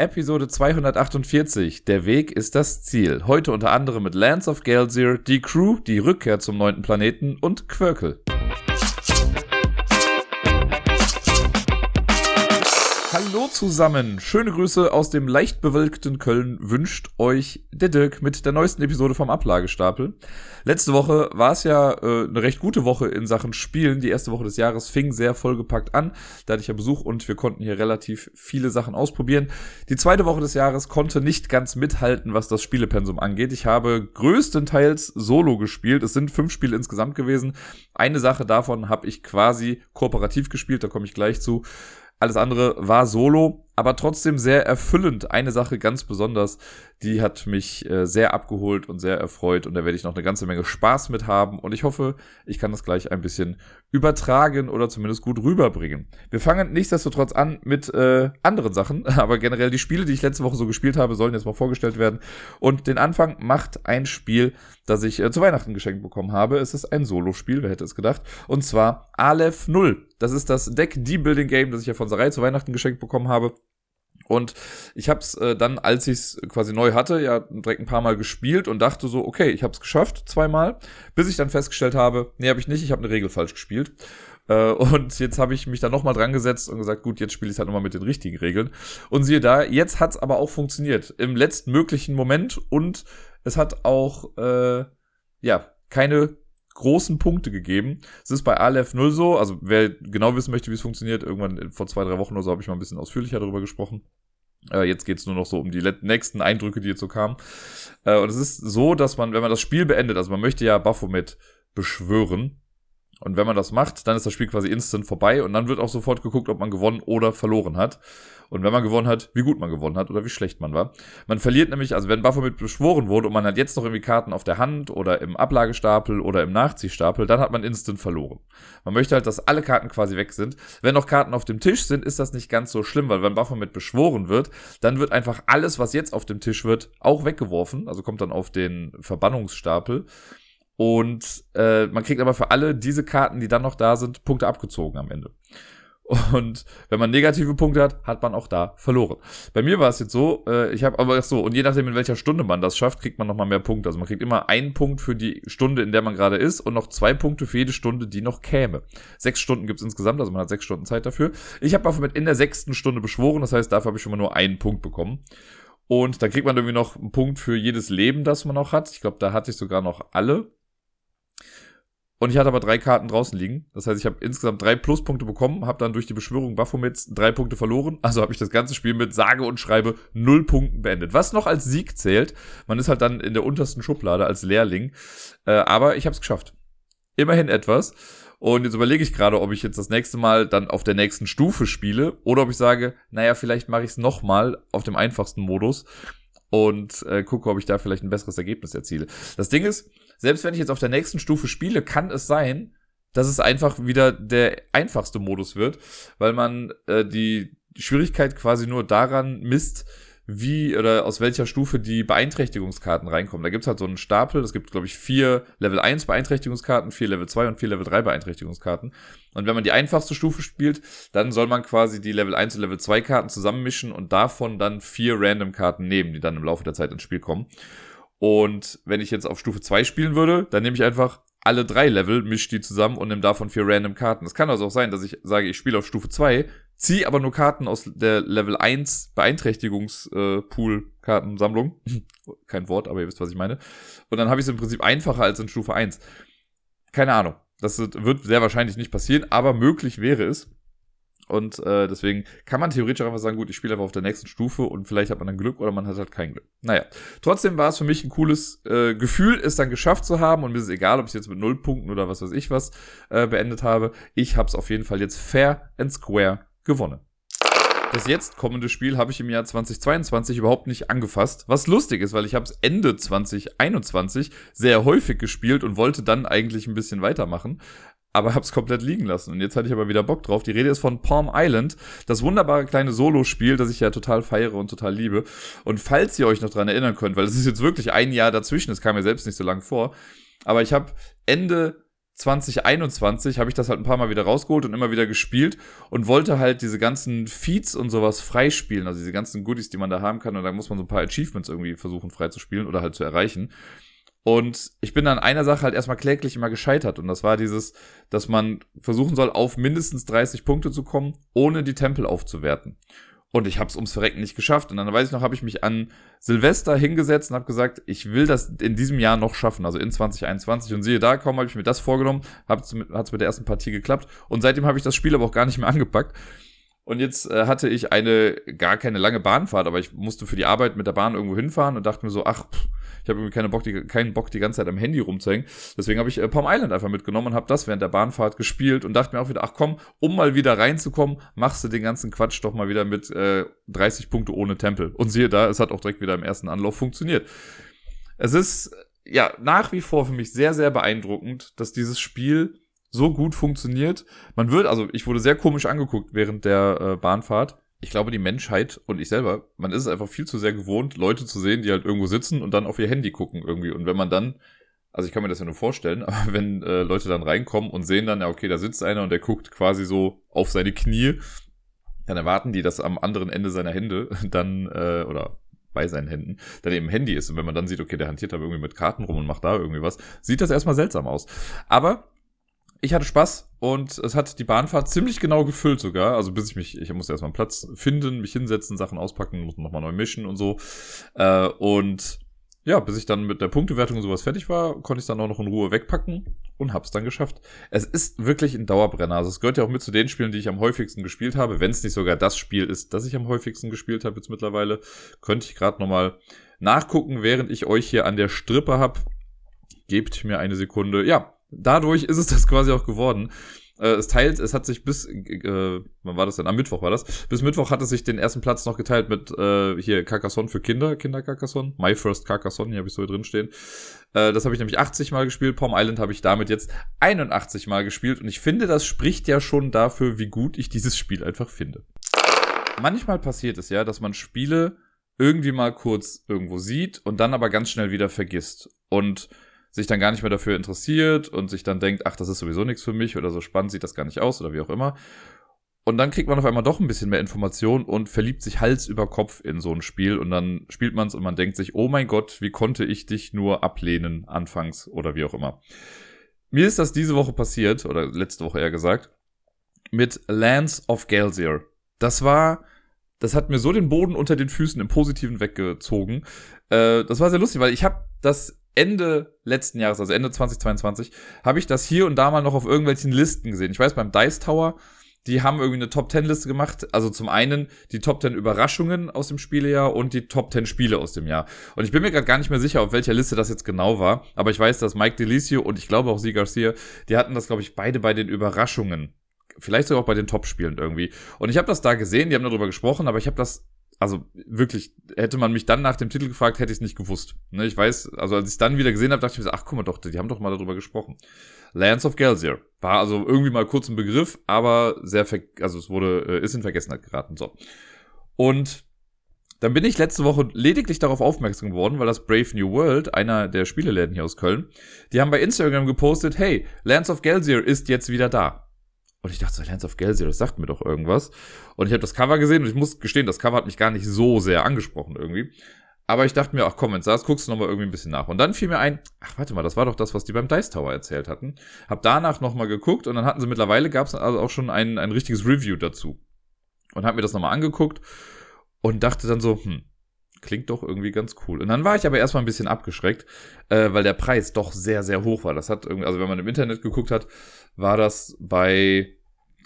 Episode 248. Der Weg ist das Ziel. Heute unter anderem mit Lance of Galzir, die Crew, die Rückkehr zum neunten Planeten und Quirkel. Hallo zusammen. Schöne Grüße aus dem leicht bewölkten Köln wünscht euch der Dirk mit der neuesten Episode vom Ablagestapel. Letzte Woche war es ja äh, eine recht gute Woche in Sachen Spielen. Die erste Woche des Jahres fing sehr vollgepackt an. Da hatte ich ja Besuch und wir konnten hier relativ viele Sachen ausprobieren. Die zweite Woche des Jahres konnte nicht ganz mithalten, was das Spielepensum angeht. Ich habe größtenteils Solo gespielt. Es sind fünf Spiele insgesamt gewesen. Eine Sache davon habe ich quasi kooperativ gespielt, da komme ich gleich zu. Alles andere war solo, aber trotzdem sehr erfüllend. Eine Sache ganz besonders, die hat mich äh, sehr abgeholt und sehr erfreut und da werde ich noch eine ganze Menge Spaß mit haben und ich hoffe, ich kann das gleich ein bisschen übertragen oder zumindest gut rüberbringen. Wir fangen nichtsdestotrotz an mit äh, anderen Sachen, aber generell die Spiele, die ich letzte Woche so gespielt habe, sollen jetzt mal vorgestellt werden und den Anfang macht ein Spiel, das ich äh, zu Weihnachten geschenkt bekommen habe. Es ist ein Solo-Spiel, wer hätte es gedacht, und zwar Aleph 0. Das ist das Deck-D-Building-Game, das ich ja von Sarai zu Weihnachten geschenkt bekommen habe. Und ich habe es äh, dann, als ich es quasi neu hatte, ja direkt ein paar Mal gespielt und dachte so, okay, ich habe es geschafft, zweimal, bis ich dann festgestellt habe, nee, habe ich nicht, ich habe eine Regel falsch gespielt. Äh, und jetzt habe ich mich da nochmal dran gesetzt und gesagt, gut, jetzt spiele ich halt nochmal mit den richtigen Regeln. Und siehe da, jetzt hat's aber auch funktioniert. Im letzten möglichen Moment und es hat auch, äh, ja, keine großen Punkte gegeben. Es ist bei Aleph 0 so, also wer genau wissen möchte, wie es funktioniert, irgendwann vor zwei, drei Wochen oder so habe ich mal ein bisschen ausführlicher darüber gesprochen. Äh, jetzt geht's nur noch so um die nächsten Eindrücke, die jetzt so kamen. Äh, und es ist so, dass man, wenn man das Spiel beendet, also man möchte ja Baphomet beschwören, und wenn man das macht, dann ist das Spiel quasi instant vorbei und dann wird auch sofort geguckt, ob man gewonnen oder verloren hat. Und wenn man gewonnen hat, wie gut man gewonnen hat oder wie schlecht man war. Man verliert nämlich, also wenn Baphomet beschworen wurde und man hat jetzt noch irgendwie Karten auf der Hand oder im Ablagestapel oder im Nachziehstapel, dann hat man instant verloren. Man möchte halt, dass alle Karten quasi weg sind. Wenn noch Karten auf dem Tisch sind, ist das nicht ganz so schlimm, weil wenn Baphomet beschworen wird, dann wird einfach alles, was jetzt auf dem Tisch wird, auch weggeworfen. Also kommt dann auf den Verbannungsstapel. Und äh, man kriegt aber für alle diese Karten, die dann noch da sind, Punkte abgezogen am Ende. Und wenn man negative Punkte hat, hat man auch da verloren. Bei mir war es jetzt so, äh, ich habe aber so, und je nachdem, in welcher Stunde man das schafft, kriegt man nochmal mehr Punkte. Also man kriegt immer einen Punkt für die Stunde, in der man gerade ist, und noch zwei Punkte für jede Stunde, die noch käme. Sechs Stunden gibt's insgesamt, also man hat sechs Stunden Zeit dafür. Ich habe Baphomet in der sechsten Stunde beschworen, das heißt, dafür habe ich schon mal nur einen Punkt bekommen. Und dann kriegt man irgendwie noch einen Punkt für jedes Leben, das man noch hat. Ich glaube, da hatte ich sogar noch alle. Und ich hatte aber drei Karten draußen liegen. Das heißt, ich habe insgesamt drei Pluspunkte bekommen, habe dann durch die Beschwörung Baphomets drei Punkte verloren. Also habe ich das ganze Spiel mit sage und schreibe null Punkten beendet. Was noch als Sieg zählt. Man ist halt dann in der untersten Schublade als Lehrling. Äh, aber ich habe es geschafft. Immerhin etwas. Und jetzt überlege ich gerade, ob ich jetzt das nächste Mal dann auf der nächsten Stufe spiele oder ob ich sage, naja, vielleicht mache ich es nochmal auf dem einfachsten Modus und äh, gucke, ob ich da vielleicht ein besseres Ergebnis erziele. Das Ding ist, selbst wenn ich jetzt auf der nächsten Stufe spiele, kann es sein, dass es einfach wieder der einfachste Modus wird, weil man äh, die Schwierigkeit quasi nur daran misst, wie oder aus welcher Stufe die Beeinträchtigungskarten reinkommen. Da gibt's halt so einen Stapel, es gibt, glaube ich, vier Level 1 Beeinträchtigungskarten, vier Level 2 und vier Level 3 Beeinträchtigungskarten. Und wenn man die einfachste Stufe spielt, dann soll man quasi die Level 1 und Level 2 Karten zusammenmischen und davon dann vier Random Karten nehmen, die dann im Laufe der Zeit ins Spiel kommen. Und wenn ich jetzt auf Stufe 2 spielen würde, dann nehme ich einfach alle drei Level, mische die zusammen und nehme davon vier random Karten. Es kann also auch sein, dass ich sage, ich spiele auf Stufe 2, ziehe aber nur Karten aus der Level 1 Beeinträchtigungspool-Kartensammlung. Äh, Kein Wort, aber ihr wisst, was ich meine. Und dann habe ich es im Prinzip einfacher als in Stufe 1. Keine Ahnung. Das wird sehr wahrscheinlich nicht passieren, aber möglich wäre es. Und äh, deswegen kann man theoretisch einfach sagen, gut, ich spiele einfach auf der nächsten Stufe und vielleicht hat man dann Glück oder man hat halt kein Glück. Naja, trotzdem war es für mich ein cooles äh, Gefühl, es dann geschafft zu haben und mir ist egal, ob ich jetzt mit null Punkten oder was weiß ich was äh, beendet habe. Ich habe es auf jeden Fall jetzt fair and square gewonnen. Das jetzt kommende Spiel habe ich im Jahr 2022 überhaupt nicht angefasst, was lustig ist, weil ich habe es Ende 2021 sehr häufig gespielt und wollte dann eigentlich ein bisschen weitermachen aber hab's komplett liegen lassen. Und jetzt hatte ich aber wieder Bock drauf. Die Rede ist von Palm Island, das wunderbare kleine Solo-Spiel, das ich ja total feiere und total liebe. Und falls ihr euch noch dran erinnern könnt, weil es ist jetzt wirklich ein Jahr dazwischen, es kam mir selbst nicht so lang vor, aber ich habe Ende 2021 habe ich das halt ein paar Mal wieder rausgeholt und immer wieder gespielt und wollte halt diese ganzen Feeds und sowas freispielen, also diese ganzen Goodies, die man da haben kann und da muss man so ein paar Achievements irgendwie versuchen freizuspielen oder halt zu erreichen. Und ich bin an einer Sache halt erstmal kläglich immer gescheitert. Und das war dieses, dass man versuchen soll, auf mindestens 30 Punkte zu kommen, ohne die Tempel aufzuwerten. Und ich habe es ums Verrecken nicht geschafft. Und dann weiß ich noch, habe ich mich an Silvester hingesetzt und habe gesagt, ich will das in diesem Jahr noch schaffen, also in 2021. Und siehe da, kaum habe ich mir das vorgenommen, hat es mit, mit der ersten Partie geklappt. Und seitdem habe ich das Spiel aber auch gar nicht mehr angepackt. Und jetzt äh, hatte ich eine gar keine lange Bahnfahrt, aber ich musste für die Arbeit mit der Bahn irgendwo hinfahren und dachte mir so, ach, pff, ich habe irgendwie keine Bock, die, keinen Bock, die ganze Zeit am Handy rumzuhängen. Deswegen habe ich äh, Palm Island einfach mitgenommen und habe das während der Bahnfahrt gespielt und dachte mir auch wieder, ach komm, um mal wieder reinzukommen, machst du den ganzen Quatsch doch mal wieder mit äh, 30 Punkte ohne Tempel. Und siehe da, es hat auch direkt wieder im ersten Anlauf funktioniert. Es ist ja nach wie vor für mich sehr, sehr beeindruckend, dass dieses Spiel so gut funktioniert. Man wird, also ich wurde sehr komisch angeguckt während der äh, Bahnfahrt. Ich glaube, die Menschheit und ich selber, man ist es einfach viel zu sehr gewohnt, Leute zu sehen, die halt irgendwo sitzen und dann auf ihr Handy gucken irgendwie. Und wenn man dann, also ich kann mir das ja nur vorstellen, aber wenn äh, Leute dann reinkommen und sehen dann, ja, okay, da sitzt einer und der guckt quasi so auf seine Knie, dann erwarten die, dass am anderen Ende seiner Hände dann, äh, oder bei seinen Händen, dann eben Handy ist. Und wenn man dann sieht, okay, der hantiert da irgendwie mit Karten rum und macht da irgendwie was, sieht das erstmal seltsam aus. Aber ich hatte Spaß und es hat die Bahnfahrt ziemlich genau gefüllt sogar. Also bis ich mich, ich musste erstmal einen Platz finden, mich hinsetzen, Sachen auspacken, musste nochmal neu mischen und so. Äh, und ja, bis ich dann mit der Punktewertung und sowas fertig war, konnte ich dann auch noch in Ruhe wegpacken und hab's dann geschafft. Es ist wirklich ein Dauerbrenner. Also es gehört ja auch mit zu den Spielen, die ich am häufigsten gespielt habe. Wenn es nicht sogar das Spiel ist, das ich am häufigsten gespielt habe jetzt mittlerweile, könnte ich gerade nochmal nachgucken, während ich euch hier an der Strippe hab. Gebt mir eine Sekunde. Ja, dadurch ist es das quasi auch geworden. Äh, es teilt, es hat sich bis, äh, wann war das denn? Am Mittwoch war das. Bis Mittwoch hat es sich den ersten Platz noch geteilt mit äh, hier Carcassonne für Kinder, Kinder Carcassonne. My First Carcassonne, hier habe ich so drin stehen. Äh, das habe ich nämlich 80 Mal gespielt. Palm Island habe ich damit jetzt 81 Mal gespielt. Und ich finde, das spricht ja schon dafür, wie gut ich dieses Spiel einfach finde. Manchmal passiert es ja, dass man Spiele irgendwie mal kurz irgendwo sieht und dann aber ganz schnell wieder vergisst. Und sich dann gar nicht mehr dafür interessiert und sich dann denkt, ach, das ist sowieso nichts für mich oder so spannend sieht das gar nicht aus oder wie auch immer. Und dann kriegt man auf einmal doch ein bisschen mehr Information und verliebt sich Hals über Kopf in so ein Spiel und dann spielt man es und man denkt sich, oh mein Gott, wie konnte ich dich nur ablehnen anfangs oder wie auch immer. Mir ist das diese Woche passiert, oder letzte Woche eher gesagt, mit Lands of Galsier. Das war, das hat mir so den Boden unter den Füßen im Positiven weggezogen. Äh, das war sehr lustig, weil ich habe das Ende letzten Jahres, also Ende 2022, habe ich das hier und da mal noch auf irgendwelchen Listen gesehen. Ich weiß, beim Dice Tower, die haben irgendwie eine Top 10 Liste gemacht. Also zum einen die Top 10 Überraschungen aus dem Spielejahr und die Top 10 Spiele aus dem Jahr. Und ich bin mir gerade gar nicht mehr sicher, auf welcher Liste das jetzt genau war. Aber ich weiß, dass Mike Delicio und ich glaube auch Sie Garcia, die hatten das, glaube ich, beide bei den Überraschungen. Vielleicht sogar auch bei den Top-Spielen irgendwie. Und ich habe das da gesehen, die haben darüber gesprochen, aber ich habe das also wirklich, hätte man mich dann nach dem Titel gefragt, hätte ich es nicht gewusst. Ne, ich weiß, also als ich dann wieder gesehen habe, dachte ich mir so, ach guck mal doch, die haben doch mal darüber gesprochen. Lands of Gelsier war also irgendwie mal kurz ein Begriff, aber sehr, also es wurde, äh, ist in Vergessenheit geraten, so. Und dann bin ich letzte Woche lediglich darauf aufmerksam geworden, weil das Brave New World, einer der Spieleläden hier aus Köln, die haben bei Instagram gepostet, hey, Lands of Gelsier ist jetzt wieder da. Und ich dachte so, Lands of Gelsier, das sagt mir doch irgendwas. Und ich habe das Cover gesehen und ich muss gestehen, das Cover hat mich gar nicht so sehr angesprochen irgendwie. Aber ich dachte mir, ach komm, wenn du guckst du nochmal irgendwie ein bisschen nach. Und dann fiel mir ein, ach warte mal, das war doch das, was die beim Dice Tower erzählt hatten. Hab danach nochmal geguckt und dann hatten sie mittlerweile, gab es also auch schon ein, ein richtiges Review dazu. Und hab mir das nochmal angeguckt und dachte dann so, hm, klingt doch irgendwie ganz cool. Und dann war ich aber erstmal ein bisschen abgeschreckt, äh, weil der Preis doch sehr, sehr hoch war. Das hat irgendwie, also wenn man im Internet geguckt hat, war das bei,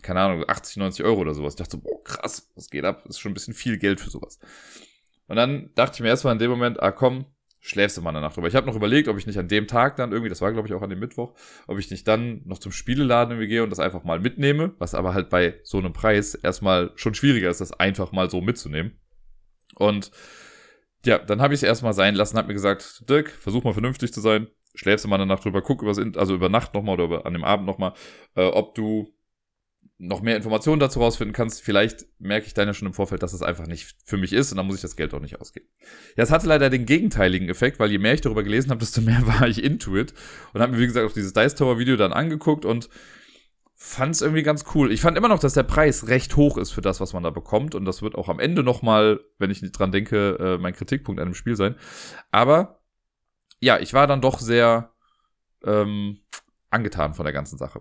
keine Ahnung, 80, 90 Euro oder sowas. Ich dachte so, boah, krass, was geht ab? Das ist schon ein bisschen viel Geld für sowas. Und dann dachte ich mir erstmal in dem Moment, ah komm, schläfst du mal eine Nacht drüber. Ich habe noch überlegt, ob ich nicht an dem Tag dann irgendwie, das war glaube ich auch an dem Mittwoch, ob ich nicht dann noch zum Spieleladen irgendwie gehe und das einfach mal mitnehme, was aber halt bei so einem Preis erstmal schon schwieriger ist, das einfach mal so mitzunehmen. Und ja, dann habe ich es erstmal sein lassen, habe mir gesagt, Dirk, versuch mal vernünftig zu sein, schläfst du mal eine Nacht drüber, guck übers, also über Nacht nochmal oder über, an dem Abend nochmal, äh, ob du noch mehr Informationen dazu rausfinden kannst. Vielleicht merke ich dann ja schon im Vorfeld, dass es einfach nicht für mich ist und dann muss ich das Geld auch nicht ausgeben. Ja, es hatte leider den gegenteiligen Effekt, weil je mehr ich darüber gelesen habe, desto mehr war ich into it und habe mir, wie gesagt, auch dieses Dice Tower Video dann angeguckt und fand es irgendwie ganz cool. Ich fand immer noch, dass der Preis recht hoch ist für das, was man da bekommt und das wird auch am Ende nochmal, wenn ich dran denke, äh, mein Kritikpunkt an dem Spiel sein. Aber ja, ich war dann doch sehr ähm, angetan von der ganzen Sache.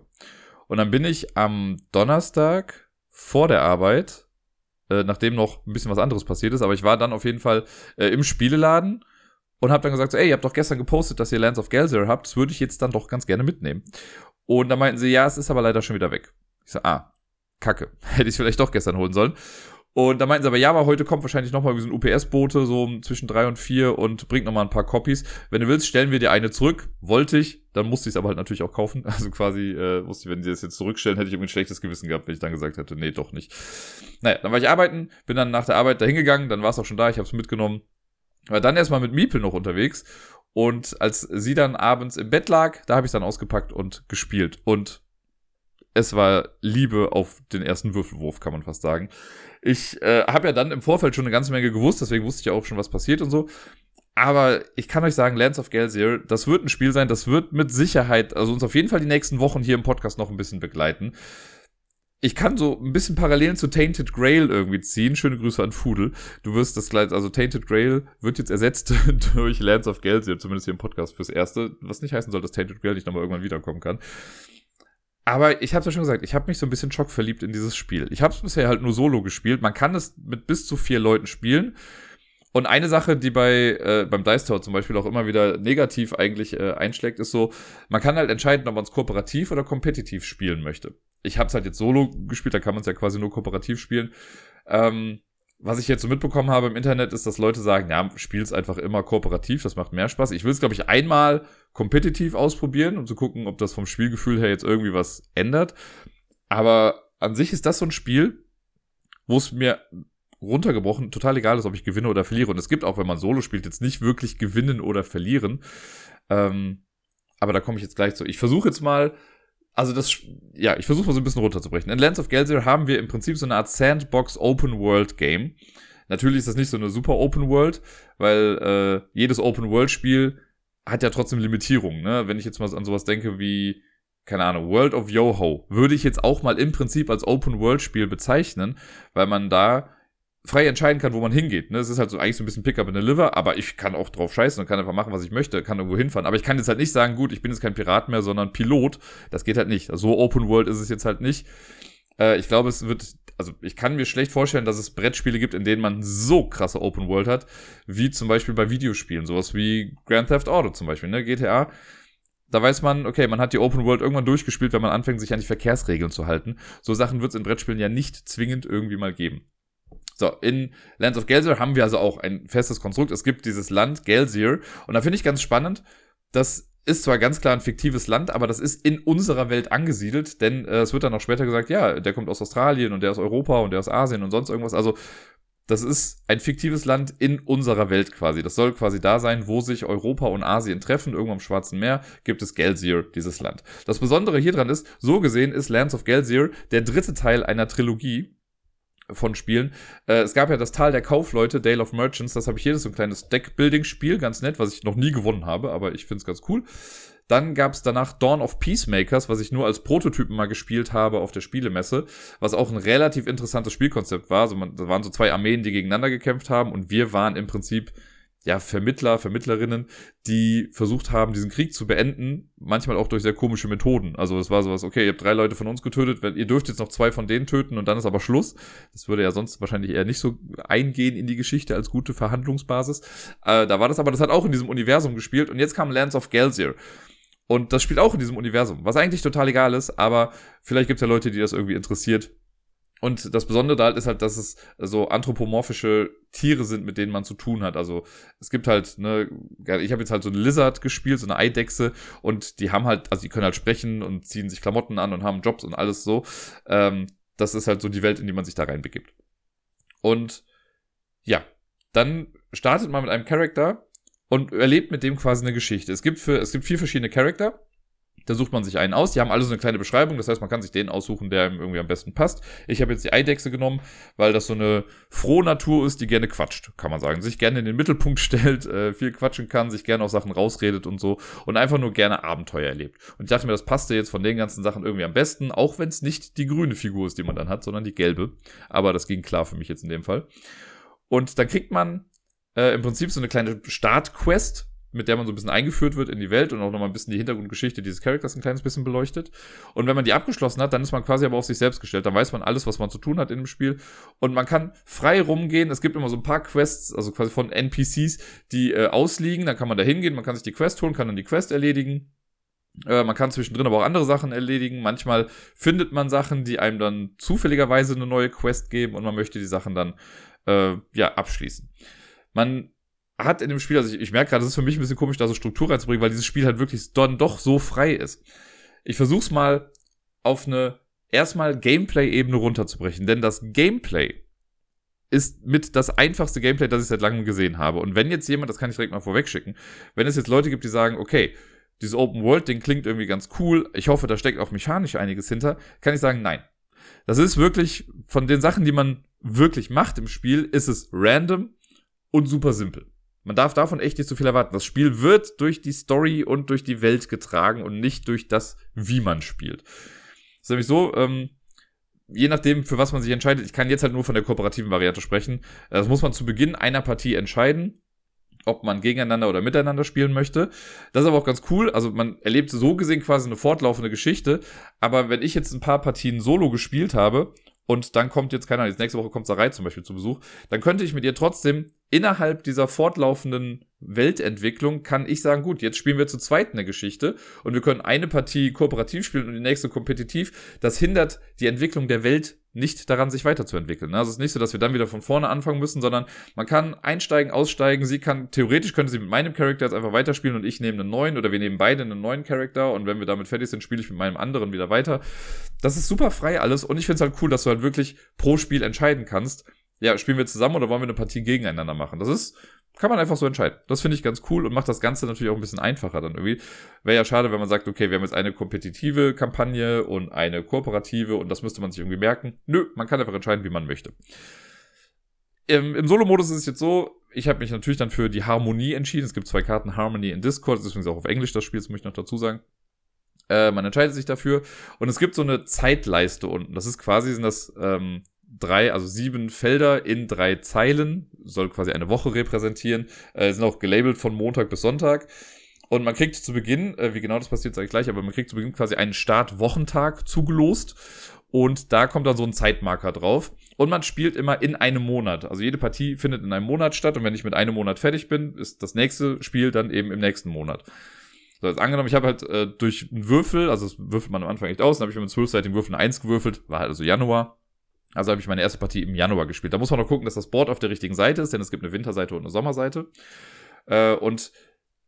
Und dann bin ich am Donnerstag vor der Arbeit, äh, nachdem noch ein bisschen was anderes passiert ist, aber ich war dann auf jeden Fall äh, im Spieleladen und habe dann gesagt, so, ey, ihr habt doch gestern gepostet, dass ihr Lands of Gelser habt, das würde ich jetzt dann doch ganz gerne mitnehmen. Und dann meinten sie, ja, es ist aber leider schon wieder weg. Ich so, ah, kacke, hätte ich vielleicht doch gestern holen sollen. Und da meinten sie aber, ja, aber heute kommt wahrscheinlich nochmal so ein UPS-Bote, so zwischen drei und vier und bringt nochmal ein paar Copies. Wenn du willst, stellen wir dir eine zurück. Wollte ich, dann musste ich es aber halt natürlich auch kaufen. Also quasi, äh, musste ich, wenn sie das jetzt zurückstellen, hätte ich irgendwie ein schlechtes Gewissen gehabt, wenn ich dann gesagt hätte, nee, doch nicht. Naja, dann war ich arbeiten, bin dann nach der Arbeit da hingegangen, dann war es auch schon da, ich habe es mitgenommen. War dann erstmal mit Miepel noch unterwegs. Und als sie dann abends im Bett lag, da habe ich dann ausgepackt und gespielt. Und es war Liebe auf den ersten Würfelwurf, kann man fast sagen. Ich äh, habe ja dann im Vorfeld schon eine ganze Menge gewusst, deswegen wusste ich ja auch schon, was passiert und so. Aber ich kann euch sagen, Lands of Gelsier, das wird ein Spiel sein, das wird mit Sicherheit, also uns auf jeden Fall die nächsten Wochen hier im Podcast noch ein bisschen begleiten. Ich kann so ein bisschen Parallelen zu Tainted Grail irgendwie ziehen. Schöne Grüße an Fudel. Du wirst das gleich, also Tainted Grail wird jetzt ersetzt durch Lands of Gelsier, zumindest hier im Podcast fürs Erste, was nicht heißen soll, dass Tainted Grail nicht nochmal irgendwann wiederkommen kann. Aber ich habe ja schon gesagt, ich habe mich so ein bisschen schockverliebt in dieses Spiel. Ich habe es bisher halt nur solo gespielt. Man kann es mit bis zu vier Leuten spielen. Und eine Sache, die bei äh, beim Dice Tower zum Beispiel auch immer wieder negativ eigentlich äh, einschlägt, ist so, man kann halt entscheiden, ob man es kooperativ oder kompetitiv spielen möchte. Ich habe es halt jetzt solo gespielt, da kann man es ja quasi nur kooperativ spielen. Ähm, was ich jetzt so mitbekommen habe im Internet, ist, dass Leute sagen, ja, spiel's einfach immer kooperativ, das macht mehr Spaß. Ich will es, glaube ich, einmal kompetitiv ausprobieren, um zu gucken, ob das vom Spielgefühl her jetzt irgendwie was ändert. Aber an sich ist das so ein Spiel, wo es mir runtergebrochen total egal ist, ob ich gewinne oder verliere. Und es gibt auch, wenn man Solo spielt, jetzt nicht wirklich gewinnen oder verlieren. Ähm, aber da komme ich jetzt gleich zu. Ich versuche jetzt mal also das, ja, ich versuche mal so ein bisschen runterzubrechen. In Lands of Gelsier haben wir im Prinzip so eine Art Sandbox Open World Game. Natürlich ist das nicht so eine super Open World, weil äh, jedes Open World Spiel hat ja trotzdem Limitierungen. Ne? Wenn ich jetzt mal an sowas denke wie, keine Ahnung, World of Yoho, würde ich jetzt auch mal im Prinzip als Open World Spiel bezeichnen, weil man da frei entscheiden kann, wo man hingeht. Ne? Es ist halt so eigentlich so ein bisschen Pick up in the Liver, aber ich kann auch drauf scheißen und kann einfach machen, was ich möchte, kann irgendwo hinfahren. Aber ich kann jetzt halt nicht sagen, gut, ich bin jetzt kein Pirat mehr, sondern Pilot. Das geht halt nicht. So Open World ist es jetzt halt nicht. Äh, ich glaube, es wird, also ich kann mir schlecht vorstellen, dass es Brettspiele gibt, in denen man so krasse Open World hat, wie zum Beispiel bei Videospielen. Sowas wie Grand Theft Auto zum Beispiel, ne? GTA. Da weiß man, okay, man hat die Open World irgendwann durchgespielt, wenn man anfängt, sich an die Verkehrsregeln zu halten. So Sachen wird es in Brettspielen ja nicht zwingend irgendwie mal geben. So, in Lands of Gelsier haben wir also auch ein festes Konstrukt. Es gibt dieses Land Gelsier. Und da finde ich ganz spannend, das ist zwar ganz klar ein fiktives Land, aber das ist in unserer Welt angesiedelt, denn äh, es wird dann auch später gesagt, ja, der kommt aus Australien und der aus Europa und der aus Asien und sonst irgendwas. Also das ist ein fiktives Land in unserer Welt quasi. Das soll quasi da sein, wo sich Europa und Asien treffen. Irgendwo am Schwarzen Meer gibt es Gelsier, dieses Land. Das Besondere hier dran ist, so gesehen ist Lands of Gelsier der dritte Teil einer Trilogie von Spielen. Äh, es gab ja das Tal der Kaufleute, Dale of Merchants, das habe ich hier, das ist so ein kleines Deckbuilding-Spiel, ganz nett, was ich noch nie gewonnen habe, aber ich finde es ganz cool. Dann gab es danach Dawn of Peacemakers, was ich nur als Prototypen mal gespielt habe auf der Spielemesse, was auch ein relativ interessantes Spielkonzept war. Also man, da waren so zwei Armeen, die gegeneinander gekämpft haben und wir waren im Prinzip ja, Vermittler, Vermittlerinnen, die versucht haben, diesen Krieg zu beenden, manchmal auch durch sehr komische Methoden. Also es war sowas, okay, ihr habt drei Leute von uns getötet, ihr dürft jetzt noch zwei von denen töten und dann ist aber Schluss. Das würde ja sonst wahrscheinlich eher nicht so eingehen in die Geschichte als gute Verhandlungsbasis. Äh, da war das aber, das hat auch in diesem Universum gespielt und jetzt kam Lands of Gelsier. Und das spielt auch in diesem Universum, was eigentlich total egal ist, aber vielleicht gibt es ja Leute, die das irgendwie interessiert. Und das Besondere da halt ist halt, dass es so anthropomorphische Tiere sind, mit denen man zu tun hat. Also es gibt halt, ne, ich habe jetzt halt so eine Lizard gespielt, so eine Eidechse, und die haben halt, also die können halt sprechen und ziehen sich Klamotten an und haben Jobs und alles so. Ähm, das ist halt so die Welt, in die man sich da reinbegibt. Und ja, dann startet man mit einem Charakter und erlebt mit dem quasi eine Geschichte. Es gibt für, es gibt vier verschiedene Charakter Da sucht man sich einen aus. Die haben alle so eine kleine Beschreibung. Das heißt, man kann sich den aussuchen, der ihm irgendwie am besten passt. Ich habe jetzt die Eidechse genommen, weil das so eine frohe Natur ist, die gerne quatscht, kann man sagen. Sich gerne in den Mittelpunkt stellt, äh, viel quatschen kann, sich gerne auch Sachen rausredet und so. Und einfach nur gerne Abenteuer erlebt. Und ich dachte mir, das passte jetzt von den ganzen Sachen irgendwie am besten. Auch wenn es nicht die grüne Figur ist, die man dann hat, sondern die gelbe. Aber das ging klar für mich jetzt in dem Fall. Und dann kriegt man äh, im Prinzip so eine kleine Startquest mit der man so ein bisschen eingeführt wird in die Welt und auch nochmal ein bisschen die Hintergrundgeschichte dieses Charakters ein kleines bisschen beleuchtet. Und wenn man die abgeschlossen hat, dann ist man quasi aber auf sich selbst gestellt. Dann weiß man alles, was man zu tun hat in dem Spiel. Und man kann frei rumgehen. Es gibt immer so ein paar Quests, also quasi von NPCs, die äh, ausliegen. Dann kann man da hingehen, man kann sich die Quest holen, kann dann die Quest erledigen. Äh, man kann zwischendrin aber auch andere Sachen erledigen. Manchmal findet man Sachen, die einem dann zufälligerweise eine neue Quest geben und man möchte die Sachen dann äh, ja abschließen. Man hat in dem Spiel, also ich, ich merke gerade, das ist für mich ein bisschen komisch, da so Struktur reinzubringen, weil dieses Spiel halt wirklich dann doch so frei ist. Ich versuch's mal auf eine erstmal Gameplay-Ebene runterzubrechen, denn das Gameplay ist mit das einfachste Gameplay, das ich seit langem gesehen habe. Und wenn jetzt jemand, das kann ich direkt mal vorwegschicken, wenn es jetzt Leute gibt, die sagen, okay, dieses Open World Ding klingt irgendwie ganz cool, ich hoffe, da steckt auch mechanisch einiges hinter, kann ich sagen, nein. Das ist wirklich von den Sachen, die man wirklich macht im Spiel, ist es random und super simpel. Man darf davon echt nicht zu viel erwarten. Das Spiel wird durch die Story und durch die Welt getragen und nicht durch das, wie man spielt. Das ist nämlich so, ähm, je nachdem, für was man sich entscheidet, ich kann jetzt halt nur von der kooperativen Variante sprechen. Das muss man zu Beginn einer Partie entscheiden, ob man gegeneinander oder miteinander spielen möchte. Das ist aber auch ganz cool. Also man erlebt so gesehen quasi eine fortlaufende Geschichte. Aber wenn ich jetzt ein paar Partien solo gespielt habe und dann kommt jetzt, keine Ahnung, nächste Woche kommt Sarai zum Beispiel zu Besuch, dann könnte ich mit ihr trotzdem innerhalb dieser fortlaufenden Weltentwicklung kann ich sagen, gut, jetzt spielen wir zu zweit eine Geschichte und wir können eine Partie kooperativ spielen und die nächste kompetitiv. Das hindert die Entwicklung der Welt nicht daran, sich weiterzuentwickeln. Also es ist nicht so, dass wir dann wieder von vorne anfangen müssen, sondern man kann einsteigen, aussteigen. Sie kann, theoretisch könnte sie mit meinem Charakter jetzt einfach weiterspielen und ich nehme einen neuen oder wir nehmen beide einen neuen Charakter und wenn wir damit fertig sind, spiele ich mit meinem anderen wieder weiter. Das ist super frei alles und ich finde es halt cool, dass du halt wirklich pro Spiel entscheiden kannst ja, spielen wir zusammen oder wollen wir eine Partie gegeneinander machen? Das ist, kann man einfach so entscheiden. Das finde ich ganz cool und macht das Ganze natürlich auch ein bisschen einfacher dann irgendwie. Wäre ja schade, wenn man sagt, okay, wir haben jetzt eine kompetitive Kampagne und eine kooperative und das müsste man sich irgendwie merken. Nö, man kann einfach entscheiden, wie man möchte. Im, im Solo-Modus ist es jetzt so, ich habe mich natürlich dann für die Harmonie entschieden. Es gibt zwei Karten Harmony in Discord, das ist auch auf Englisch das Spiel, das muss ich noch dazu sagen. Äh, man entscheidet sich dafür und es gibt so eine Zeitleiste unten. Das ist quasi, sind das ähm, drei, also sieben Felder in drei Zeilen, soll quasi eine Woche repräsentieren, äh, sind auch gelabelt von Montag bis Sonntag. Und man kriegt zu Beginn, äh, wie genau das passiert, sage ich gleich, aber man kriegt zu Beginn quasi einen Start-Wochentag zugelost. Und da kommt dann so ein Zeitmarker drauf. Und man spielt immer in einem Monat. Also jede Partie findet in einem Monat statt. Und wenn ich mit einem Monat fertig bin, ist das nächste Spiel dann eben im nächsten Monat. So, jetzt angenommen, ich habe halt äh, durch einen Würfel, also das würfelt man am Anfang echt aus, dann habe ich mit einem zwölfseitigen Würfel eine 1 gewürfelt, war halt also Januar. Also habe ich meine erste Partie im Januar gespielt. Da muss man noch gucken, dass das Board auf der richtigen Seite ist, denn es gibt eine Winterseite und eine Sommerseite. Äh, und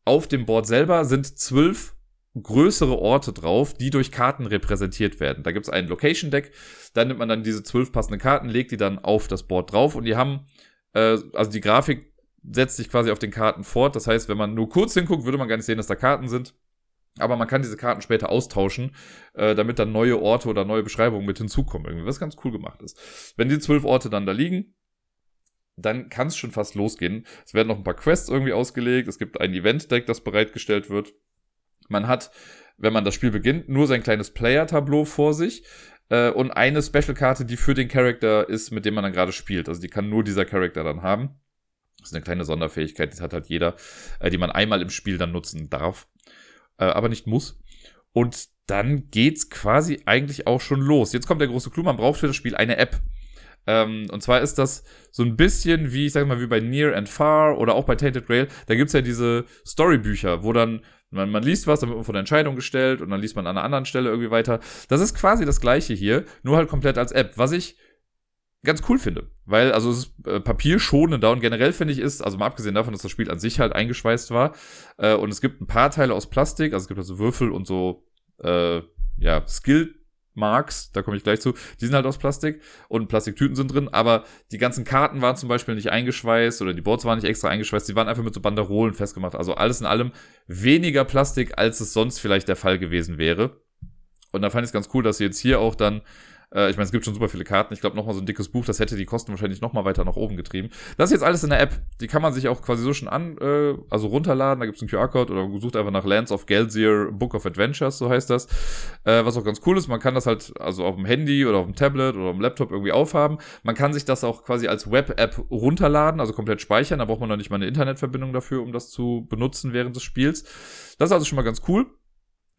auf dem Board selber sind zwölf größere Orte drauf, die durch Karten repräsentiert werden. Da gibt es ein Location Deck, da nimmt man dann diese zwölf passenden Karten, legt die dann auf das Board drauf und die haben, äh, also die Grafik setzt sich quasi auf den Karten fort. Das heißt, wenn man nur kurz hinguckt, würde man gar nicht sehen, dass da Karten sind. Aber man kann diese Karten später austauschen, äh, damit dann neue Orte oder neue Beschreibungen mit hinzukommen, irgendwie, was ganz cool gemacht ist. Wenn die zwölf Orte dann da liegen, dann kann es schon fast losgehen. Es werden noch ein paar Quests irgendwie ausgelegt. Es gibt ein Event-Deck, das bereitgestellt wird. Man hat, wenn man das Spiel beginnt, nur sein kleines Player-Tableau vor sich äh, und eine Special-Karte, die für den Charakter ist, mit dem man dann gerade spielt. Also die kann nur dieser Charakter dann haben. Das ist eine kleine Sonderfähigkeit, die hat halt jeder, äh, die man einmal im Spiel dann nutzen darf äh, aber nicht muss. Und dann geht's quasi eigentlich auch schon los. Jetzt kommt der große Clou, man braucht für das Spiel eine App. Ähm, und zwar ist das so ein bisschen wie, ich sag mal, wie bei Near and Far oder auch bei Tainted Grail. Da gibt's ja diese Storybücher, wo dann man, man liest was, dann wird man vor der Entscheidung gestellt und dann liest man an einer anderen Stelle irgendwie weiter. Das ist quasi das gleiche hier, nur halt komplett als App. Was ich ganz cool finde. Weil, also es ist äh, papierschonender und generell finde ich ist, also mal abgesehen davon, dass das Spiel an sich halt eingeschweißt war, äh, und es gibt ein paar Teile aus Plastik, also es gibt also Würfel und so, äh, ja, Skill Marks, da komme ich gleich zu, die sind halt aus Plastik und Plastiktüten sind drin, aber die ganzen Karten waren zum Beispiel nicht eingeschweißt oder die Boards waren nicht extra eingeschweißt, die waren einfach mit so Banderolen festgemacht. Also alles in allem weniger Plastik, als es sonst vielleicht der Fall gewesen wäre. Und da fand ich es ganz cool, dass sie jetzt hier auch dann äh, ich meine, es gibt schon super viele Karten. Ich glaube, nochmal so ein dickes Buch, das hätte die Kosten wahrscheinlich nochmal weiter nach oben getrieben. Das ist jetzt alles in der App. Die kann man sich auch quasi so schon an, äh, also runterladen. Da gibt es einen QR-Code oder sucht einfach nach Lands of Gelsier Book of Adventures, so heißt das. Äh, was auch ganz cool ist, man kann das halt also auf dem Handy oder auf dem Tablet oder auf dem Laptop irgendwie aufhaben. Man kann sich das auch quasi als Web-App runterladen, also komplett speichern. Da braucht man noch nicht mal eine Internetverbindung dafür, um das zu benutzen während des Spiels. Das ist also schon mal ganz cool.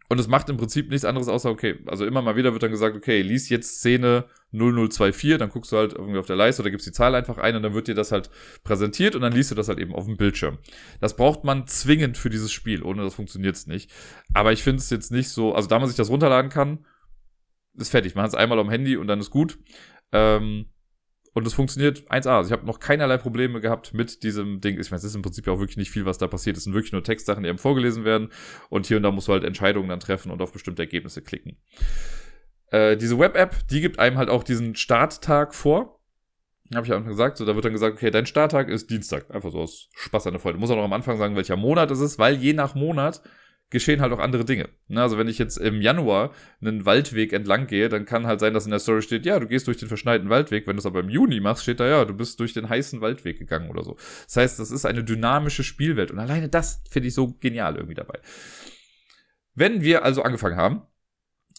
Und es macht im Prinzip nichts anderes außer, okay, also immer mal wieder wird dann gesagt, okay, lies jetzt Szene 0024, dann guckst du halt irgendwie auf der Leiste oder gibst die Zahl einfach ein und dann wird dir das halt präsentiert und dann liest du das halt eben auf dem Bildschirm. Das braucht man zwingend für dieses Spiel, ohne das funktioniert es nicht. Aber ich finde es jetzt nicht so, also da man sich das runterladen kann, ist fertig. Man hat es einmal am Handy und dann ist gut. Ähm, und es funktioniert 1A. Also ich habe noch keinerlei Probleme gehabt mit diesem Ding. Ich meine, es ist im Prinzip ja auch wirklich nicht viel, was da passiert. Es sind wirklich nur Textsachen, die eben vorgelesen werden. Und hier und da musst du halt Entscheidungen dann treffen und auf bestimmte Ergebnisse klicken. Äh, diese Web-App, die gibt einem halt auch diesen Starttag vor. Habe ich am Anfang gesagt. So, da wird dann gesagt, okay, dein Starttag ist Dienstag. Einfach so aus Spaß an der Freude. Muss auch noch am Anfang sagen, welcher Monat es ist, weil je nach Monat geschehen halt auch andere Dinge. Ne, also wenn ich jetzt im Januar einen Waldweg entlang gehe, dann kann halt sein, dass in der Story steht, ja, du gehst durch den verschneiten Waldweg. Wenn du es aber im Juni machst, steht da, ja, du bist durch den heißen Waldweg gegangen oder so. Das heißt, das ist eine dynamische Spielwelt. Und alleine das finde ich so genial irgendwie dabei. Wenn wir also angefangen haben,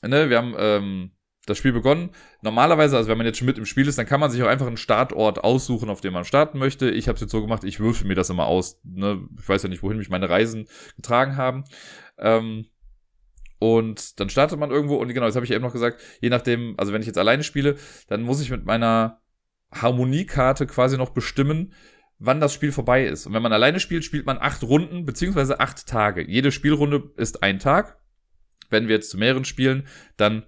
ne, wir haben ähm, das Spiel begonnen. Normalerweise, also wenn man jetzt schon mit im Spiel ist, dann kann man sich auch einfach einen Startort aussuchen, auf dem man starten möchte. Ich habe es jetzt so gemacht, ich würfel mir das immer aus. Ne? Ich weiß ja nicht, wohin mich meine Reisen getragen haben. Ähm, und dann startet man irgendwo und genau, das habe ich eben noch gesagt, je nachdem, also wenn ich jetzt alleine spiele, dann muss ich mit meiner Harmoniekarte quasi noch bestimmen, wann das Spiel vorbei ist. Und wenn man alleine spielt, spielt man acht Runden beziehungsweise acht Tage. Jede Spielrunde ist ein Tag. Wenn wir jetzt zu mehreren spielen, dann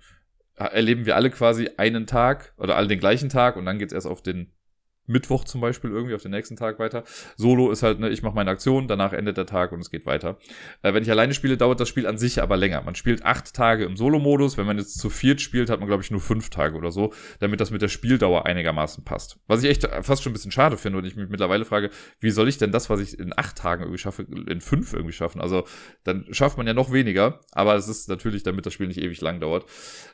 erleben wir alle quasi einen Tag oder alle den gleichen Tag und dann geht's erst auf den Mittwoch zum Beispiel irgendwie auf den nächsten Tag weiter. Solo ist halt, ne, ich mache meine Aktion, danach endet der Tag und es geht weiter. Äh, wenn ich alleine spiele, dauert das Spiel an sich aber länger. Man spielt acht Tage im Solo-Modus. Wenn man jetzt zu viert spielt, hat man, glaube ich, nur fünf Tage oder so, damit das mit der Spieldauer einigermaßen passt. Was ich echt fast schon ein bisschen schade finde und ich mich mittlerweile frage, wie soll ich denn das, was ich in acht Tagen irgendwie schaffe, in fünf irgendwie schaffen? Also dann schafft man ja noch weniger, aber es ist natürlich, damit das Spiel nicht ewig lang dauert.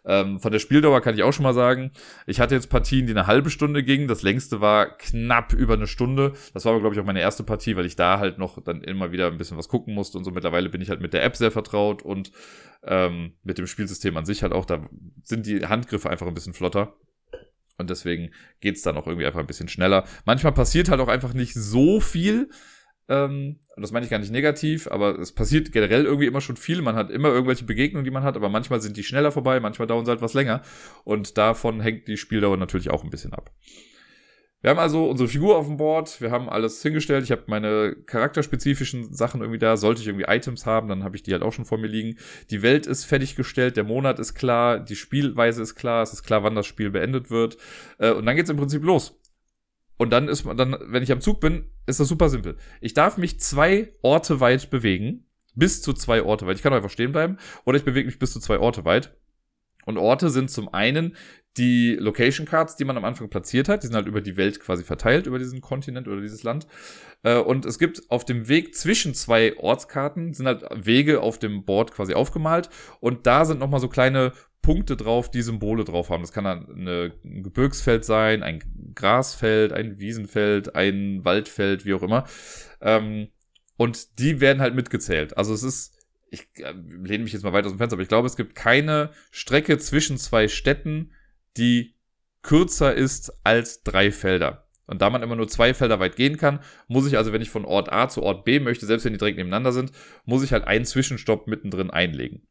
Ähm, von der Spieldauer kann ich auch schon mal sagen, ich hatte jetzt Partien, die eine halbe Stunde gingen. Das längste war knapp über eine Stunde. Das war aber, glaube ich, auch meine erste Partie, weil ich da halt noch dann immer wieder ein bisschen was gucken musste und so. Mittlerweile bin ich halt mit der App sehr vertraut und ähm, mit dem Spielsystem an sich halt auch. Da sind die Handgriffe einfach ein bisschen flotter. Und deswegen geht's dann auch irgendwie einfach ein bisschen schneller. Manchmal passiert halt auch einfach nicht so viel. Ähm, das meine ich gar nicht negativ, aber es passiert generell irgendwie immer schon viel. Man hat immer irgendwelche Begegnungen, die man hat, aber manchmal sind die schneller vorbei, manchmal dauern sie halt was länger. Und davon hängt die Spieldauer natürlich auch ein bisschen ab. Wir haben also unsere Figur auf dem Board, wir haben alles hingestellt. Ich habe meine charakterspezifischen Sachen irgendwie da. Sollte ich irgendwie Items haben, dann habe ich die halt auch schon vor mir liegen. Die Welt ist fertiggestellt, der Monat ist klar, die Spielweise ist klar, es ist klar, wann das Spiel beendet wird. Äh, und dann geht's im Prinzip los. Und dann ist man, dann, wenn ich am Zug bin, ist das super simpel. Ich darf mich zwei Orte weit bewegen. Bis zu zwei Orte weit. Ich kann einfach stehen bleiben. Oder ich bewege mich bis zu zwei Orte weit. Und Orte sind zum einen die Location Cards, die man am Anfang platziert hat, die sind halt über die Welt quasi verteilt, über diesen Kontinent oder dieses Land. Äh, und es gibt auf dem Weg zwischen zwei Ortskarten, sind halt Wege auf dem Board quasi aufgemalt. Und da sind nochmal so kleine Punkte drauf, die Symbole drauf haben. Das kann eine, ein Gebirgsfeld sein, ein Grasfeld, ein Wiesenfeld, ein Waldfeld, wie auch immer. Ähm, und die werden halt mitgezählt. Also es ist ich äh, lehne mich jetzt mal weit aus dem Fenster, aber ich glaube, es gibt keine Strecke zwischen zwei Städten, die kürzer ist als drei Felder. Und da man immer nur zwei Felder weit gehen kann, muss ich also, wenn ich von Ort A zu Ort B möchte, selbst wenn die direkt nebeneinander sind, muss ich halt einen Zwischenstopp mittendrin einlegen.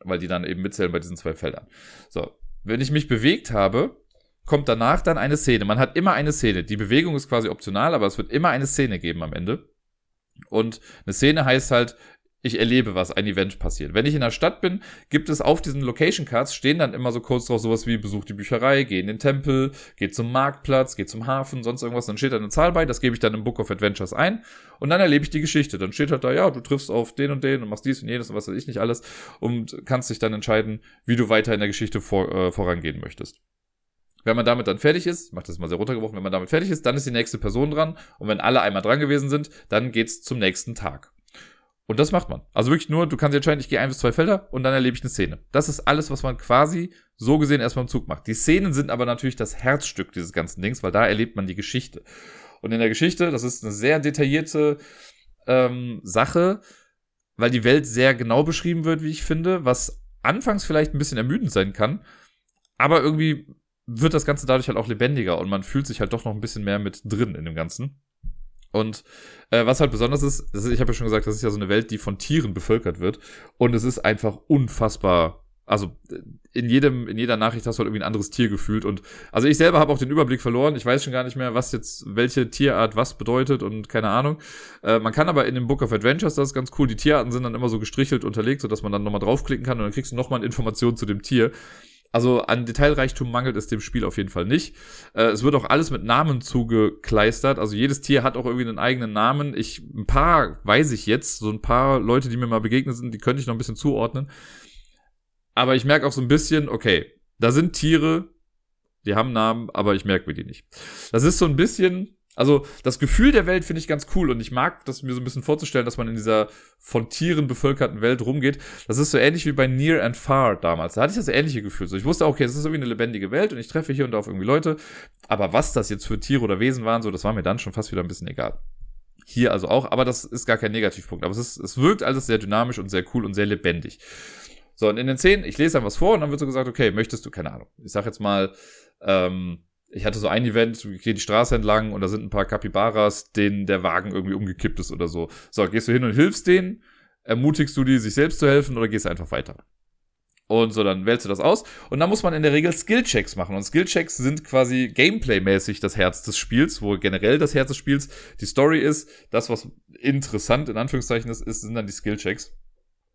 Weil die dann eben mitzählen bei diesen zwei Feldern. So. Wenn ich mich bewegt habe, kommt danach dann eine Szene. Man hat immer eine Szene. Die Bewegung ist quasi optional, aber es wird immer eine Szene geben am Ende. Und eine Szene heißt halt, ich erlebe was, ein Event passiert. Wenn ich in der Stadt bin, gibt es auf diesen Location Cards stehen dann immer so kurz drauf sowas wie besuch die Bücherei, geh in den Tempel, geh zum Marktplatz, geh zum Hafen, sonst irgendwas. Dann steht da eine Zahl bei, das gebe ich dann im Book of Adventures ein und dann erlebe ich die Geschichte. Dann steht halt da, ja, du triffst auf den und den und machst dies und jenes und was weiß ich nicht alles und kannst dich dann entscheiden, wie du weiter in der Geschichte vor, äh, vorangehen möchtest. Wenn man damit dann fertig ist, ich mach das mal sehr runtergebrochen, wenn man damit fertig ist, dann ist die nächste Person dran und wenn alle einmal dran gewesen sind, dann geht's zum nächsten Tag. Und das macht man. Also wirklich nur, du kannst entscheiden, ich gehe ein bis zwei Felder und dann erlebe ich eine Szene. Das ist alles, was man quasi so gesehen erstmal im Zug macht. Die Szenen sind aber natürlich das Herzstück dieses ganzen Dings, weil da erlebt man die Geschichte. Und in der Geschichte, das ist eine sehr detaillierte ähm, Sache, weil die Welt sehr genau beschrieben wird, wie ich finde, was anfangs vielleicht ein bisschen ermüdend sein kann, aber irgendwie wird das Ganze dadurch halt auch lebendiger und man fühlt sich halt doch noch ein bisschen mehr mit drin in dem Ganzen. Und äh, was halt besonders ist, ist ich habe ja schon gesagt, das ist ja so eine Welt, die von Tieren bevölkert wird. Und es ist einfach unfassbar. Also äh, in jedem, in jeder Nachricht hast du halt irgendwie ein anderes Tier gefühlt. Und also ich selber habe auch den Überblick verloren. Ich weiß schon gar nicht mehr, was jetzt, welche Tierart was bedeutet und keine Ahnung. Äh, man kann aber in dem Book of Adventures, das ist ganz cool, die Tierarten sind dann immer so gestrichelt unterlegt, sodass man dann nochmal draufklicken kann und dann kriegst du nochmal Informationen zu dem Tier. Also an Detailreichtum mangelt es dem Spiel auf jeden Fall nicht. Äh, es wird auch alles mit Namen zugekleistert. Also jedes Tier hat auch irgendwie einen eigenen Namen. Ich, ein paar weiß ich jetzt. So ein paar Leute, die mir mal begegnet sind, die könnte ich noch ein bisschen zuordnen. Aber ich merke auch so ein bisschen, okay, da sind Tiere, die haben Namen, aber ich merke mir die nicht. Das ist so ein bisschen, also das Gefühl der Welt finde ich ganz cool und ich mag das mir so ein bisschen vorzustellen, dass man in dieser von Tieren bevölkerten Welt rumgeht. Das ist so ähnlich wie bei Near and Far damals. Da hatte ich das ähnliche Gefühl. So, ich wusste, okay, es ist irgendwie eine lebendige Welt und ich treffe hier und da auf irgendwie Leute. Aber was das jetzt für Tiere oder Wesen waren, so, das war mir dann schon fast wieder ein bisschen egal. Hier also auch, aber das ist gar kein Negativpunkt. Aber es ist, es wirkt alles sehr dynamisch und sehr cool und sehr lebendig. So, und in den Szenen, ich lese dann was vor und dann wird so gesagt, okay, möchtest du, keine Ahnung. Ich sag jetzt mal, ähm, ich hatte so ein Event, gehe die Straße entlang und da sind ein paar Kapibaras, denen der Wagen irgendwie umgekippt ist oder so. So, gehst du hin und hilfst denen? Ermutigst du die, sich selbst zu helfen oder gehst einfach weiter? Und so, dann wählst du das aus. Und dann muss man in der Regel Skillchecks machen. Und Skillchecks sind quasi Gameplay-mäßig das Herz des Spiels, wo generell das Herz des Spiels die Story ist. Das, was interessant in Anführungszeichen ist, ist sind dann die Skillchecks.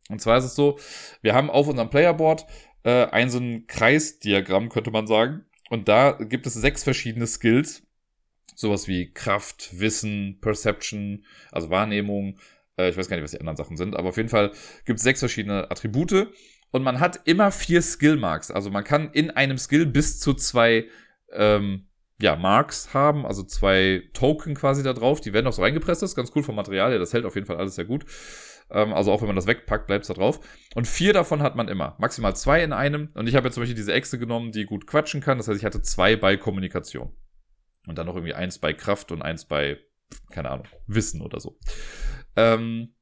Und zwar ist es so, wir haben auf unserem Playerboard äh, ein so ein Kreisdiagramm, könnte man sagen. Und da gibt es sechs verschiedene Skills. Sowas wie Kraft, Wissen, Perception, also Wahrnehmung. Äh, ich weiß gar nicht, was die anderen Sachen sind, aber auf jeden Fall gibt es sechs verschiedene Attribute. Und man hat immer vier Skill-Marks. Also man kann in einem Skill bis zu zwei ähm, ja, Marks haben, also zwei Token quasi da drauf. Die werden auch so reingepresst. Das ist ganz cool vom Material her. Das hält auf jeden Fall alles sehr gut. Ähm, also auch wenn man das wegpackt, bleibt es da drauf. Und vier davon hat man immer. Maximal zwei in einem. Und ich habe jetzt zum Beispiel diese Echse genommen, die gut quatschen kann. Das heißt, ich hatte zwei bei Kommunikation. Und dann noch irgendwie eins bei Kraft und eins bei, keine Ahnung, Wissen oder so. Ähm,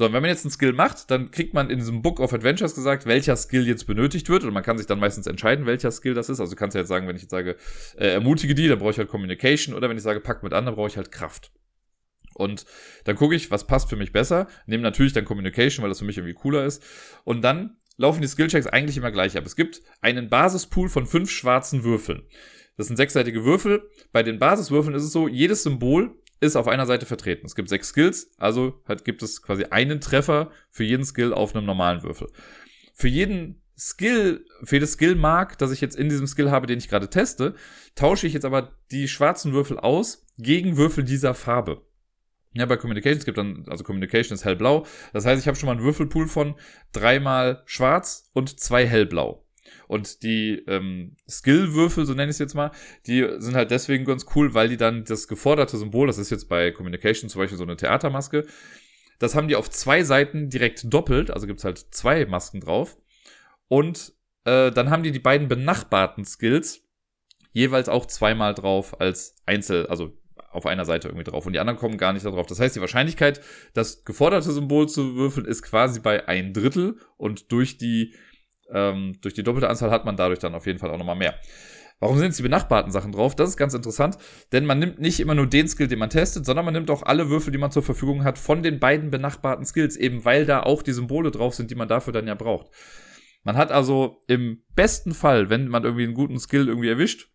so, und wenn man jetzt einen Skill macht, dann kriegt man in diesem Book of Adventures gesagt, welcher Skill jetzt benötigt wird. Und man kann sich dann meistens entscheiden, welcher Skill das ist. Also du kannst ja jetzt sagen, wenn ich jetzt sage, äh, ermutige die, dann brauche ich halt Communication. Oder wenn ich sage, pack mit an, dann brauche ich halt Kraft. Und dann gucke ich, was passt für mich besser. Nehme natürlich dann Communication, weil das für mich irgendwie cooler ist. Und dann laufen die Skillchecks eigentlich immer gleich ab. Es gibt einen Basispool von fünf schwarzen Würfeln. Das sind sechsseitige Würfel. Bei den Basiswürfeln ist es so, jedes Symbol ist auf einer Seite vertreten. Es gibt sechs Skills, also halt gibt es quasi einen Treffer für jeden Skill auf einem normalen Würfel. Für jeden Skill, für jedes Skill-Mark, das ich jetzt in diesem Skill habe, den ich gerade teste, tausche ich jetzt aber die schwarzen Würfel aus gegen Würfel dieser Farbe. Ja, bei Communication, es gibt dann, also Communication ist hellblau. Das heißt, ich habe schon mal einen Würfelpool von dreimal schwarz und zwei hellblau. Und die ähm, Skill-Würfel, so nenne ich es jetzt mal, die sind halt deswegen ganz cool, weil die dann das geforderte Symbol, das ist jetzt bei Communication zum Beispiel so eine Theatermaske, das haben die auf zwei Seiten direkt doppelt, also gibt's halt zwei Masken drauf. Und äh, dann haben die die beiden benachbarten Skills jeweils auch zweimal drauf als Einzel, also auf einer Seite irgendwie drauf und die anderen kommen gar nicht da drauf. Das heißt, die Wahrscheinlichkeit, das geforderte Symbol zu würfeln, ist quasi bei ein Drittel und durch die, ähm, durch die doppelte Anzahl hat man dadurch dann auf jeden Fall auch nochmal mehr. Warum sind jetzt die benachbarten Sachen drauf? Das ist ganz interessant, denn man nimmt nicht immer nur den Skill, den man testet, sondern man nimmt auch alle Würfel, die man zur Verfügung hat, von den beiden benachbarten Skills, eben weil da auch die Symbole drauf sind, die man dafür dann ja braucht. Man hat also im besten Fall, wenn man irgendwie einen guten Skill irgendwie erwischt,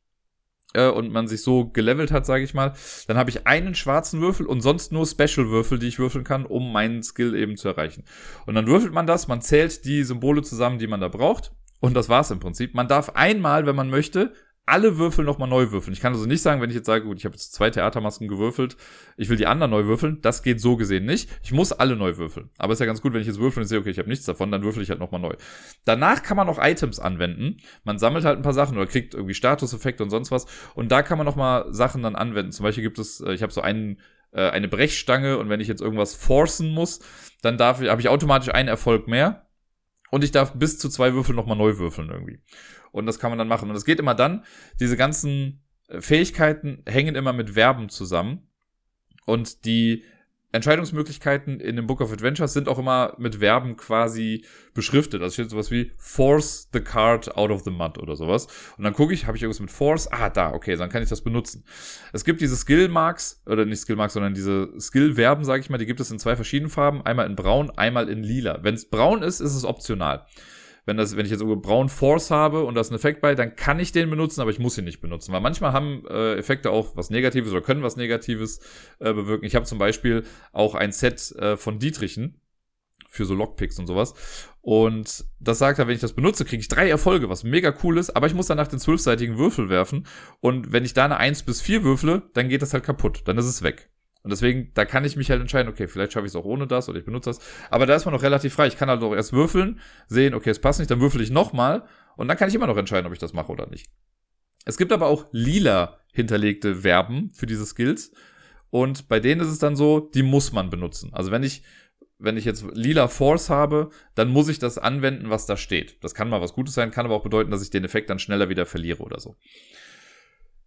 äh, und man sich so gelevelt hat, sage ich mal, dann habe ich einen schwarzen Würfel und sonst nur Special-Würfel, die ich würfeln kann, um meinen Skill eben zu erreichen. Und dann würfelt man das, man zählt die Symbole zusammen, die man da braucht. Und das war's im Prinzip. Man darf einmal, wenn man möchte, alle Würfel nochmal neu würfeln. Ich kann also nicht sagen, wenn ich jetzt sage, gut, ich habe jetzt zwei Theatermasken gewürfelt, ich will die anderen neu würfeln. Das geht so gesehen nicht. Ich muss alle neu würfeln. Aber ist ja ganz gut, wenn ich jetzt würfel und sehe, okay, ich habe nichts davon, dann würfel ich halt nochmal neu. Danach kann man noch Items anwenden. Man sammelt halt ein paar Sachen oder kriegt irgendwie Statuseffekte und sonst was. Und da kann man nochmal Sachen dann anwenden. Zum Beispiel gibt es, äh, ich habe so einen äh, eine Brechstange und wenn ich jetzt irgendwas forcen muss, dann darf ich, habe ich automatisch einen Erfolg mehr und ich darf bis zu zwei Würfel nochmal neu würfeln irgendwie. Und das kann man dann machen. Und es geht immer dann, diese ganzen äh, Fähigkeiten hängen immer mit Verben zusammen. Und die Entscheidungsmöglichkeiten in dem Book of Adventures sind auch immer mit Verben quasi beschriftet. Also steht sowas wie force the card out of the mud oder sowas. Und dann gucke ich, habe ich irgendwas mit force? Ah, da, okay, dann kann ich das benutzen. Es gibt diese Skill Marks, oder nicht Skill Marks, sondern diese Skill-Verben, sage ich mal, die gibt es in zwei verschiedenen Farben. Einmal in braun, einmal in lila. Wenn es braun ist, ist es optional wenn das, wenn ich jetzt irgendwo braun Force habe und da ist ein Effekt bei, dann kann ich den benutzen, aber ich muss ihn nicht benutzen. Weil manchmal haben äh, Effekte auch was Negatives oder können was Negatives äh, bewirken. Ich habe zum Beispiel auch ein Set äh, von Dietrichen für so Lockpicks und sowas. Und das sagt er, wenn ich das benutze, kriege ich drei Erfolge, was mega cool ist, aber ich muss danach den zwölfseitigen Würfel werfen. Und wenn ich da eine 1 bis 4 würfle, dann geht das halt kaputt. Dann ist es weg. Und deswegen, da kann ich mich halt entscheiden, okay, vielleicht schaffe ich es auch ohne das oder ich benutze das. Aber da ist man noch relativ frei. Ich kann halt auch erst würfeln, sehen, okay, es passt nicht, dann würfel ich nochmal und dann kann ich immer noch entscheiden, ob ich das mache oder nicht. Es gibt aber auch lila hinterlegte Verben für diese Skills. Und bei denen ist es dann so, die muss man benutzen. Also wenn ich, wenn ich jetzt lila Force habe, dann muss ich das anwenden, was da steht. Das kann mal was Gutes sein, kann aber auch bedeuten, dass ich den Effekt dann schneller wieder verliere oder so.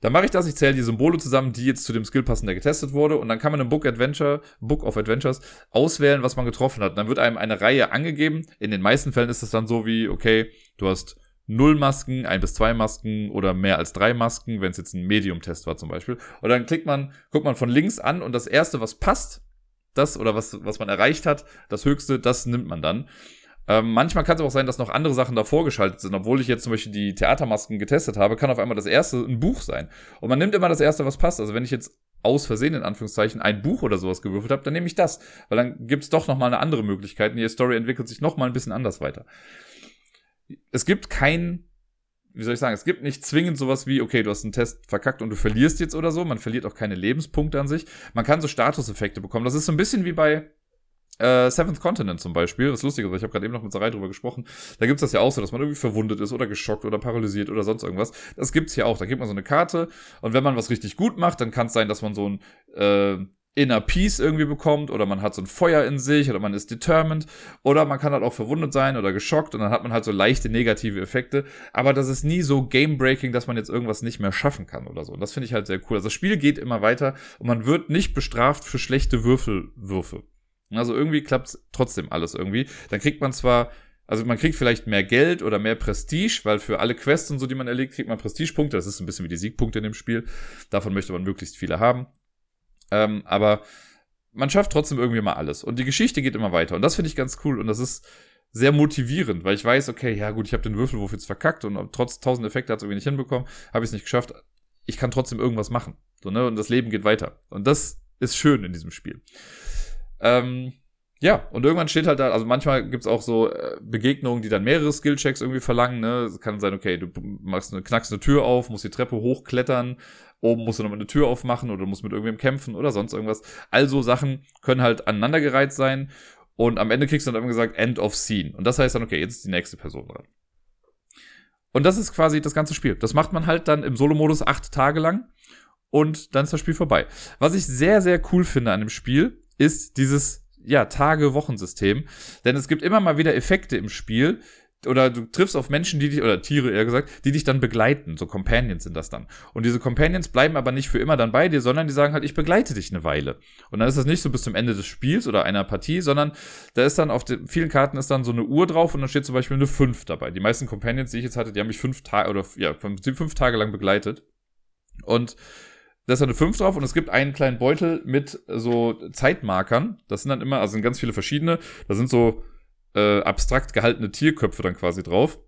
Dann mache ich das, ich zähle die Symbole zusammen, die jetzt zu dem Skill passen, der getestet wurde. Und dann kann man im Book Adventure, Book of Adventures auswählen, was man getroffen hat. Und dann wird einem eine Reihe angegeben. In den meisten Fällen ist es dann so wie, okay, du hast null Masken, ein bis zwei Masken oder mehr als drei Masken, wenn es jetzt ein Medium-Test war zum Beispiel. Und dann klickt man, guckt man von links an und das erste, was passt, das oder was, was man erreicht hat, das höchste, das nimmt man dann. Ähm, manchmal kann es auch sein, dass noch andere Sachen davor geschaltet sind. Obwohl ich jetzt zum Beispiel die Theatermasken getestet habe, kann auf einmal das erste ein Buch sein. Und man nimmt immer das erste, was passt. Also wenn ich jetzt aus Versehen in Anführungszeichen ein Buch oder sowas gewürfelt habe, dann nehme ich das. Weil dann gibt's doch noch mal eine andere Möglichkeit und die Story entwickelt sich noch mal ein bisschen anders weiter. Es gibt kein wie soll ich sagen, es gibt nicht zwingend sowas wie, okay, du hast einen Test verkackt und du verlierst jetzt oder so. Man verliert auch keine Lebenspunkte an sich. Man kann so Statuseffekte bekommen. Das ist so ein bisschen wie bei äh, Seventh Continent zum Beispiel, was lustig ist, ich habe gerade eben noch mit Sarai drüber gesprochen, da gibt's das ja auch so, dass man irgendwie verwundet ist oder geschockt oder paralysiert oder sonst irgendwas. Das gibt's hier auch. Da gibt man so eine Karte und wenn man was richtig gut macht, dann kann es sein, dass man so ein äh, Inner Peace irgendwie bekommt oder man hat so ein Feuer in sich oder man ist determined oder man kann halt auch verwundet sein oder geschockt und dann hat man halt so leichte negative Effekte, aber das ist nie so game-breaking, dass man jetzt irgendwas nicht mehr schaffen kann oder so. Und das finde ich halt sehr cool. Also das Spiel geht immer weiter und man wird nicht bestraft für schlechte Würfelwürfe. Also irgendwie klappt trotzdem alles irgendwie. Dann kriegt man zwar, also man kriegt vielleicht mehr Geld oder mehr Prestige, weil für alle Quests und so, die man erlegt, kriegt man Prestigepunkte. Das ist ein bisschen wie die Siegpunkte in dem Spiel. Davon möchte man möglichst viele haben. Ähm, aber man schafft trotzdem irgendwie mal alles. Und die Geschichte geht immer weiter. Und das finde ich ganz cool. Und das ist sehr motivierend, weil ich weiß, okay, ja gut, ich habe den Würfelwurf jetzt verkackt und trotz tausend Effekte hat es irgendwie nicht hinbekommen, habe ich es nicht geschafft. Ich kann trotzdem irgendwas machen. So, ne? Und das Leben geht weiter. Und das ist schön in diesem Spiel. Ähm, ja, und irgendwann steht halt da, also manchmal gibt's auch so äh, Begegnungen, die dann mehrere Skillchecks irgendwie verlangen. Ne? Es kann sein, okay, du machst eine, knackst eine Tür auf, musst die Treppe hochklettern, oben musst du nochmal eine Tür aufmachen oder musst mit irgendwem kämpfen oder sonst irgendwas. Also Sachen können halt aneinandergereiht sein und am Ende kriegst du dann immer gesagt, End of Scene. Und das heißt dann, okay, jetzt ist die nächste Person dran. Und das ist quasi das ganze Spiel. Das macht man halt dann im Solo-Modus acht Tage lang und dann ist das Spiel vorbei. Was ich sehr, sehr cool finde an dem Spiel, ist dieses ja, Tage-Wochensystem. Denn es gibt immer mal wieder Effekte im Spiel, oder du triffst auf Menschen, die dich, oder Tiere eher gesagt, die dich dann begleiten. So Companions sind das dann. Und diese Companions bleiben aber nicht für immer dann bei dir, sondern die sagen halt, ich begleite dich eine Weile. Und dann ist das nicht so bis zum Ende des Spiels oder einer Partie, sondern da ist dann auf den vielen Karten ist dann so eine Uhr drauf und dann steht zum Beispiel eine 5 dabei. Die meisten Companions, die ich jetzt hatte, die haben mich fünf Tage oder ja, fünf Tage lang begleitet. Und da ist eine 5 drauf und es gibt einen kleinen Beutel mit so Zeitmarkern. Das sind dann immer, also sind ganz viele verschiedene. Da sind so äh, abstrakt gehaltene Tierköpfe dann quasi drauf.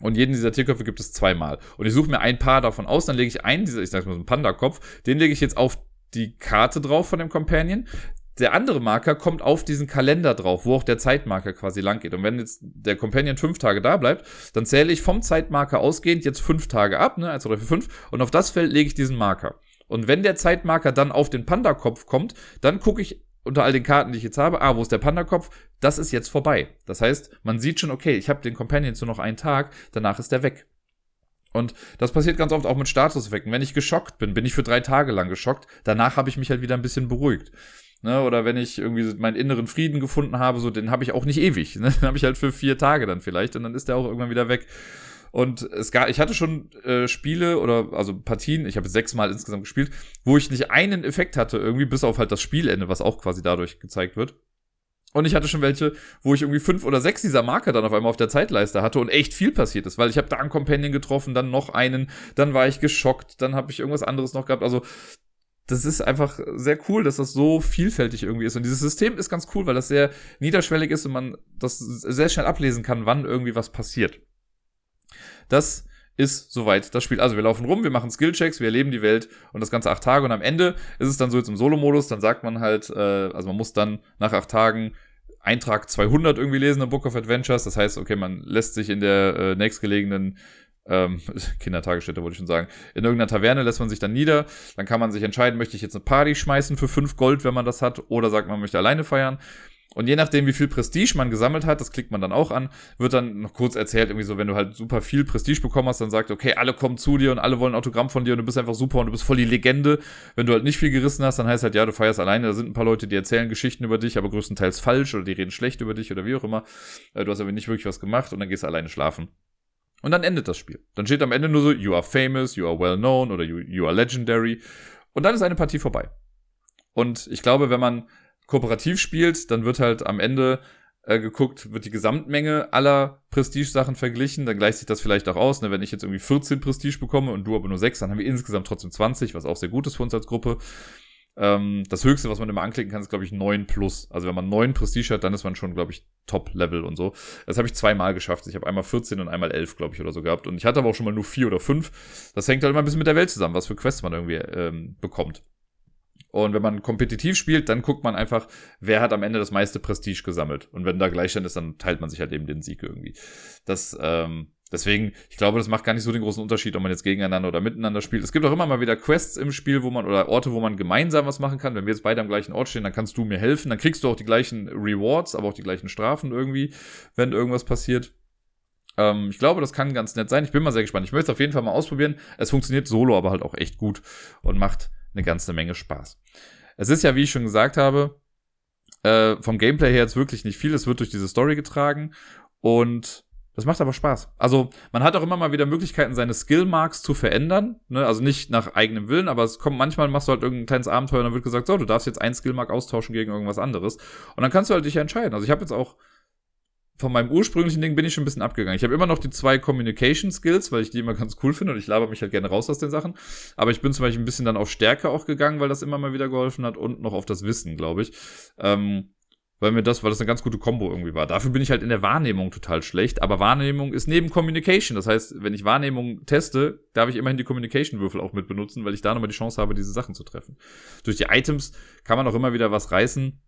Und jeden dieser Tierköpfe gibt es zweimal. Und ich suche mir ein paar davon aus, dann lege ich einen dieser, ich sag mal so einen Panda-Kopf, den lege ich jetzt auf die Karte drauf von dem Companion. Der andere Marker kommt auf diesen Kalender drauf, wo auch der Zeitmarker quasi lang geht. Und wenn jetzt der Companion fünf Tage da bleibt, dann zähle ich vom Zeitmarker ausgehend jetzt fünf Tage ab, ne, 1, 2, 3, 4, 5, und auf das Feld lege ich diesen Marker. Und wenn der Zeitmarker dann auf den Panda-Kopf kommt, dann gucke ich unter all den Karten, die ich jetzt habe, ah, wo ist der Panda-Kopf? Das ist jetzt vorbei. Das heißt, man sieht schon, okay, ich habe den Companion nur noch einen Tag, danach ist der weg. Und das passiert ganz oft auch mit Statuseffekten. Wenn ich geschockt bin, bin ich für drei Tage lang geschockt. Danach habe ich mich halt wieder ein bisschen beruhigt. Ne, oder wenn ich irgendwie meinen inneren Frieden gefunden habe, so den habe ich auch nicht ewig. Ne? Den habe ich halt für vier Tage dann vielleicht und dann ist der auch irgendwann wieder weg. Und es gab, ich hatte schon äh, Spiele oder also Partien, ich habe sechsmal insgesamt gespielt, wo ich nicht einen Effekt hatte, irgendwie, bis auf halt das Spielende, was auch quasi dadurch gezeigt wird. Und ich hatte schon welche, wo ich irgendwie fünf oder sechs dieser Marker dann auf einmal auf der Zeitleiste hatte und echt viel passiert ist, weil ich habe da einen Companion getroffen, dann noch einen, dann war ich geschockt, dann habe ich irgendwas anderes noch gehabt. Also das ist einfach sehr cool, dass das so vielfältig irgendwie ist. Und dieses System ist ganz cool, weil das sehr niederschwellig ist und man das sehr schnell ablesen kann, wann irgendwie was passiert. Das ist soweit das Spiel. Also wir laufen rum, wir machen Skillchecks, wir erleben die Welt und das ganze acht Tage und am Ende ist es dann so jetzt im Solo-Modus, dann sagt man halt, äh, also man muss dann nach acht Tagen Eintrag 200 irgendwie lesen im Book of Adventures. Das heißt, okay, man lässt sich in der äh, nächstgelegenen ähm, Kindertagesstätte wollte ich schon sagen, in irgendeiner Taverne lässt man sich dann nieder, dann kann man sich entscheiden, möchte ich jetzt eine Party schmeißen für fünf Gold, wenn man das hat, oder sagt man möchte alleine feiern. Und je nachdem, wie viel Prestige man gesammelt hat, das klickt man dann auch an, wird dann noch kurz erzählt, irgendwie so, wenn du halt super viel Prestige bekommen hast, dann sagt, okay, alle kommen zu dir und alle wollen ein Autogramm von dir und du bist einfach super und du bist voll die Legende. Wenn du halt nicht viel gerissen hast, dann heißt halt, ja, du feierst alleine, da sind ein paar Leute, die erzählen Geschichten über dich, aber größtenteils falsch oder die reden schlecht über dich oder wie auch immer. Äh, du hast aber nicht wirklich was gemacht und dann gehst du alleine schlafen. Und dann endet das Spiel. Dann steht am Ende nur so, you are famous, you are well known oder you, you are legendary. Und dann ist eine Partie vorbei. Und ich glaube, wenn man kooperativ spielt, dann wird halt am Ende äh, geguckt, wird die Gesamtmenge aller Prestige-Sachen verglichen, dann gleicht sich das vielleicht auch aus. Ne? Wenn ich jetzt irgendwie 14 Prestige bekomme und du aber nur 6, dann haben wir insgesamt trotzdem 20, was auch sehr gut ist für uns als Gruppe. Ähm, das höchste, was man immer anklicken kann, ist, glaube ich, 9 plus. Also wenn man 9 Prestige hat, dann ist man schon, glaube ich, Top-Level und so. Das habe ich zweimal geschafft. Ich habe einmal 14 und einmal 11, glaube ich, oder so gehabt. Und ich hatte aber auch schon mal nur 4 oder 5. Das hängt halt immer ein bisschen mit der Welt zusammen, was für Quests man irgendwie ähm, bekommt. Und wenn man kompetitiv spielt, dann guckt man einfach, wer hat am Ende das meiste Prestige gesammelt. Und wenn da Gleichstand ist, dann teilt man sich halt eben den Sieg irgendwie. Das, ähm, deswegen, ich glaube, das macht gar nicht so den großen Unterschied, ob man jetzt gegeneinander oder miteinander spielt. Es gibt auch immer mal wieder Quests im Spiel, wo man, oder Orte, wo man gemeinsam was machen kann. Wenn wir jetzt beide am gleichen Ort stehen, dann kannst du mir helfen. Dann kriegst du auch die gleichen Rewards, aber auch die gleichen Strafen irgendwie, wenn irgendwas passiert. Ähm, ich glaube, das kann ganz nett sein. Ich bin mal sehr gespannt. Ich möchte es auf jeden Fall mal ausprobieren. Es funktioniert solo aber halt auch echt gut und macht eine ganze Menge Spaß. Es ist ja, wie ich schon gesagt habe, äh, vom Gameplay her jetzt wirklich nicht viel. Es wird durch diese Story getragen und das macht aber Spaß. Also man hat auch immer mal wieder Möglichkeiten, seine Skill-Marks zu verändern. Ne? Also nicht nach eigenem Willen, aber es kommt manchmal, machst du halt irgendein kleines Abenteuer und dann wird gesagt, so, du darfst jetzt ein Skill-Mark austauschen gegen irgendwas anderes. Und dann kannst du halt dich entscheiden. Also ich habe jetzt auch von meinem ursprünglichen Ding bin ich schon ein bisschen abgegangen. Ich habe immer noch die zwei Communication Skills, weil ich die immer ganz cool finde und ich laber mich halt gerne raus aus den Sachen. Aber ich bin zum Beispiel ein bisschen dann auf Stärke auch gegangen, weil das immer mal wieder geholfen hat und noch auf das Wissen, glaube ich. Ähm, weil mir das, weil das eine ganz gute Kombo irgendwie war. Dafür bin ich halt in der Wahrnehmung total schlecht, aber Wahrnehmung ist neben Communication. Das heißt, wenn ich Wahrnehmung teste, darf ich immerhin die Communication-Würfel auch mit benutzen, weil ich da nochmal die Chance habe, diese Sachen zu treffen. Durch die Items kann man auch immer wieder was reißen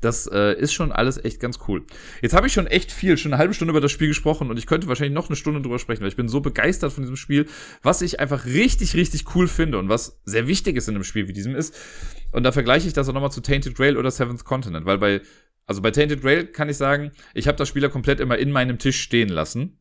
das äh, ist schon alles echt ganz cool. Jetzt habe ich schon echt viel, schon eine halbe Stunde über das Spiel gesprochen und ich könnte wahrscheinlich noch eine Stunde drüber sprechen, weil ich bin so begeistert von diesem Spiel. Was ich einfach richtig, richtig cool finde und was sehr wichtig ist in einem Spiel wie diesem ist, und da vergleiche ich das auch nochmal zu Tainted Grail oder Seventh Continent, weil bei, also bei Tainted Grail kann ich sagen, ich habe das Spieler komplett immer in meinem Tisch stehen lassen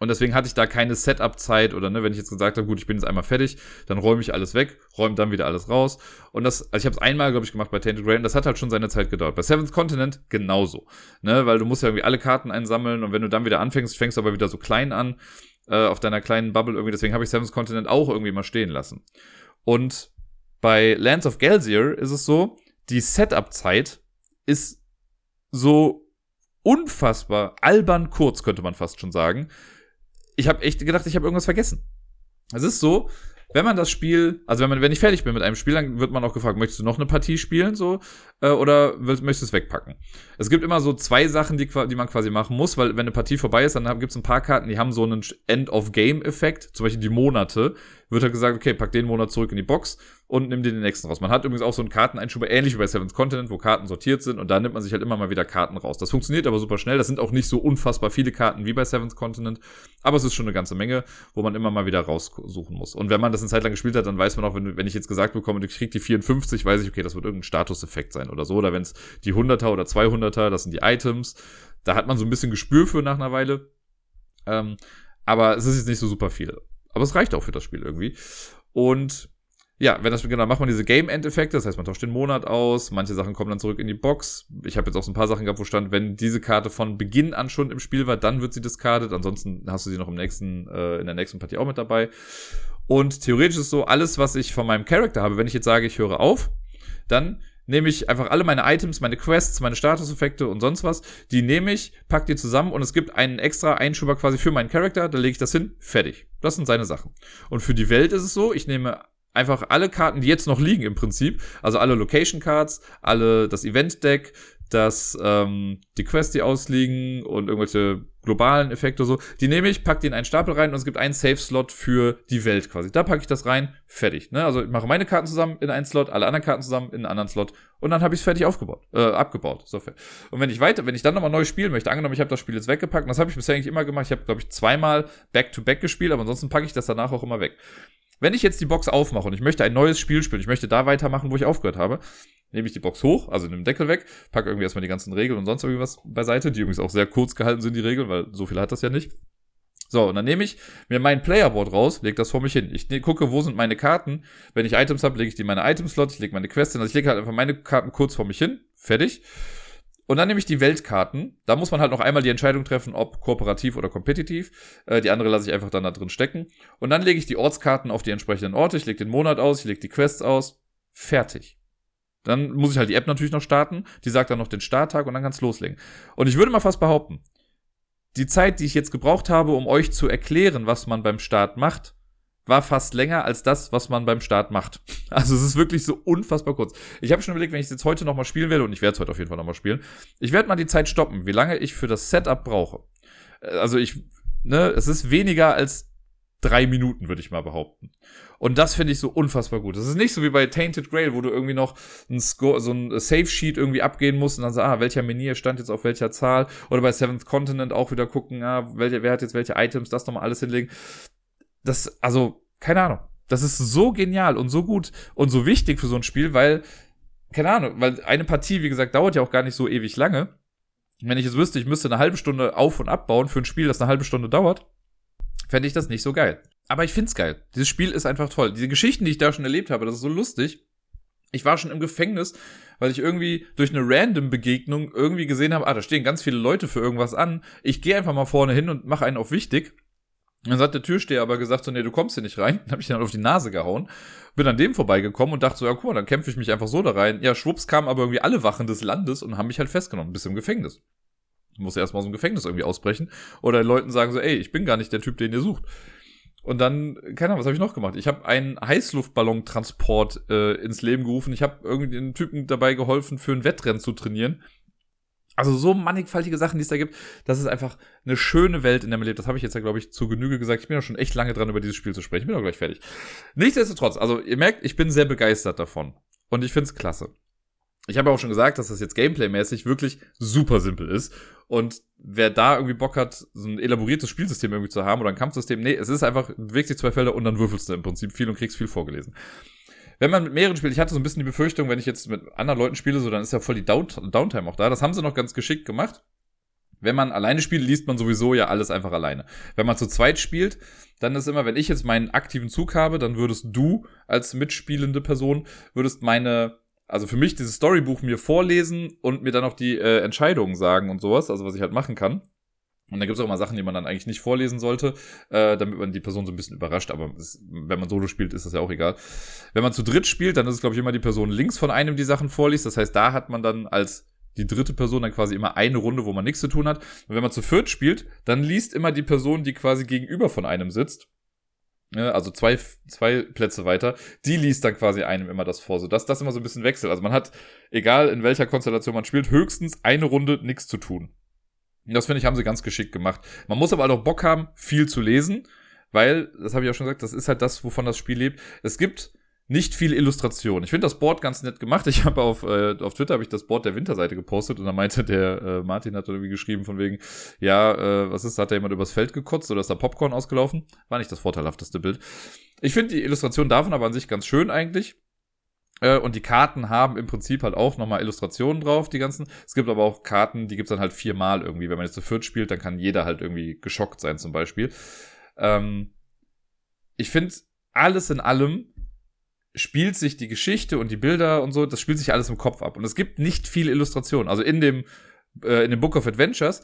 und deswegen hatte ich da keine Setup-Zeit oder ne, wenn ich jetzt gesagt habe, gut, ich bin jetzt einmal fertig, dann räume ich alles weg, räume dann wieder alles raus. Und das, also ich habe es einmal, glaube ich, gemacht bei Tainted Rain, das hat halt schon seine Zeit gedauert. Bei Seventh Continent genauso. Ne, weil du musst ja irgendwie alle Karten einsammeln und wenn du dann wieder anfängst, fängst du aber wieder so klein an, äh, auf deiner kleinen Bubble irgendwie. Deswegen habe ich Seventh Continent auch irgendwie mal stehen lassen. Und bei Lands of Gelsier ist es so, die Setup-Zeit ist so unfassbar albern kurz, könnte man fast schon sagen ich habe echt gedacht, ich habe irgendwas vergessen. Es ist so, wenn man das Spiel, also wenn man, wenn ich fertig bin mit einem Spiel, dann wird man auch gefragt, möchtest du noch eine Partie spielen, so, äh, oder willst, möchtest du es wegpacken? Es gibt immer so zwei Sachen, die, die man quasi machen muss, weil wenn eine Partie vorbei ist, dann gibt es ein paar Karten, die haben so einen End-of-Game-Effekt, zum Beispiel die Monate, wird halt gesagt, okay, pack den Monat zurück in die Box und nimm dir den nächsten raus. Man hat übrigens auch so einen Karteneinschub, ähnlich wie bei Seven's Continent, wo Karten sortiert sind und da nimmt man sich halt immer mal wieder Karten raus. Das funktioniert aber super schnell. Das sind auch nicht so unfassbar viele Karten wie bei Seven's Continent, aber es ist schon eine ganze Menge, wo man immer mal wieder raussuchen muss. Und wenn man das eine Zeit lang gespielt hat, dann weiß man auch, wenn, wenn ich jetzt gesagt bekomme, du kriegst die 54, weiß ich, okay, das wird irgendein Statuseffekt sein oder so. Oder wenn es die 100er oder 200er, das sind die Items. Da hat man so ein bisschen Gespür für nach einer Weile. Ähm, aber es ist jetzt nicht so super viel. Aber es reicht auch für das Spiel irgendwie. Und ja, wenn das genau, macht man diese Game-End-Effekte, das heißt, man tauscht den Monat aus, manche Sachen kommen dann zurück in die Box. Ich habe jetzt auch so ein paar Sachen gehabt, wo stand, wenn diese Karte von Beginn an schon im Spiel war, dann wird sie discarded, ansonsten hast du sie noch im nächsten, äh, in der nächsten Partie auch mit dabei. Und theoretisch ist so, alles, was ich von meinem Charakter habe, wenn ich jetzt sage, ich höre auf, dann nehme ich einfach alle meine Items, meine Quests, meine Statuseffekte und sonst was, die nehme ich, pack die zusammen und es gibt einen extra Einschuber quasi für meinen Charakter, da lege ich das hin, fertig. Das sind seine Sachen. Und für die Welt ist es so, ich nehme einfach alle Karten, die jetzt noch liegen im Prinzip, also alle Location Cards, alle das Event Deck, das ähm, die Quests, die ausliegen und irgendwelche globalen Effekte so, die nehme ich, pack die in einen Stapel rein und es gibt einen Safe-Slot für die Welt quasi. Da packe ich das rein, fertig. Ne? Also ich mache meine Karten zusammen in einen Slot, alle anderen Karten zusammen in einen anderen Slot und dann habe ich es fertig aufgebaut, äh, abgebaut. So viel. Und wenn ich weiter, wenn ich dann nochmal neu spielen möchte, angenommen, ich habe das Spiel jetzt weggepackt, und das habe ich bisher eigentlich immer gemacht, ich habe, glaube ich, zweimal Back-to-Back -back gespielt, aber ansonsten packe ich das danach auch immer weg. Wenn ich jetzt die Box aufmache und ich möchte ein neues Spiel spielen, ich möchte da weitermachen, wo ich aufgehört habe, nehme ich die Box hoch, also nehme den Deckel weg, packe irgendwie erstmal die ganzen Regeln und sonst irgendwas beiseite, die übrigens auch sehr kurz gehalten sind, die Regeln, weil so viel hat das ja nicht. So, und dann nehme ich mir mein Playerboard raus, lege das vor mich hin. Ich ne, gucke, wo sind meine Karten. Wenn ich Items habe, lege ich die in meine Item-Slot, ich lege meine Quest hin. Also ich lege halt einfach meine Karten kurz vor mich hin. Fertig. Und dann nehme ich die Weltkarten. Da muss man halt noch einmal die Entscheidung treffen, ob kooperativ oder kompetitiv. Äh, die andere lasse ich einfach dann da drin stecken. Und dann lege ich die Ortskarten auf die entsprechenden Orte. Ich lege den Monat aus, ich lege die Quests aus. Fertig. Dann muss ich halt die App natürlich noch starten. Die sagt dann noch den Starttag und dann kann's loslegen. Und ich würde mal fast behaupten, die Zeit, die ich jetzt gebraucht habe, um euch zu erklären, was man beim Start macht, war fast länger als das, was man beim Start macht. Also es ist wirklich so unfassbar kurz. Ich habe schon überlegt, wenn ich es jetzt heute nochmal spielen werde, und ich werde es heute auf jeden Fall nochmal spielen, ich werde mal die Zeit stoppen, wie lange ich für das Setup brauche. Äh, also ich, ne, es ist weniger als drei Minuten, würde ich mal behaupten. Und das finde ich so unfassbar gut. Das ist nicht so wie bei Tainted Grail, wo du irgendwie noch ein Score, so ein Safe-Sheet irgendwie abgehen musst und dann so, ah, welcher Menier stand jetzt auf welcher Zahl. Oder bei Seventh Continent auch wieder gucken, ah, welcher, wer hat jetzt welche Items, das nochmal alles hinlegen das, also, keine Ahnung. Das ist so genial und so gut und so wichtig für so ein Spiel, weil, keine Ahnung, weil eine Partie, wie gesagt, dauert ja auch gar nicht so ewig lange. Wenn ich es wüsste, ich müsste eine halbe Stunde auf- und abbauen für ein Spiel, das eine halbe Stunde dauert, fände ich das nicht so geil. Aber ich find's geil. Dieses Spiel ist einfach toll. Diese Geschichten, die ich da schon erlebt habe, das ist so lustig. Ich war schon im Gefängnis, weil ich irgendwie durch eine random Begegnung irgendwie gesehen habe, ah, da stehen ganz viele Leute für irgendwas an. Ich gehe einfach mal vorne hin und mache einen auf wichtig dann hat der Türsteher aber gesagt, so, nee, du kommst hier nicht rein. Dann habe ich dann auf die Nase gehauen. Bin an dem vorbeigekommen und dachte so, ja, guck mal, dann kämpfe ich mich einfach so da rein. Ja, schwupps kamen aber irgendwie alle Wachen des Landes und haben mich halt festgenommen, bis im Gefängnis. Ich muss erstmal aus dem Gefängnis irgendwie ausbrechen. Oder den Leuten sagen so, ey, ich bin gar nicht der Typ, den ihr sucht. Und dann, keine Ahnung, was habe ich noch gemacht? Ich habe einen Heißluftballontransport äh, ins Leben gerufen. Ich habe irgendwie den Typen dabei geholfen, für ein Wettrennen zu trainieren. Also so mannigfaltige Sachen, die es da gibt. Das ist einfach eine schöne Welt, in der man lebt. Das habe ich jetzt ja, glaube ich, zu Genüge gesagt. Ich bin ja schon echt lange dran, über dieses Spiel zu sprechen. Ich bin auch gleich fertig. Nichtsdestotrotz, also ihr merkt, ich bin sehr begeistert davon. Und ich finde es klasse. Ich habe auch schon gesagt, dass das jetzt gameplaymäßig wirklich super simpel ist. Und wer da irgendwie Bock hat, so ein elaboriertes Spielsystem irgendwie zu haben oder ein Kampfsystem, nee, es ist einfach, du bewegst dich zwei Felder und dann würfelst du im Prinzip viel und kriegst viel vorgelesen wenn man mit mehreren spielt, ich hatte so ein bisschen die Befürchtung, wenn ich jetzt mit anderen Leuten spiele, so dann ist ja voll die Down Downtime auch da. Das haben sie noch ganz geschickt gemacht. Wenn man alleine spielt, liest man sowieso ja alles einfach alleine. Wenn man zu zweit spielt, dann ist immer, wenn ich jetzt meinen aktiven Zug habe, dann würdest du als mitspielende Person, würdest meine, also für mich dieses Storybuch mir vorlesen und mir dann auch die äh, Entscheidungen sagen und sowas, also was ich halt machen kann. Und da gibt es auch immer Sachen, die man dann eigentlich nicht vorlesen sollte, äh, damit man die Person so ein bisschen überrascht. Aber es, wenn man Solo spielt, ist das ja auch egal. Wenn man zu dritt spielt, dann ist es, glaube ich, immer die Person links von einem, die Sachen vorliest. Das heißt, da hat man dann als die dritte Person dann quasi immer eine Runde, wo man nichts zu tun hat. Und wenn man zu viert spielt, dann liest immer die Person, die quasi gegenüber von einem sitzt, also zwei, zwei Plätze weiter, die liest dann quasi einem immer das vor, so dass das immer so ein bisschen wechselt. Also man hat, egal in welcher Konstellation man spielt, höchstens eine Runde nichts zu tun. Und das finde ich, haben sie ganz geschickt gemacht. Man muss aber auch Bock haben, viel zu lesen, weil, das habe ich auch schon gesagt, das ist halt das, wovon das Spiel lebt. Es gibt nicht viel Illustration. Ich finde das Board ganz nett gemacht. Ich habe auf, äh, auf Twitter habe ich das Board der Winterseite gepostet und da meinte der äh, Martin hat irgendwie geschrieben von wegen, ja, äh, was ist, hat da jemand übers Feld gekotzt oder ist da Popcorn ausgelaufen? War nicht das vorteilhafteste Bild. Ich finde die Illustration davon aber an sich ganz schön eigentlich. Äh, und die Karten haben im Prinzip halt auch nochmal Illustrationen drauf, die ganzen. Es gibt aber auch Karten, die gibt's dann halt viermal irgendwie. Wenn man jetzt zu viert spielt, dann kann jeder halt irgendwie geschockt sein zum Beispiel. Ähm, ich finde alles in allem spielt sich die Geschichte und die Bilder und so, das spielt sich alles im Kopf ab. Und es gibt nicht viel Illustration. Also in dem, äh, in dem Book of Adventures,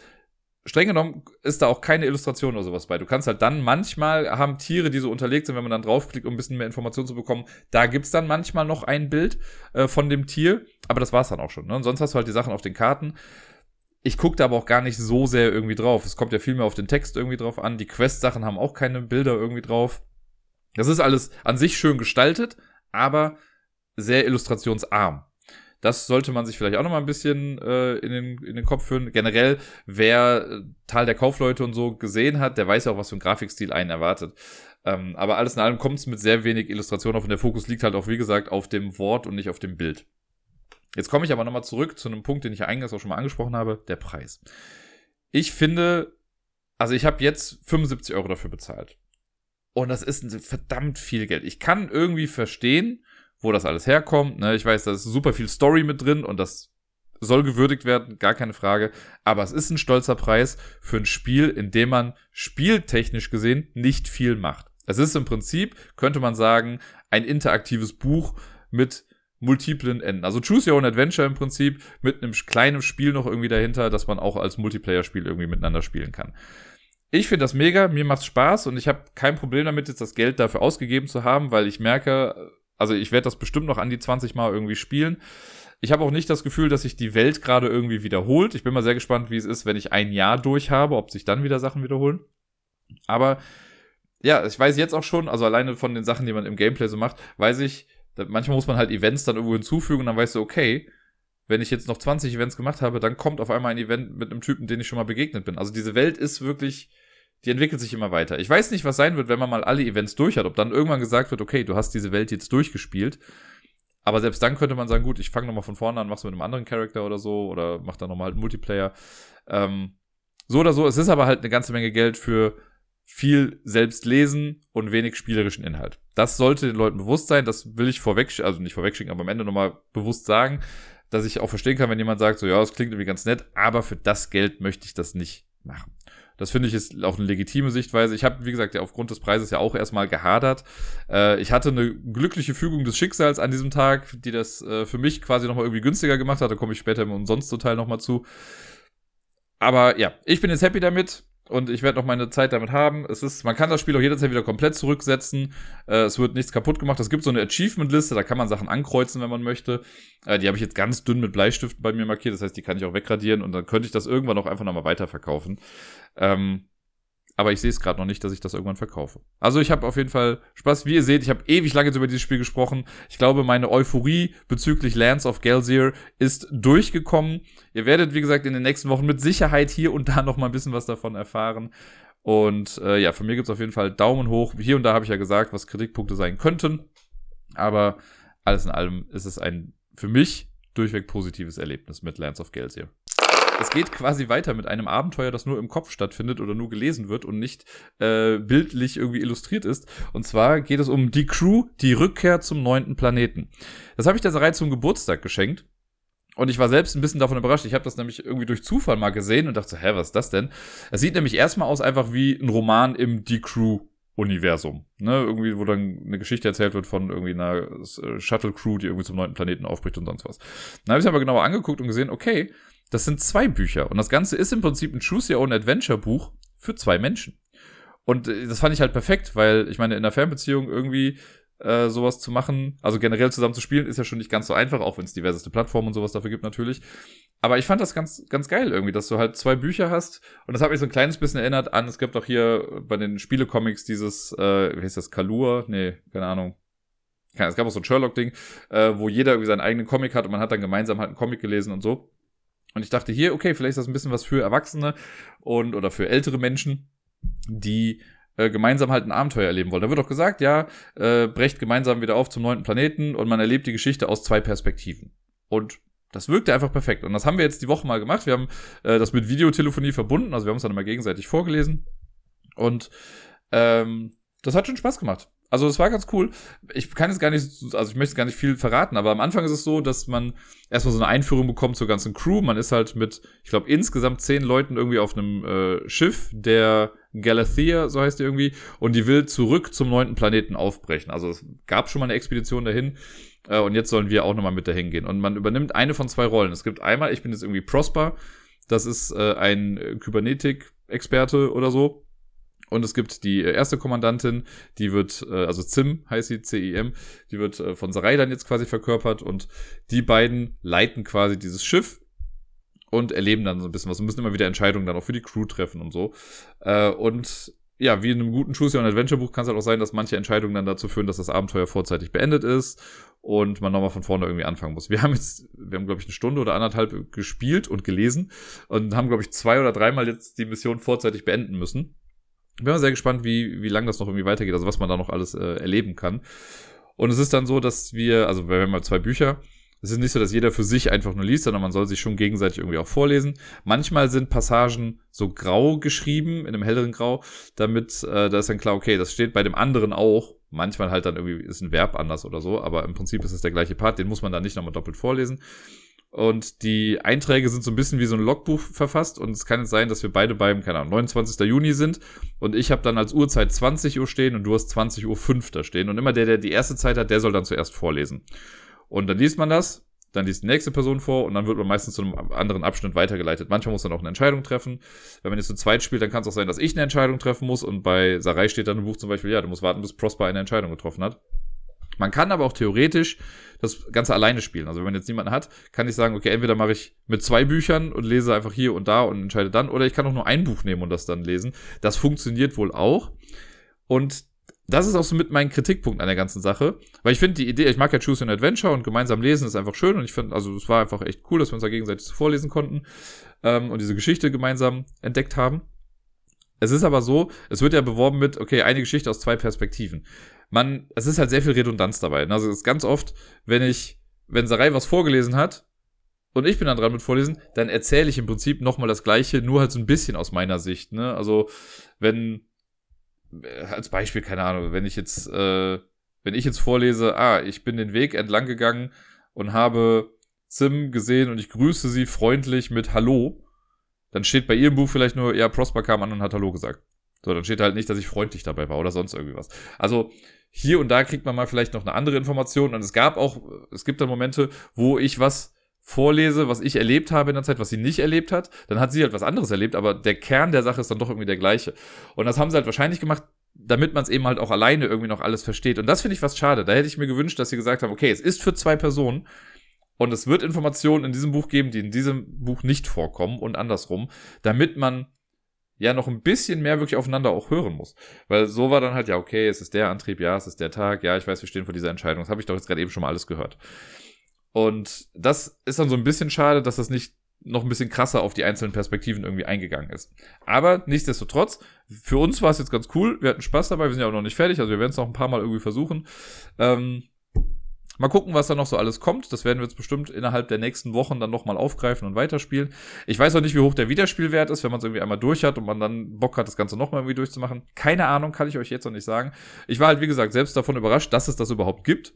streng genommen, ist da auch keine Illustration oder sowas bei. Du kannst halt dann manchmal haben Tiere, die so unterlegt sind, wenn man dann draufklickt, um ein bisschen mehr Informationen zu bekommen. Da gibt's dann manchmal noch ein Bild äh, von dem Tier, aber das war's dann auch schon. Ne? Und sonst hast du halt die Sachen auf den Karten. Ich gucke da aber auch gar nicht so sehr irgendwie drauf. Es kommt ja viel mehr auf den Text irgendwie drauf an. Die Quest-Sachen haben auch keine Bilder irgendwie drauf. Das ist alles an sich schön gestaltet, aber sehr illustrationsarm. Das sollte man sich vielleicht auch noch mal ein bisschen äh, in, den, in den Kopf führen. Generell, wer äh, Tal der Kaufleute und so gesehen hat, der weiß ja auch, was für ein Grafikstil einen erwartet. Ähm, aber alles in allem kommt es mit sehr wenig Illustration auf und der Fokus liegt halt auch, wie gesagt, auf dem Wort und nicht auf dem Bild. Jetzt komme ich aber nochmal zurück zu einem Punkt, den ich ja eingangs auch schon mal angesprochen habe, der Preis. Ich finde, also ich habe jetzt 75 Euro dafür bezahlt. Und das ist verdammt viel Geld. Ich kann irgendwie verstehen, wo das alles herkommt. Ne? Ich weiß, da ist super viel Story mit drin und das soll gewürdigt werden, gar keine Frage. Aber es ist ein stolzer Preis für ein Spiel, in dem man spieltechnisch gesehen nicht viel macht. Es ist im Prinzip, könnte man sagen, ein interaktives Buch mit multiplen Enden. Also Choose Your Own Adventure im Prinzip mit einem kleinen Spiel noch irgendwie dahinter, dass man auch als Multiplayer-Spiel irgendwie miteinander spielen kann. Ich finde das mega, mir macht's Spaß und ich habe kein Problem damit, jetzt das Geld dafür ausgegeben zu haben, weil ich merke, also ich werde das bestimmt noch an die 20 Mal irgendwie spielen. Ich habe auch nicht das Gefühl, dass sich die Welt gerade irgendwie wiederholt. Ich bin mal sehr gespannt, wie es ist, wenn ich ein Jahr durch habe, ob sich dann wieder Sachen wiederholen. Aber ja, ich weiß jetzt auch schon, also alleine von den Sachen, die man im Gameplay so macht, weiß ich, manchmal muss man halt Events dann irgendwo hinzufügen und dann weißt du, okay, wenn ich jetzt noch 20 Events gemacht habe, dann kommt auf einmal ein Event mit einem Typen, den ich schon mal begegnet bin. Also diese Welt ist wirklich die entwickelt sich immer weiter. Ich weiß nicht, was sein wird, wenn man mal alle Events durch hat. Ob dann irgendwann gesagt wird, okay, du hast diese Welt jetzt durchgespielt. Aber selbst dann könnte man sagen, gut, ich fange nochmal von vorne an, mach's mit einem anderen Charakter oder so, oder mach dann nochmal halt Multiplayer. Ähm, so oder so, es ist aber halt eine ganze Menge Geld für viel selbst lesen und wenig spielerischen Inhalt. Das sollte den Leuten bewusst sein, das will ich vorweg, also nicht vorwegschicken, aber am Ende nochmal bewusst sagen, dass ich auch verstehen kann, wenn jemand sagt, so ja, das klingt irgendwie ganz nett, aber für das Geld möchte ich das nicht machen. Das finde ich ist auch eine legitime Sichtweise. Ich habe, wie gesagt, ja aufgrund des Preises ja auch erstmal gehadert. Äh, ich hatte eine glückliche Fügung des Schicksals an diesem Tag, die das äh, für mich quasi nochmal irgendwie günstiger gemacht hat. Da komme ich später im Umsonst-Teil nochmal zu. Aber ja, ich bin jetzt happy damit und ich werde noch meine Zeit damit haben. Es ist, man kann das Spiel auch jederzeit wieder komplett zurücksetzen. Äh, es wird nichts kaputt gemacht. Es gibt so eine Achievement-Liste, da kann man Sachen ankreuzen, wenn man möchte. Äh, die habe ich jetzt ganz dünn mit Bleistiften bei mir markiert, das heißt, die kann ich auch wegradieren und dann könnte ich das irgendwann auch einfach nochmal weiterverkaufen. Ähm, aber ich sehe es gerade noch nicht, dass ich das irgendwann verkaufe. Also ich habe auf jeden Fall Spaß. Wie ihr seht, ich habe ewig lange über dieses Spiel gesprochen. Ich glaube, meine Euphorie bezüglich Lands of Gelsier ist durchgekommen. Ihr werdet, wie gesagt, in den nächsten Wochen mit Sicherheit hier und da noch mal ein bisschen was davon erfahren. Und äh, ja, von mir gibt's auf jeden Fall Daumen hoch. Hier und da habe ich ja gesagt, was Kritikpunkte sein könnten. Aber alles in allem ist es ein für mich durchweg positives Erlebnis mit Lands of Gelsier es geht quasi weiter mit einem Abenteuer, das nur im Kopf stattfindet oder nur gelesen wird und nicht äh, bildlich irgendwie illustriert ist. Und zwar geht es um die Crew, die Rückkehr zum neunten Planeten. Das habe ich der Reihe zum Geburtstag geschenkt. Und ich war selbst ein bisschen davon überrascht. Ich habe das nämlich irgendwie durch Zufall mal gesehen und dachte, hä, was ist das denn? Es sieht nämlich erstmal aus einfach wie ein Roman im Die Crew Universum. Ne? Irgendwie, wo dann eine Geschichte erzählt wird von irgendwie einer äh, Shuttle-Crew, die irgendwie zum neunten Planeten aufbricht und sonst was. Dann habe ich aber genauer angeguckt und gesehen, okay, das sind zwei Bücher. Und das Ganze ist im Prinzip ein Choose Your Own Adventure Buch für zwei Menschen. Und äh, das fand ich halt perfekt, weil ich meine, in einer Fernbeziehung irgendwie äh, sowas zu machen, also generell zusammen zu spielen, ist ja schon nicht ganz so einfach, auch wenn es diverseste Plattformen und sowas dafür gibt natürlich. aber ich fand das ganz, ganz geil irgendwie, dass du halt zwei Bücher hast. Und das hat mich so ein kleines bisschen erinnert an, es gibt auch hier bei den Spielecomics dieses, äh, wie heißt das, Kalur? Nee, keine Ahnung. Es gab auch so ein Sherlock-Ding, äh, wo jeder irgendwie seinen eigenen Comic hat und man hat dann gemeinsam halt einen Comic gelesen und so. Und ich dachte hier, okay, vielleicht ist das ein bisschen was für Erwachsene und oder für ältere Menschen, die äh, gemeinsam halt ein Abenteuer erleben wollen. Da wird auch gesagt, ja, äh, brecht gemeinsam wieder auf zum neunten Planeten und man erlebt die Geschichte aus zwei Perspektiven. Und das wirkte einfach perfekt. Und das haben wir jetzt die Woche mal gemacht. Wir haben äh, das mit Videotelefonie verbunden. Also wir haben uns dann immer gegenseitig vorgelesen. Und ähm, das hat schon Spaß gemacht. Also es war ganz cool. Ich kann jetzt gar nicht, also ich möchte gar nicht viel verraten, aber am Anfang ist es so, dass man erstmal so eine Einführung bekommt zur ganzen Crew. Man ist halt mit, ich glaube, insgesamt zehn Leuten irgendwie auf einem äh, Schiff, der Galathea, so heißt die irgendwie, und die will zurück zum neunten Planeten aufbrechen. Also es gab schon mal eine Expedition dahin. Äh, und jetzt sollen wir auch nochmal mit dahin gehen. Und man übernimmt eine von zwei Rollen. Es gibt einmal, ich bin jetzt irgendwie Prosper, das ist äh, ein Kybernetik-Experte oder so. Und es gibt die erste Kommandantin, die wird, äh, also Zim heißt sie, C-I-M, die wird äh, von Sarai dann jetzt quasi verkörpert und die beiden leiten quasi dieses Schiff und erleben dann so ein bisschen was und müssen immer wieder Entscheidungen dann auch für die Crew treffen und so. Äh, und ja, wie in einem guten Choose Your Adventure Buch kann es halt auch sein, dass manche Entscheidungen dann dazu führen, dass das Abenteuer vorzeitig beendet ist und man nochmal von vorne irgendwie anfangen muss. Wir haben jetzt, wir haben glaube ich eine Stunde oder anderthalb gespielt und gelesen und haben glaube ich zwei oder dreimal jetzt die Mission vorzeitig beenden müssen. Bin mal sehr gespannt, wie, wie lang das noch irgendwie weitergeht, also was man da noch alles äh, erleben kann. Und es ist dann so, dass wir, also wir haben mal zwei Bücher, es ist nicht so, dass jeder für sich einfach nur liest, sondern man soll sich schon gegenseitig irgendwie auch vorlesen. Manchmal sind Passagen so grau geschrieben, in einem helleren Grau, damit äh, da ist dann klar, okay, das steht bei dem anderen auch. Manchmal halt dann irgendwie ist ein Verb anders oder so, aber im Prinzip ist es der gleiche Part, den muss man dann nicht nochmal doppelt vorlesen. Und die Einträge sind so ein bisschen wie so ein Logbuch verfasst. Und es kann jetzt sein, dass wir beide beim, keine Ahnung, 29. Juni sind. Und ich habe dann als Uhrzeit 20 Uhr stehen und du hast 20 Uhr 5 da stehen. Und immer der, der die erste Zeit hat, der soll dann zuerst vorlesen. Und dann liest man das, dann liest die nächste Person vor und dann wird man meistens zu einem anderen Abschnitt weitergeleitet. Manchmal muss man auch eine Entscheidung treffen. Wenn man jetzt zu zweit spielt, dann kann es auch sein, dass ich eine Entscheidung treffen muss und bei Sarai steht dann im Buch zum Beispiel, ja, du musst warten, bis Prosper eine Entscheidung getroffen hat. Man kann aber auch theoretisch das Ganze alleine spielen. Also wenn man jetzt niemanden hat, kann ich sagen, okay, entweder mache ich mit zwei Büchern und lese einfach hier und da und entscheide dann, oder ich kann auch nur ein Buch nehmen und das dann lesen. Das funktioniert wohl auch. Und das ist auch so mit mein Kritikpunkt an der ganzen Sache, weil ich finde die Idee, ich mag ja Choose an Adventure und gemeinsam lesen ist einfach schön und ich finde, also es war einfach echt cool, dass wir uns da gegenseitig vorlesen konnten ähm, und diese Geschichte gemeinsam entdeckt haben. Es ist aber so, es wird ja beworben mit, okay, eine Geschichte aus zwei Perspektiven. Man, es ist halt sehr viel Redundanz dabei. Also es ist ganz oft, wenn ich, wenn Sarai was vorgelesen hat und ich bin dann dran mit Vorlesen, dann erzähle ich im Prinzip nochmal das Gleiche, nur halt so ein bisschen aus meiner Sicht. Ne? Also wenn äh, als Beispiel, keine Ahnung, wenn ich jetzt, äh, wenn ich jetzt vorlese, ah, ich bin den Weg entlang gegangen und habe Sim gesehen und ich grüße sie freundlich mit Hallo, dann steht bei ihrem Buch vielleicht nur, ja, Prosper kam an und hat Hallo gesagt. So, dann steht halt nicht, dass ich freundlich dabei war oder sonst irgendwie was. Also hier und da kriegt man mal vielleicht noch eine andere Information und es gab auch, es gibt dann Momente, wo ich was vorlese, was ich erlebt habe in der Zeit, was sie nicht erlebt hat, dann hat sie halt was anderes erlebt, aber der Kern der Sache ist dann doch irgendwie der gleiche. Und das haben sie halt wahrscheinlich gemacht, damit man es eben halt auch alleine irgendwie noch alles versteht. Und das finde ich fast schade. Da hätte ich mir gewünscht, dass sie gesagt haben, okay, es ist für zwei Personen und es wird Informationen in diesem Buch geben, die in diesem Buch nicht vorkommen und andersrum, damit man ja noch ein bisschen mehr wirklich aufeinander auch hören muss. Weil so war dann halt, ja, okay, es ist der Antrieb, ja, es ist der Tag, ja, ich weiß, wir stehen vor dieser Entscheidung. Das habe ich doch jetzt gerade eben schon mal alles gehört. Und das ist dann so ein bisschen schade, dass das nicht noch ein bisschen krasser auf die einzelnen Perspektiven irgendwie eingegangen ist. Aber nichtsdestotrotz, für uns war es jetzt ganz cool. Wir hatten Spaß dabei, wir sind ja auch noch nicht fertig, also wir werden es noch ein paar Mal irgendwie versuchen. Ähm, mal gucken, was da noch so alles kommt. Das werden wir jetzt bestimmt innerhalb der nächsten Wochen dann nochmal aufgreifen und weiterspielen. Ich weiß auch nicht, wie hoch der Wiederspielwert ist, wenn man es irgendwie einmal durch hat und man dann Bock hat, das Ganze nochmal irgendwie durchzumachen. Keine Ahnung, kann ich euch jetzt noch nicht sagen. Ich war halt, wie gesagt, selbst davon überrascht, dass es das überhaupt gibt.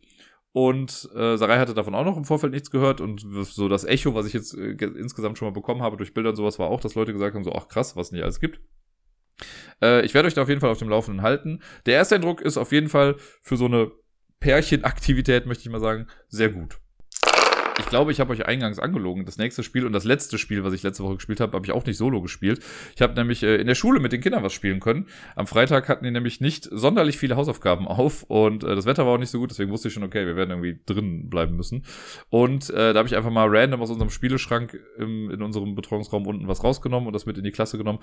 Und äh, Sarai hatte davon auch noch im Vorfeld nichts gehört. Und so das Echo, was ich jetzt äh, insgesamt schon mal bekommen habe durch Bilder und sowas, war auch, dass Leute gesagt haben, so, ach krass, was nicht alles gibt. Äh, ich werde euch da auf jeden Fall auf dem Laufenden halten. Der erste Eindruck ist auf jeden Fall für so eine Pärchenaktivität, möchte ich mal sagen, sehr gut. Ich glaube, ich habe euch eingangs angelogen. Das nächste Spiel und das letzte Spiel, was ich letzte Woche gespielt habe, habe ich auch nicht solo gespielt. Ich habe nämlich äh, in der Schule mit den Kindern was spielen können. Am Freitag hatten die nämlich nicht sonderlich viele Hausaufgaben auf und äh, das Wetter war auch nicht so gut, deswegen wusste ich schon, okay, wir werden irgendwie drin bleiben müssen. Und äh, da habe ich einfach mal random aus unserem Spieleschrank im, in unserem Betreuungsraum unten was rausgenommen und das mit in die Klasse genommen.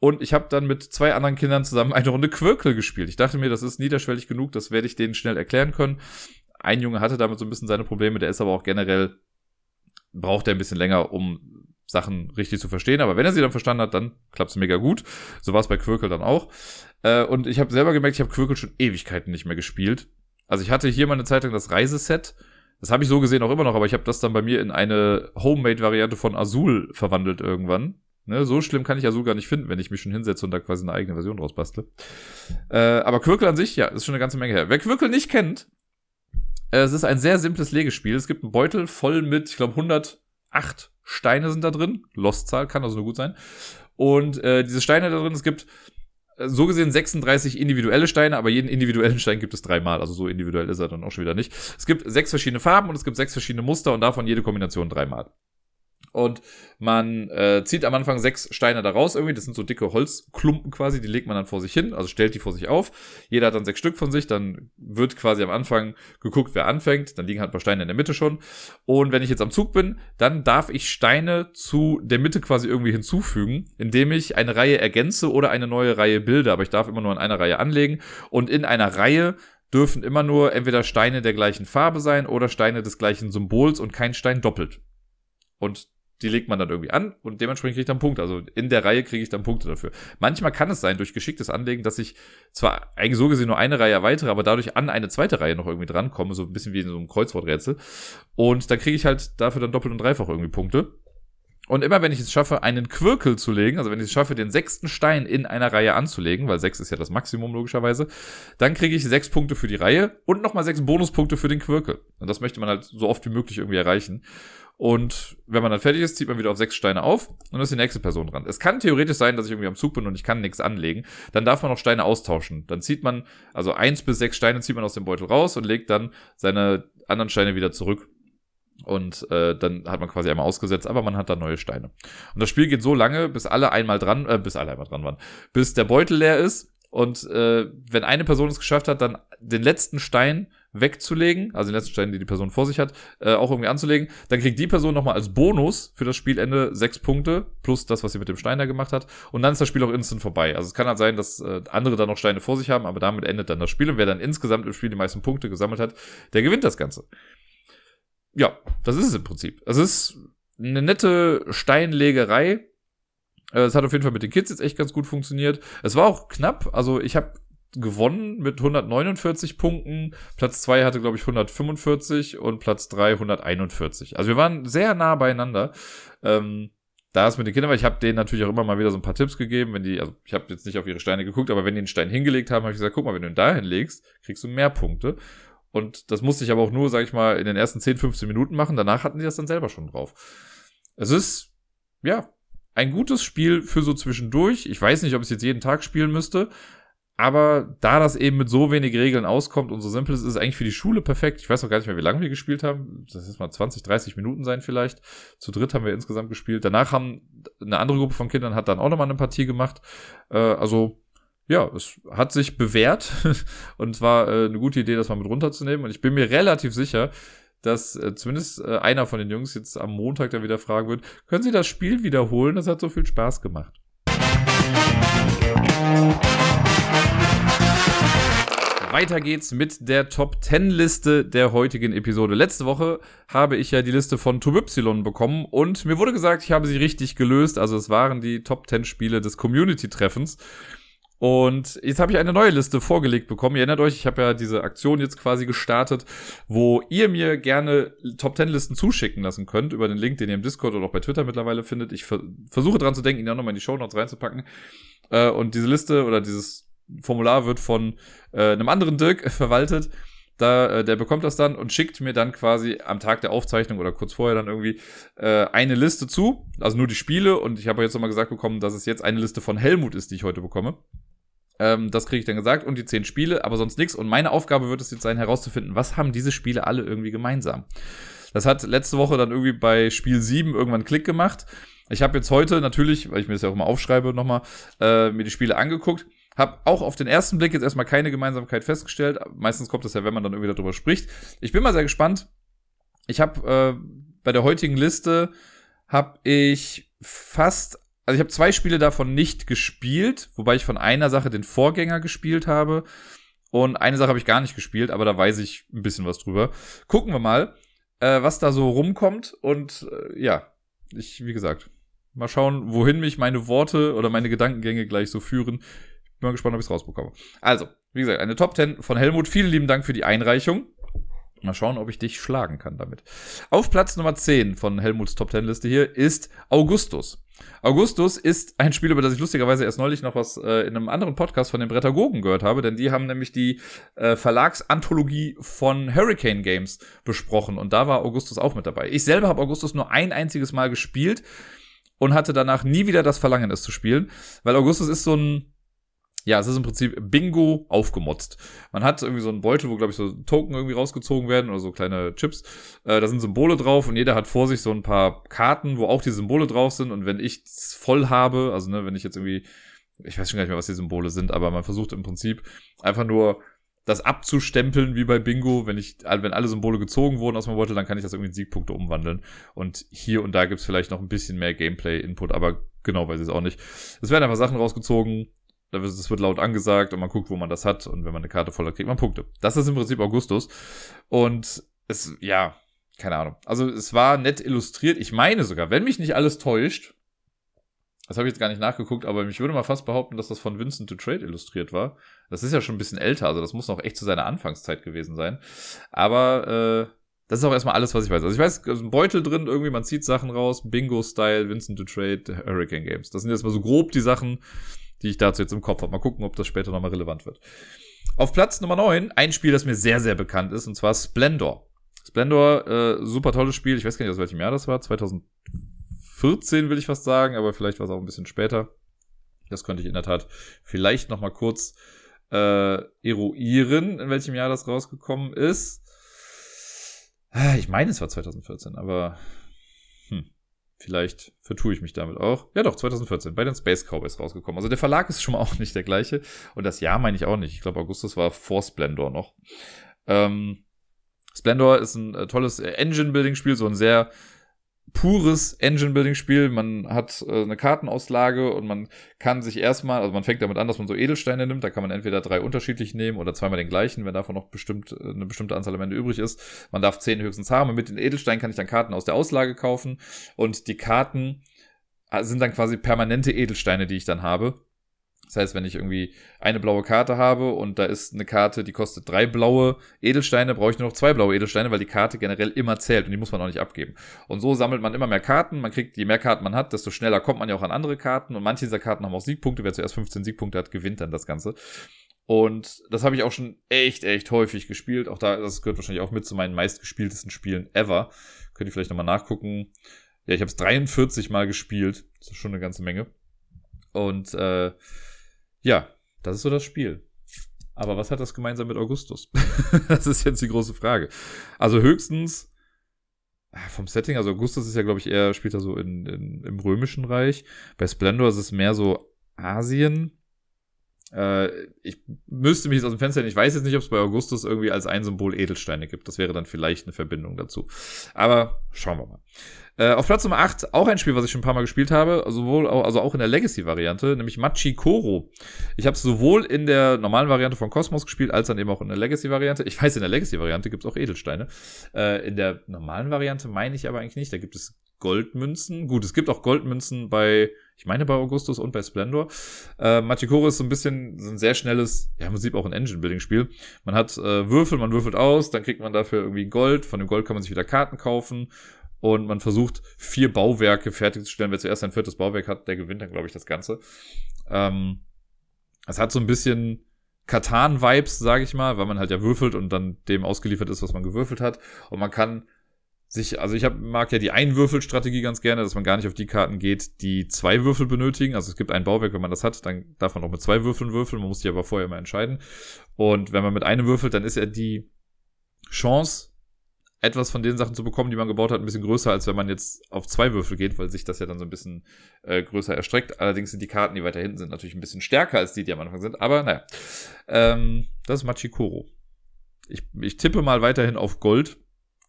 Und ich habe dann mit zwei anderen Kindern zusammen eine Runde Quirkel gespielt. Ich dachte mir, das ist niederschwellig genug, das werde ich denen schnell erklären können. Ein Junge hatte damit so ein bisschen seine Probleme, der ist aber auch generell, braucht er ein bisschen länger, um Sachen richtig zu verstehen. Aber wenn er sie dann verstanden hat, dann klappt es mega gut. So war es bei Quirkel dann auch. Äh, und ich habe selber gemerkt, ich habe Quirkel schon Ewigkeiten nicht mehr gespielt. Also ich hatte hier mal eine Zeit lang das Reiseset. Das habe ich so gesehen auch immer noch, aber ich habe das dann bei mir in eine Homemade-Variante von Azul verwandelt irgendwann. Ne, so schlimm kann ich Azul gar nicht finden, wenn ich mich schon hinsetze und da quasi eine eigene Version draus bastle. Äh, aber Quirkel an sich, ja, ist schon eine ganze Menge her. Wer Quirkel nicht kennt, es ist ein sehr simples Legespiel. Es gibt einen Beutel voll mit, ich glaube, 108 Steine sind da drin. Lostzahl kann also nur gut sein. Und äh, diese Steine da drin, es gibt äh, so gesehen 36 individuelle Steine, aber jeden individuellen Stein gibt es dreimal. Also so individuell ist er dann auch schon wieder nicht. Es gibt sechs verschiedene Farben und es gibt sechs verschiedene Muster und davon jede Kombination dreimal und man äh, zieht am Anfang sechs Steine da raus irgendwie. Das sind so dicke Holzklumpen quasi, die legt man dann vor sich hin, also stellt die vor sich auf. Jeder hat dann sechs Stück von sich, dann wird quasi am Anfang geguckt, wer anfängt. Dann liegen halt ein paar Steine in der Mitte schon. Und wenn ich jetzt am Zug bin, dann darf ich Steine zu der Mitte quasi irgendwie hinzufügen, indem ich eine Reihe ergänze oder eine neue Reihe bilde. Aber ich darf immer nur in einer Reihe anlegen. Und in einer Reihe dürfen immer nur entweder Steine der gleichen Farbe sein oder Steine des gleichen Symbols und kein Stein doppelt. Und die legt man dann irgendwie an und dementsprechend kriege ich dann Punkte. Also in der Reihe kriege ich dann Punkte dafür. Manchmal kann es sein, durch geschicktes Anlegen, dass ich zwar eigentlich so gesehen nur eine Reihe erweitere, aber dadurch an eine zweite Reihe noch irgendwie drankomme, so ein bisschen wie in so einem Kreuzworträtsel. Und dann kriege ich halt dafür dann doppelt und dreifach irgendwie Punkte. Und immer wenn ich es schaffe, einen Quirkel zu legen, also wenn ich es schaffe, den sechsten Stein in einer Reihe anzulegen, weil sechs ist ja das Maximum logischerweise, dann kriege ich sechs Punkte für die Reihe und nochmal sechs Bonuspunkte für den Quirkel. Und das möchte man halt so oft wie möglich irgendwie erreichen. Und wenn man dann fertig ist, zieht man wieder auf sechs Steine auf und ist die nächste Person dran. Es kann theoretisch sein, dass ich irgendwie am Zug bin und ich kann nichts anlegen. Dann darf man noch Steine austauschen. Dann zieht man, also eins bis sechs Steine zieht man aus dem Beutel raus und legt dann seine anderen Steine wieder zurück. Und äh, dann hat man quasi einmal ausgesetzt, aber man hat dann neue Steine. Und das Spiel geht so lange, bis alle einmal dran, äh, bis alle einmal dran waren, bis der Beutel leer ist. Und äh, wenn eine Person es geschafft hat, dann den letzten Stein wegzulegen, also den letzten Stein, die die Person vor sich hat, äh, auch irgendwie anzulegen, dann kriegt die Person nochmal als Bonus für das Spielende sechs Punkte, plus das, was sie mit dem Stein da gemacht hat. Und dann ist das Spiel auch instant vorbei. Also es kann halt sein, dass äh, andere da noch Steine vor sich haben, aber damit endet dann das Spiel. Und wer dann insgesamt im Spiel die meisten Punkte gesammelt hat, der gewinnt das Ganze. Ja, das ist es im Prinzip. Es ist eine nette Steinlegerei. Äh, es hat auf jeden Fall mit den Kids jetzt echt ganz gut funktioniert. Es war auch knapp. Also ich habe gewonnen mit 149 Punkten. Platz 2 hatte, glaube ich, 145 und Platz 3 141. Also wir waren sehr nah beieinander. Ähm, da ist mit den Kindern, weil ich habe denen natürlich auch immer mal wieder so ein paar Tipps gegeben, wenn die, also ich habe jetzt nicht auf ihre Steine geguckt, aber wenn die einen Stein hingelegt haben, habe ich gesagt, guck mal, wenn du ihn da hinlegst, kriegst du mehr Punkte. Und das musste ich aber auch nur, sag ich mal, in den ersten 10, 15 Minuten machen. Danach hatten die das dann selber schon drauf. Es ist, ja, ein gutes Spiel für so zwischendurch. Ich weiß nicht, ob ich es jetzt jeden Tag spielen müsste, aber da das eben mit so wenig Regeln auskommt und so simpel ist, ist es eigentlich für die Schule perfekt. Ich weiß auch gar nicht mehr, wie lange wir gespielt haben. Das ist mal 20, 30 Minuten sein vielleicht. Zu dritt haben wir insgesamt gespielt. Danach haben eine andere Gruppe von Kindern hat dann auch nochmal eine Partie gemacht. Äh, also ja, es hat sich bewährt und war äh, eine gute Idee, das mal mit runterzunehmen. Und ich bin mir relativ sicher, dass äh, zumindest äh, einer von den Jungs jetzt am Montag dann wieder fragen wird, können Sie das Spiel wiederholen? Das hat so viel Spaß gemacht. Weiter geht's mit der Top 10 Liste der heutigen Episode. Letzte Woche habe ich ja die Liste von TuBY bekommen und mir wurde gesagt, ich habe sie richtig gelöst. Also es waren die Top 10 Spiele des Community-Treffens. Und jetzt habe ich eine neue Liste vorgelegt bekommen. Ihr erinnert euch, ich habe ja diese Aktion jetzt quasi gestartet, wo ihr mir gerne Top 10 Listen zuschicken lassen könnt über den Link, den ihr im Discord oder auch bei Twitter mittlerweile findet. Ich versuche dran zu denken, ihn auch nochmal in die Show Notes reinzupacken. Äh, und diese Liste oder dieses Formular wird von äh, einem anderen Dirk verwaltet. Da, äh, der bekommt das dann und schickt mir dann quasi am Tag der Aufzeichnung oder kurz vorher dann irgendwie äh, eine Liste zu. Also nur die Spiele. Und ich habe jetzt nochmal gesagt bekommen, dass es jetzt eine Liste von Helmut ist, die ich heute bekomme. Ähm, das kriege ich dann gesagt und die zehn Spiele, aber sonst nichts. Und meine Aufgabe wird es jetzt sein, herauszufinden, was haben diese Spiele alle irgendwie gemeinsam. Das hat letzte Woche dann irgendwie bei Spiel 7 irgendwann Klick gemacht. Ich habe jetzt heute natürlich, weil ich mir das ja auch immer aufschreibe nochmal, äh, mir die Spiele angeguckt. Hab auch auf den ersten Blick jetzt erstmal keine Gemeinsamkeit festgestellt. Meistens kommt das ja, wenn man dann irgendwie darüber spricht. Ich bin mal sehr gespannt. Ich habe äh, bei der heutigen Liste habe ich fast, also ich habe zwei Spiele davon nicht gespielt, wobei ich von einer Sache den Vorgänger gespielt habe und eine Sache habe ich gar nicht gespielt, aber da weiß ich ein bisschen was drüber. Gucken wir mal, äh, was da so rumkommt und äh, ja, ich, wie gesagt, mal schauen, wohin mich meine Worte oder meine Gedankengänge gleich so führen. Bin mal gespannt, ob ich es rausbekomme. Also, wie gesagt, eine Top 10 von Helmut. Vielen lieben Dank für die Einreichung. Mal schauen, ob ich dich schlagen kann damit. Auf Platz Nummer 10 von Helmuts Top 10 Liste hier ist Augustus. Augustus ist ein Spiel, über das ich lustigerweise erst neulich noch was äh, in einem anderen Podcast von den Brettagogen gehört habe, denn die haben nämlich die äh, Verlagsanthologie von Hurricane Games besprochen und da war Augustus auch mit dabei. Ich selber habe Augustus nur ein einziges Mal gespielt und hatte danach nie wieder das Verlangen, es zu spielen, weil Augustus ist so ein ja, es ist im Prinzip Bingo aufgemotzt. Man hat irgendwie so einen Beutel, wo, glaube ich, so Token irgendwie rausgezogen werden oder so kleine Chips. Äh, da sind Symbole drauf und jeder hat vor sich so ein paar Karten, wo auch die Symbole drauf sind. Und wenn ich voll habe, also ne, wenn ich jetzt irgendwie, ich weiß schon gar nicht mehr, was die Symbole sind, aber man versucht im Prinzip einfach nur das abzustempeln wie bei Bingo, wenn ich, wenn alle Symbole gezogen wurden aus meinem Beutel, dann kann ich das irgendwie in Siegpunkte umwandeln. Und hier und da gibt's vielleicht noch ein bisschen mehr Gameplay-Input, aber genau weiß ich es auch nicht. Es werden einfach Sachen rausgezogen, das wird laut angesagt und man guckt, wo man das hat. Und wenn man eine Karte voll hat, kriegt man Punkte. Das ist im Prinzip Augustus. Und es, ja, keine Ahnung. Also es war nett illustriert. Ich meine sogar, wenn mich nicht alles täuscht, das habe ich jetzt gar nicht nachgeguckt, aber ich würde mal fast behaupten, dass das von Vincent to Trade illustriert war. Das ist ja schon ein bisschen älter, also das muss noch echt zu seiner Anfangszeit gewesen sein. Aber äh, das ist auch erstmal alles, was ich weiß. Also ich weiß, also ein Beutel drin, irgendwie, man zieht Sachen raus, Bingo-Style, Vincent to Trade, Hurricane Games. Das sind jetzt mal so grob die Sachen, die ich dazu jetzt im Kopf habe. Mal gucken, ob das später nochmal relevant wird. Auf Platz Nummer 9 ein Spiel, das mir sehr, sehr bekannt ist, und zwar Splendor. Splendor, äh, super tolles Spiel. Ich weiß gar nicht, aus welchem Jahr das war. 2014 will ich fast sagen, aber vielleicht war es auch ein bisschen später. Das könnte ich in der Tat vielleicht nochmal kurz äh, eruieren, in welchem Jahr das rausgekommen ist. Ah, ich meine, es war 2014, aber Vielleicht vertue ich mich damit auch. Ja doch, 2014, bei den Space Cowboys rausgekommen. Also der Verlag ist schon mal auch nicht der gleiche. Und das Jahr meine ich auch nicht. Ich glaube, Augustus war vor Splendor noch. Ähm, Splendor ist ein äh, tolles äh, Engine-Building-Spiel, so ein sehr pures Engine-Building-Spiel. Man hat äh, eine Kartenauslage und man kann sich erstmal, also man fängt damit an, dass man so Edelsteine nimmt. Da kann man entweder drei unterschiedlich nehmen oder zweimal den gleichen, wenn davon noch bestimmt äh, eine bestimmte Anzahl am Ende übrig ist. Man darf zehn höchstens haben. Und mit den Edelsteinen kann ich dann Karten aus der Auslage kaufen. Und die Karten äh, sind dann quasi permanente Edelsteine, die ich dann habe. Das heißt, wenn ich irgendwie eine blaue Karte habe und da ist eine Karte, die kostet drei blaue Edelsteine, brauche ich nur noch zwei blaue Edelsteine, weil die Karte generell immer zählt und die muss man auch nicht abgeben. Und so sammelt man immer mehr Karten. Man kriegt, je mehr Karten man hat, desto schneller kommt man ja auch an andere Karten. Und manche dieser Karten haben auch Siegpunkte. Wer zuerst 15 Siegpunkte hat, gewinnt dann das Ganze. Und das habe ich auch schon echt, echt häufig gespielt. Auch da, das gehört wahrscheinlich auch mit zu meinen meistgespieltesten Spielen ever. Könnt ihr vielleicht nochmal nachgucken. Ja, ich habe es 43 Mal gespielt. Das ist schon eine ganze Menge. Und äh, ja, das ist so das Spiel. Aber was hat das gemeinsam mit Augustus? das ist jetzt die große Frage. Also höchstens ah, vom Setting, also Augustus ist ja, glaube ich, eher spielt er so in, in, im Römischen Reich. Bei Splendor ist es mehr so Asien. Äh, ich müsste mich jetzt aus dem Fenster, ich weiß jetzt nicht, ob es bei Augustus irgendwie als ein Symbol Edelsteine gibt. Das wäre dann vielleicht eine Verbindung dazu. Aber schauen wir mal. Äh, auf Platz Nummer 8 auch ein Spiel, was ich schon ein paar Mal gespielt habe, sowohl auch, also auch in der Legacy-Variante, nämlich Machi Koro. Ich habe sowohl in der normalen Variante von Cosmos gespielt, als dann eben auch in der Legacy-Variante. Ich weiß, in der Legacy-Variante gibt es auch Edelsteine. Äh, in der normalen Variante meine ich aber eigentlich nicht. Da gibt es Goldmünzen. Gut, es gibt auch Goldmünzen bei, ich meine bei Augustus und bei Splendor. Äh, Machikoro ist so ein bisschen so ein sehr schnelles, ja im Prinzip auch ein Engine-Building-Spiel. Man hat äh, Würfel, man würfelt aus, dann kriegt man dafür irgendwie Gold. Von dem Gold kann man sich wieder Karten kaufen und man versucht, vier Bauwerke fertigzustellen. Wer zuerst ein viertes Bauwerk hat, der gewinnt dann, glaube ich, das Ganze. Ähm, es hat so ein bisschen Katan-Vibes, sage ich mal, weil man halt ja würfelt und dann dem ausgeliefert ist, was man gewürfelt hat. Und man kann sich, also ich hab, mag ja die Einwürfelstrategie ganz gerne, dass man gar nicht auf die Karten geht, die zwei Würfel benötigen. Also es gibt ein Bauwerk, wenn man das hat, dann darf man auch mit zwei Würfeln würfeln. Man muss die aber vorher immer entscheiden. Und wenn man mit einem würfelt, dann ist ja die Chance etwas von den Sachen zu bekommen, die man gebaut hat, ein bisschen größer, als wenn man jetzt auf zwei Würfel geht, weil sich das ja dann so ein bisschen äh, größer erstreckt. Allerdings sind die Karten, die weiter hinten sind, natürlich ein bisschen stärker als die, die am Anfang sind. Aber naja, ähm, das ist Machikoro. Ich, ich tippe mal weiterhin auf Gold.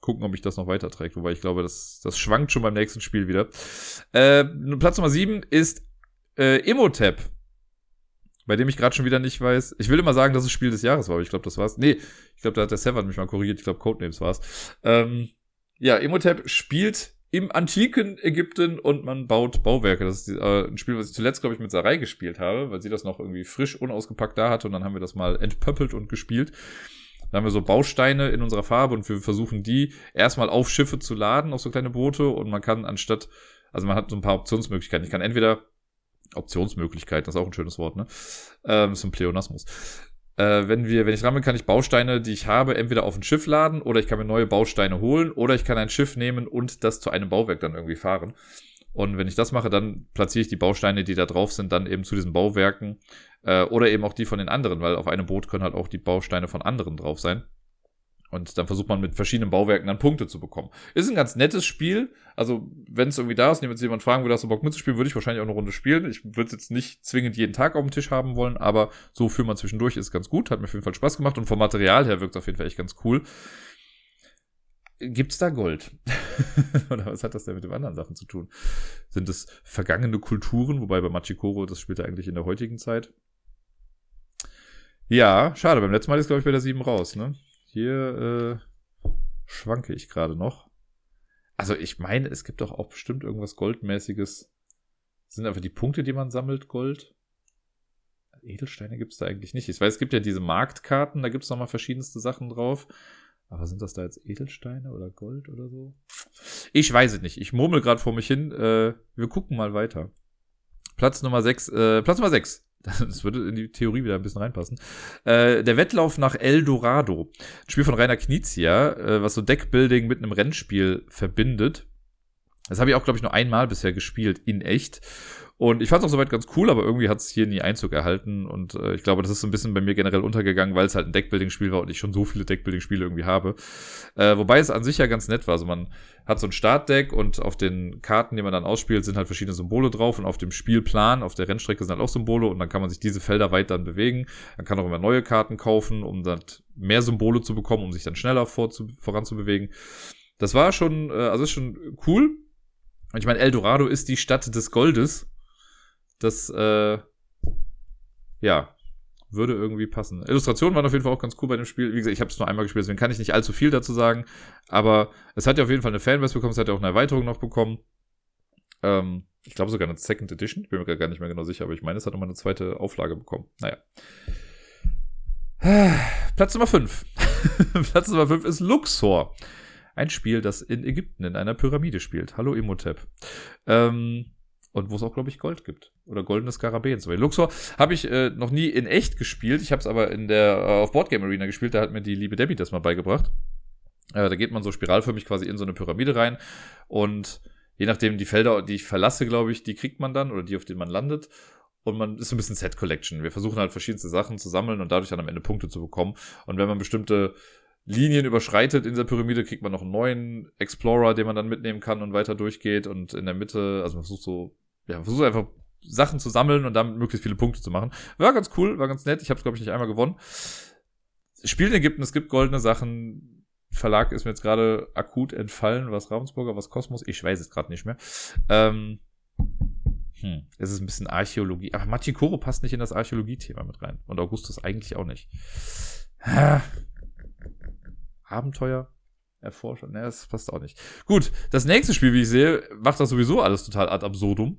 Gucken, ob mich das noch weiter trägt. Wobei ich glaube, das, das schwankt schon beim nächsten Spiel wieder. Äh, Platz Nummer sieben ist äh, Emotep bei dem ich gerade schon wieder nicht weiß. Ich will immer sagen, dass es Spiel des Jahres war, aber ich glaube, das war's. Nee, ich glaube, da hat der Seven mich mal korrigiert. Ich glaube, Codenames war's. Ähm, ja, Emotep spielt im antiken Ägypten und man baut Bauwerke. Das ist äh, ein Spiel, was ich zuletzt, glaube ich, mit Sarai gespielt habe, weil sie das noch irgendwie frisch, unausgepackt da hatte und dann haben wir das mal entpöppelt und gespielt. Da haben wir so Bausteine in unserer Farbe und wir versuchen die erstmal auf Schiffe zu laden, auf so kleine Boote und man kann anstatt, also man hat so ein paar Optionsmöglichkeiten. Ich kann entweder Optionsmöglichkeit, das ist auch ein schönes Wort, ne? Ähm, ist ein Pleonasmus. Äh, wenn wir, wenn ich bin, kann ich Bausteine, die ich habe, entweder auf ein Schiff laden oder ich kann mir neue Bausteine holen oder ich kann ein Schiff nehmen und das zu einem Bauwerk dann irgendwie fahren. Und wenn ich das mache, dann platziere ich die Bausteine, die da drauf sind, dann eben zu diesen Bauwerken äh, oder eben auch die von den anderen, weil auf einem Boot können halt auch die Bausteine von anderen drauf sein. Und dann versucht man mit verschiedenen Bauwerken dann Punkte zu bekommen. Ist ein ganz nettes Spiel. Also, wenn es irgendwie da ist, jetzt jemand fragen würde, hast du Bock mitzuspielen, würde ich wahrscheinlich auch eine Runde spielen. Ich würde es jetzt nicht zwingend jeden Tag auf dem Tisch haben wollen, aber so für man zwischendurch ist ganz gut. Hat mir auf jeden Fall Spaß gemacht und vom Material her wirkt es auf jeden Fall echt ganz cool. Gibt's da Gold? Oder was hat das denn mit den anderen Sachen zu tun? Sind es vergangene Kulturen? Wobei bei Machikoro, das spielt er eigentlich in der heutigen Zeit. Ja, schade. Beim letzten Mal ist, glaube ich, bei der 7 raus, ne? Hier äh, schwanke ich gerade noch. Also ich meine, es gibt doch auch bestimmt irgendwas Goldmäßiges. Sind einfach die Punkte, die man sammelt, Gold? Edelsteine gibt es da eigentlich nicht. Ich weiß, es gibt ja diese Marktkarten, da gibt es nochmal verschiedenste Sachen drauf. Aber sind das da jetzt Edelsteine oder Gold oder so? Ich weiß es nicht. Ich murmel gerade vor mich hin. Äh, wir gucken mal weiter. Platz Nummer 6. Äh, Platz Nummer 6. Das würde in die Theorie wieder ein bisschen reinpassen. Äh, der Wettlauf nach El Dorado. Ein Spiel von Rainer Knizia, äh, was so Deckbuilding mit einem Rennspiel verbindet. Das habe ich auch, glaube ich, nur einmal bisher gespielt, in echt. Und ich fand es auch soweit ganz cool, aber irgendwie hat es hier nie Einzug erhalten. Und äh, ich glaube, das ist so ein bisschen bei mir generell untergegangen, weil es halt ein Deckbuilding-Spiel war und ich schon so viele Deckbuilding-Spiele irgendwie habe. Äh, wobei es an sich ja ganz nett war. Also man hat so ein Startdeck und auf den Karten, die man dann ausspielt, sind halt verschiedene Symbole drauf. Und auf dem Spielplan, auf der Rennstrecke sind halt auch Symbole und dann kann man sich diese Felder weit dann bewegen. Man kann auch immer neue Karten kaufen, um dann mehr Symbole zu bekommen, um sich dann schneller vorzu voranzubewegen. Das war schon, äh, also ist schon cool. Und ich meine, Eldorado ist die Stadt des Goldes. Das, äh, ja, würde irgendwie passen. Illustrationen waren auf jeden Fall auch ganz cool bei dem Spiel. Wie gesagt, ich habe es nur einmal gespielt, deswegen kann ich nicht allzu viel dazu sagen. Aber es hat ja auf jeden Fall eine Fanbase bekommen, es hat ja auch eine Erweiterung noch bekommen. Ähm, ich glaube sogar eine Second Edition. Ich bin mir gar nicht mehr genau sicher, aber ich meine, es hat nochmal eine zweite Auflage bekommen. Naja. Platz Nummer 5. Platz Nummer 5 ist Luxor. Ein Spiel, das in Ägypten in einer Pyramide spielt. Hallo Imhotep. Ähm, und wo es auch, glaube ich, Gold gibt. Oder goldene Skarabäen. So. Luxor habe ich äh, noch nie in echt gespielt. Ich habe es aber in der äh, auf Boardgame Arena gespielt. Da hat mir die liebe Debbie das mal beigebracht. Äh, da geht man so spiralförmig quasi in so eine Pyramide rein. Und je nachdem, die Felder, die ich verlasse, glaube ich, die kriegt man dann oder die, auf denen man landet. Und man ist so ein bisschen Set Collection. Wir versuchen halt verschiedenste Sachen zu sammeln und dadurch dann am Ende Punkte zu bekommen. Und wenn man bestimmte Linien überschreitet in dieser Pyramide, kriegt man noch einen neuen Explorer, den man dann mitnehmen kann und weiter durchgeht. Und in der Mitte, also man versucht so, ja, versucht einfach Sachen zu sammeln und damit möglichst viele Punkte zu machen. War ganz cool, war ganz nett. Ich habe es, glaube ich, nicht einmal gewonnen. Spiel in Ägypten, es gibt goldene Sachen. Verlag ist mir jetzt gerade akut entfallen. Was Ravensburger, was Kosmos? Ich weiß es gerade nicht mehr. Ähm, hm, es ist ein bisschen Archäologie. Aber Machikoro passt nicht in das Archäologie-Thema mit rein. Und Augustus eigentlich auch nicht. Abenteuer erforschen. Ne, das passt auch nicht. Gut, das nächste Spiel, wie ich sehe, macht das sowieso alles total ad absurdum.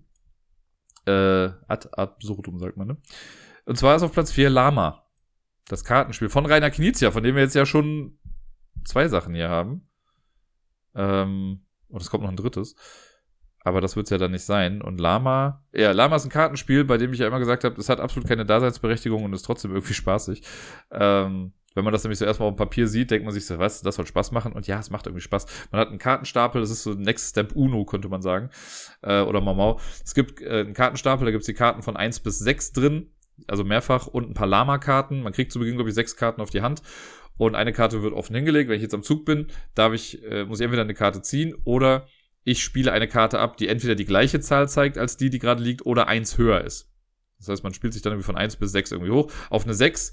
Äh, ad absurdum, sagt man, ne? Und zwar ist auf Platz 4 Lama. Das Kartenspiel von Rainer Knizia, von dem wir jetzt ja schon zwei Sachen hier haben. Ähm, und es kommt noch ein drittes. Aber das wird es ja dann nicht sein. Und Lama, ja, Lama ist ein Kartenspiel, bei dem ich ja immer gesagt habe, es hat absolut keine Daseinsberechtigung und ist trotzdem irgendwie spaßig. Ähm, wenn man das nämlich so erstmal auf dem Papier sieht, denkt man sich so, was, das soll Spaß machen. Und ja, es macht irgendwie Spaß. Man hat einen Kartenstapel, das ist so Next Step Uno, könnte man sagen. Äh, oder Mamau. Es gibt äh, einen Kartenstapel, da gibt's die Karten von eins bis sechs drin, also mehrfach, und ein paar Lama-Karten. Man kriegt zu Beginn, glaube ich, sechs Karten auf die Hand. und eine Karte wird offen hingelegt. Wenn ich jetzt am Zug bin, darf ich, äh, muss ich entweder eine Karte ziehen oder ich spiele eine Karte ab, die entweder die gleiche Zahl zeigt als die, die gerade liegt, oder eins höher ist. Das heißt, man spielt sich dann irgendwie von eins bis sechs irgendwie hoch. Auf eine sechs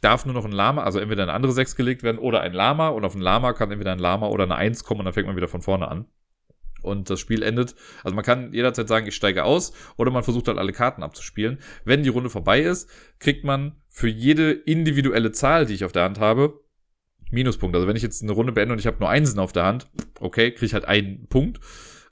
darf nur noch ein Lama, also entweder eine andere sechs gelegt werden oder ein Lama. Und auf ein Lama kann entweder ein Lama oder eine eins kommen und dann fängt man wieder von vorne an. Und das Spiel endet. Also man kann jederzeit sagen, ich steige aus oder man versucht halt alle Karten abzuspielen. Wenn die Runde vorbei ist, kriegt man für jede individuelle Zahl, die ich auf der Hand habe, Minuspunkt. Also wenn ich jetzt eine Runde beende und ich habe nur Einsen auf der Hand, okay, kriege ich halt einen Punkt,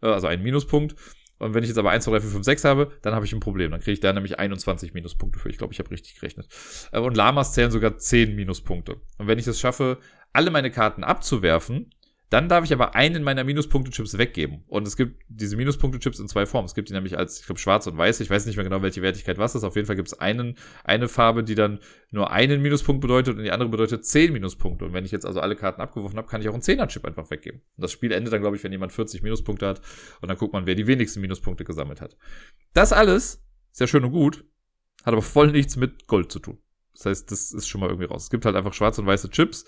äh, also einen Minuspunkt. Und wenn ich jetzt aber 1, 2, 3, 4, 5, 6 habe, dann habe ich ein Problem. Dann kriege ich da nämlich 21 Minuspunkte für. Ich glaube, ich habe richtig gerechnet. Äh, und Lamas zählen sogar 10 Minuspunkte. Und wenn ich es schaffe, alle meine Karten abzuwerfen, dann darf ich aber einen meiner Minuspunkte-Chips weggeben. Und es gibt diese Minuspunkte-Chips in zwei Formen. Es gibt die nämlich als, ich glaube, schwarz und weiß. Ich weiß nicht mehr genau, welche Wertigkeit was ist. Auf jeden Fall gibt es einen, eine Farbe, die dann nur einen Minuspunkt bedeutet und die andere bedeutet zehn Minuspunkte. Und wenn ich jetzt also alle Karten abgeworfen habe, kann ich auch einen Zehner-Chip einfach weggeben. Und das Spiel endet dann, glaube ich, wenn jemand 40 Minuspunkte hat. Und dann guckt man, wer die wenigsten Minuspunkte gesammelt hat. Das alles, sehr schön und gut, hat aber voll nichts mit Gold zu tun. Das heißt, das ist schon mal irgendwie raus. Es gibt halt einfach schwarze und weiße Chips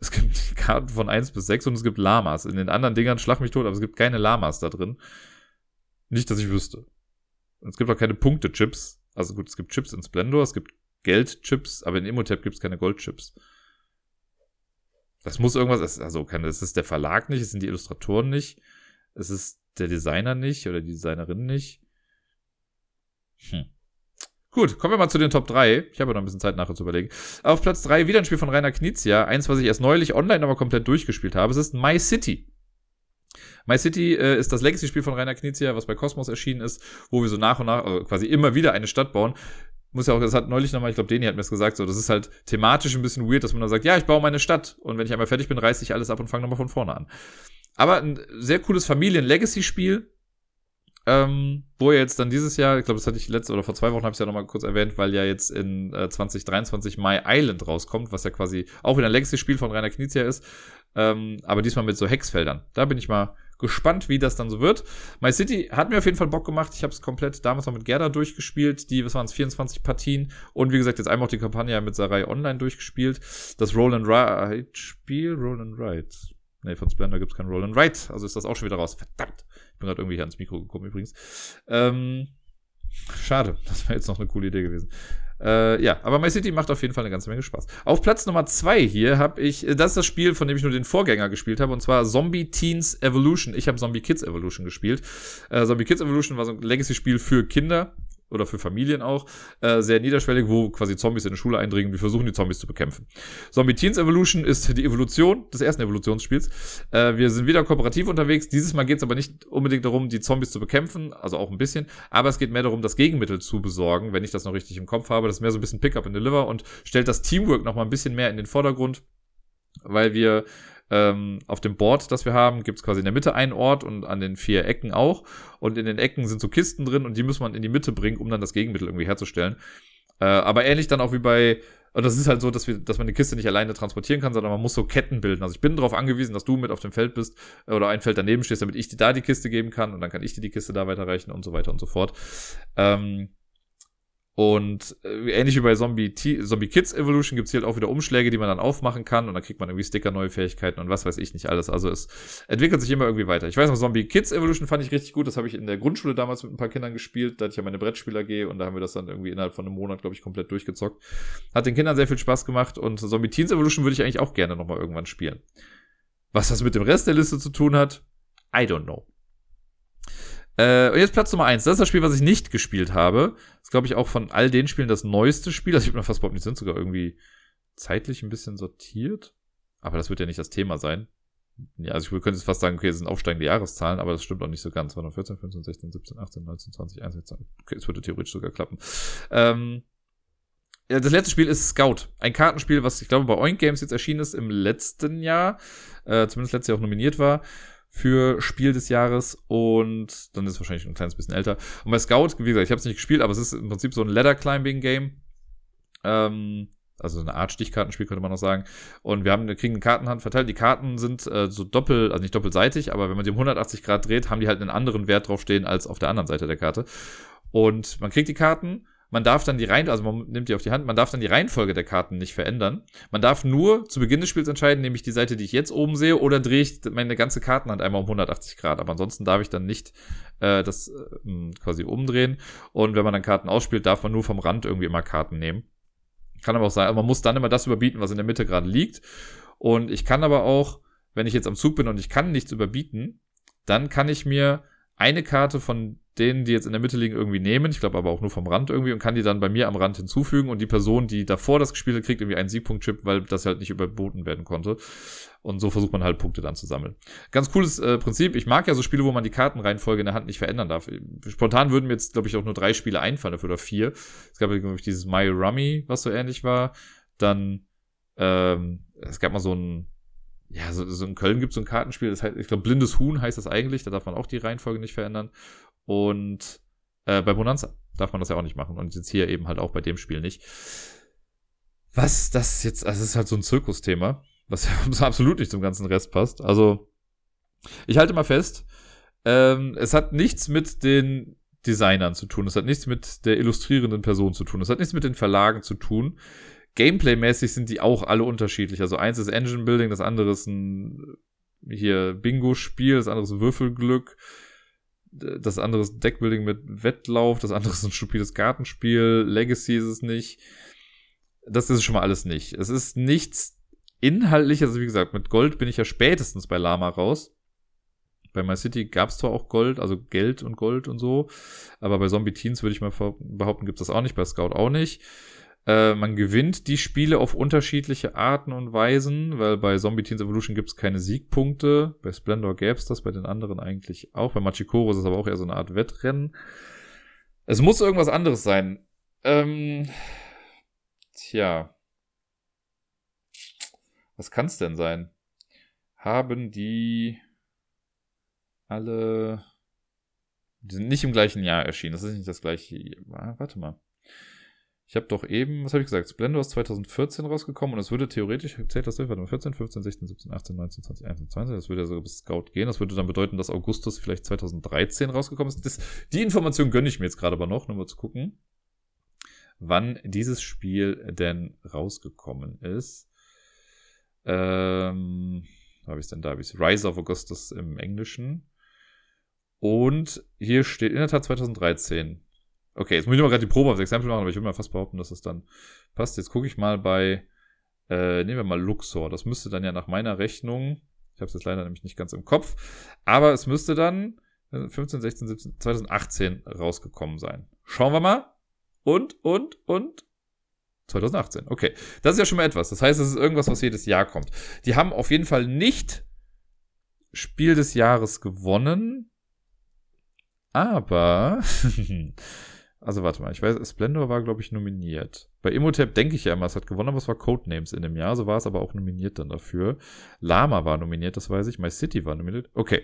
es gibt Karten von 1 bis 6 und es gibt Lamas. In den anderen Dingern schlag mich tot, aber es gibt keine Lamas da drin. Nicht, dass ich wüsste. Und es gibt auch keine Punkte-Chips. Also gut, es gibt Chips in Splendor, es gibt Geld-Chips, aber in Imhotep gibt es keine Gold-Chips. Das muss irgendwas, also keine, es ist der Verlag nicht, es sind die Illustratoren nicht, es ist der Designer nicht oder die Designerin nicht. Hm. Gut, kommen wir mal zu den Top 3. Ich habe ja noch ein bisschen Zeit nachher zu überlegen. Auf Platz 3 wieder ein Spiel von Rainer Knizia. Eins, was ich erst neulich online aber komplett durchgespielt habe. Es ist My City. My City äh, ist das Legacy-Spiel von Rainer Knizia, was bei Cosmos erschienen ist, wo wir so nach und nach, also quasi immer wieder eine Stadt bauen. Muss ja auch, das hat neulich nochmal, ich glaube, Deni hat mir das gesagt, so, das ist halt thematisch ein bisschen weird, dass man dann sagt, ja, ich baue meine Stadt und wenn ich einmal fertig bin, reiße ich alles ab und fange nochmal von vorne an. Aber ein sehr cooles Familien-Legacy-Spiel, ähm, wo jetzt dann dieses Jahr, ich glaube, das hatte ich letzte oder vor zwei Wochen habe ich ja nochmal kurz erwähnt, weil ja jetzt in äh, 2023 My Island rauskommt, was ja quasi auch wieder ein Legacy-Spiel von Rainer Knizia ist, ähm, aber diesmal mit so Hexfeldern. Da bin ich mal gespannt, wie das dann so wird. My City hat mir auf jeden Fall Bock gemacht. Ich habe es komplett damals noch mit Gerda durchgespielt. Die, was waren es, 24 Partien. Und wie gesagt, jetzt einmal auch die Kampagne mit Sarai Online durchgespielt. Das Roll and Ride Spiel, Roll and Ride. Nee, von Splendor gibt's kein Roll and Ride. Also ist das auch schon wieder raus. Verdammt. Bin gerade irgendwie hier ans Mikro gekommen übrigens. Ähm, schade, das wäre jetzt noch eine coole Idee gewesen. Äh, ja, aber My City macht auf jeden Fall eine ganze Menge Spaß. Auf Platz Nummer zwei hier habe ich, das ist das Spiel, von dem ich nur den Vorgänger gespielt habe, und zwar Zombie Teens Evolution. Ich habe Zombie Kids Evolution gespielt. Äh, Zombie Kids Evolution war so ein Legacy-Spiel für Kinder oder für Familien auch, äh, sehr niederschwellig, wo quasi Zombies in eine Schule eindringen, wir versuchen die Zombies zu bekämpfen. Zombie Teens Evolution ist die Evolution des ersten Evolutionsspiels. Äh, wir sind wieder kooperativ unterwegs. Dieses Mal geht es aber nicht unbedingt darum, die Zombies zu bekämpfen, also auch ein bisschen, aber es geht mehr darum, das Gegenmittel zu besorgen, wenn ich das noch richtig im Kopf habe. Das ist mehr so ein bisschen Pick-up and Deliver und stellt das Teamwork noch mal ein bisschen mehr in den Vordergrund, weil wir ähm, auf dem Board, das wir haben, gibt es quasi in der Mitte einen Ort und an den vier Ecken auch. Und in den Ecken sind so Kisten drin und die muss man in die Mitte bringen, um dann das Gegenmittel irgendwie herzustellen. Äh, aber ähnlich dann auch wie bei, und das ist halt so, dass wir, dass man die Kiste nicht alleine transportieren kann, sondern man muss so Ketten bilden. Also ich bin darauf angewiesen, dass du mit auf dem Feld bist äh, oder ein Feld daneben stehst, damit ich dir da die Kiste geben kann und dann kann ich dir die Kiste da weiterreichen und so weiter und so fort. Ähm, und äh, ähnlich wie bei Zombie, T Zombie Kids Evolution gibt's hier halt auch wieder Umschläge, die man dann aufmachen kann und dann kriegt man irgendwie Sticker, neue Fähigkeiten und was weiß ich nicht alles. Also es entwickelt sich immer irgendwie weiter. Ich weiß noch, Zombie Kids Evolution fand ich richtig gut. Das habe ich in der Grundschule damals mit ein paar Kindern gespielt. Da hatte ich ja meine Brettspieler G und da haben wir das dann irgendwie innerhalb von einem Monat, glaube ich, komplett durchgezockt. Hat den Kindern sehr viel Spaß gemacht und Zombie Teens Evolution würde ich eigentlich auch gerne nochmal irgendwann spielen. Was das mit dem Rest der Liste zu tun hat, I don't know. Äh, und jetzt Platz Nummer eins. Das ist das Spiel, was ich nicht gespielt habe. Das ist, glaube ich, auch von all den Spielen das neueste Spiel. Also ich bin mir fast überhaupt nicht, sind sogar irgendwie zeitlich ein bisschen sortiert. Aber das wird ja nicht das Thema sein. Ja, also ich könnte jetzt fast sagen, okay, es sind aufsteigende Jahreszahlen, aber das stimmt auch nicht so ganz. War noch 14, 15, 16, 17, 18, 19, 20, 21, Okay, es würde theoretisch sogar klappen. Ähm, ja, das letzte Spiel ist Scout. Ein Kartenspiel, was ich glaube bei Oink Games jetzt erschienen ist im letzten Jahr. Äh, zumindest letztes Jahr auch nominiert war für Spiel des Jahres und dann ist es wahrscheinlich ein kleines bisschen älter. Und bei Scout, wie gesagt, ich habe es nicht gespielt, aber es ist im Prinzip so ein Ladder Climbing Game. Ähm, also eine Art Stichkartenspiel könnte man noch sagen. Und wir haben, wir kriegen eine Kartenhand verteilt. Die Karten sind äh, so doppelt, also nicht doppelseitig, aber wenn man die um 180 Grad dreht, haben die halt einen anderen Wert draufstehen als auf der anderen Seite der Karte. Und man kriegt die Karten man darf dann die Reihen, also man nimmt die auf die Hand, man darf dann die Reihenfolge der Karten nicht verändern. Man darf nur zu Beginn des Spiels entscheiden, nehme ich die Seite, die ich jetzt oben sehe, oder drehe ich meine ganze Kartenhand einmal um 180 Grad. Aber ansonsten darf ich dann nicht äh, das äh, quasi umdrehen. Und wenn man dann Karten ausspielt, darf man nur vom Rand irgendwie immer Karten nehmen. Kann aber auch sein, man muss dann immer das überbieten, was in der Mitte gerade liegt. Und ich kann aber auch, wenn ich jetzt am Zug bin und ich kann nichts überbieten, dann kann ich mir eine Karte von denen, die jetzt in der Mitte liegen, irgendwie nehmen. Ich glaube aber auch nur vom Rand irgendwie und kann die dann bei mir am Rand hinzufügen und die Person, die davor das gespielt hat, kriegt irgendwie einen Siegpunkt-Chip, weil das halt nicht überboten werden konnte. Und so versucht man halt Punkte dann zu sammeln. Ganz cooles äh, Prinzip. Ich mag ja so Spiele, wo man die Kartenreihenfolge in der Hand nicht verändern darf. Spontan würden mir jetzt, glaube ich, auch nur drei Spiele einfallen dafür oder vier. Es gab, glaube dieses My Rummy, was so ähnlich war. Dann, ähm, es gab mal so ein ja, so, so in Köln gibt es so ein Kartenspiel, das heißt, ich glaube, blindes Huhn heißt das eigentlich, da darf man auch die Reihenfolge nicht verändern. Und äh, bei Bonanza darf man das ja auch nicht machen. Und jetzt hier eben halt auch bei dem Spiel nicht. Was das jetzt, also das ist halt so ein Zirkusthema, was ja absolut nicht zum ganzen Rest passt. Also, ich halte mal fest, ähm, es hat nichts mit den Designern zu tun, es hat nichts mit der illustrierenden Person zu tun, es hat nichts mit den Verlagen zu tun. Gameplay-mäßig sind die auch alle unterschiedlich. Also eins ist Engine Building, das andere ist ein hier Bingo-Spiel, das andere ist Würfelglück, das andere ist Deckbuilding mit Wettlauf, das andere ist ein stupides Gartenspiel, Legacy ist es nicht. Das ist schon mal alles nicht. Es ist nichts inhaltlich, also wie gesagt, mit Gold bin ich ja spätestens bei Lama raus. Bei My City gab es zwar auch Gold, also Geld und Gold und so, aber bei Zombie Teens würde ich mal behaupten, gibt es das auch nicht, bei Scout auch nicht. Äh, man gewinnt die Spiele auf unterschiedliche Arten und Weisen, weil bei Zombie Teens Evolution gibt es keine Siegpunkte. Bei Splendor gäbe es das, bei den anderen eigentlich auch. Bei Machikoro ist es aber auch eher so eine Art Wettrennen. Es muss irgendwas anderes sein. Ähm, tja. Was kann es denn sein? Haben die alle. Die sind nicht im gleichen Jahr erschienen. Das ist nicht das gleiche. Warte mal. Ich habe doch eben, was habe ich gesagt? Splendor ist 2014 rausgekommen und es würde theoretisch, zählt das durch, warte mal, 14, 15, 16, 17, 18, 19, 20, 21, das würde ja so bis Scout gehen. Das würde dann bedeuten, dass Augustus vielleicht 2013 rausgekommen ist. Das, die Information gönne ich mir jetzt gerade aber noch, nur mal zu gucken, wann dieses Spiel denn rausgekommen ist. Ähm, habe ich es denn da? Habe ich Rise of Augustus im Englischen. Und hier steht in der Tat 2013. Okay, jetzt muss ich mal gerade die Probe aufs Exempel machen, aber ich würde mal fast behaupten, dass es dann passt. Jetzt gucke ich mal bei, äh, nehmen wir mal Luxor. Das müsste dann ja nach meiner Rechnung, ich habe es jetzt leider nämlich nicht ganz im Kopf, aber es müsste dann 15, 16, 17, 2018 rausgekommen sein. Schauen wir mal. Und, und, und. 2018. Okay. Das ist ja schon mal etwas. Das heißt, es ist irgendwas, was jedes Jahr kommt. Die haben auf jeden Fall nicht Spiel des Jahres gewonnen. Aber Also warte mal, ich weiß, Splendor war, glaube ich, nominiert. Bei Imhotep denke ich ja immer, es hat gewonnen, aber es war Codenames in dem Jahr. So war es aber auch nominiert dann dafür. Lama war nominiert, das weiß ich. My City war nominiert. Okay.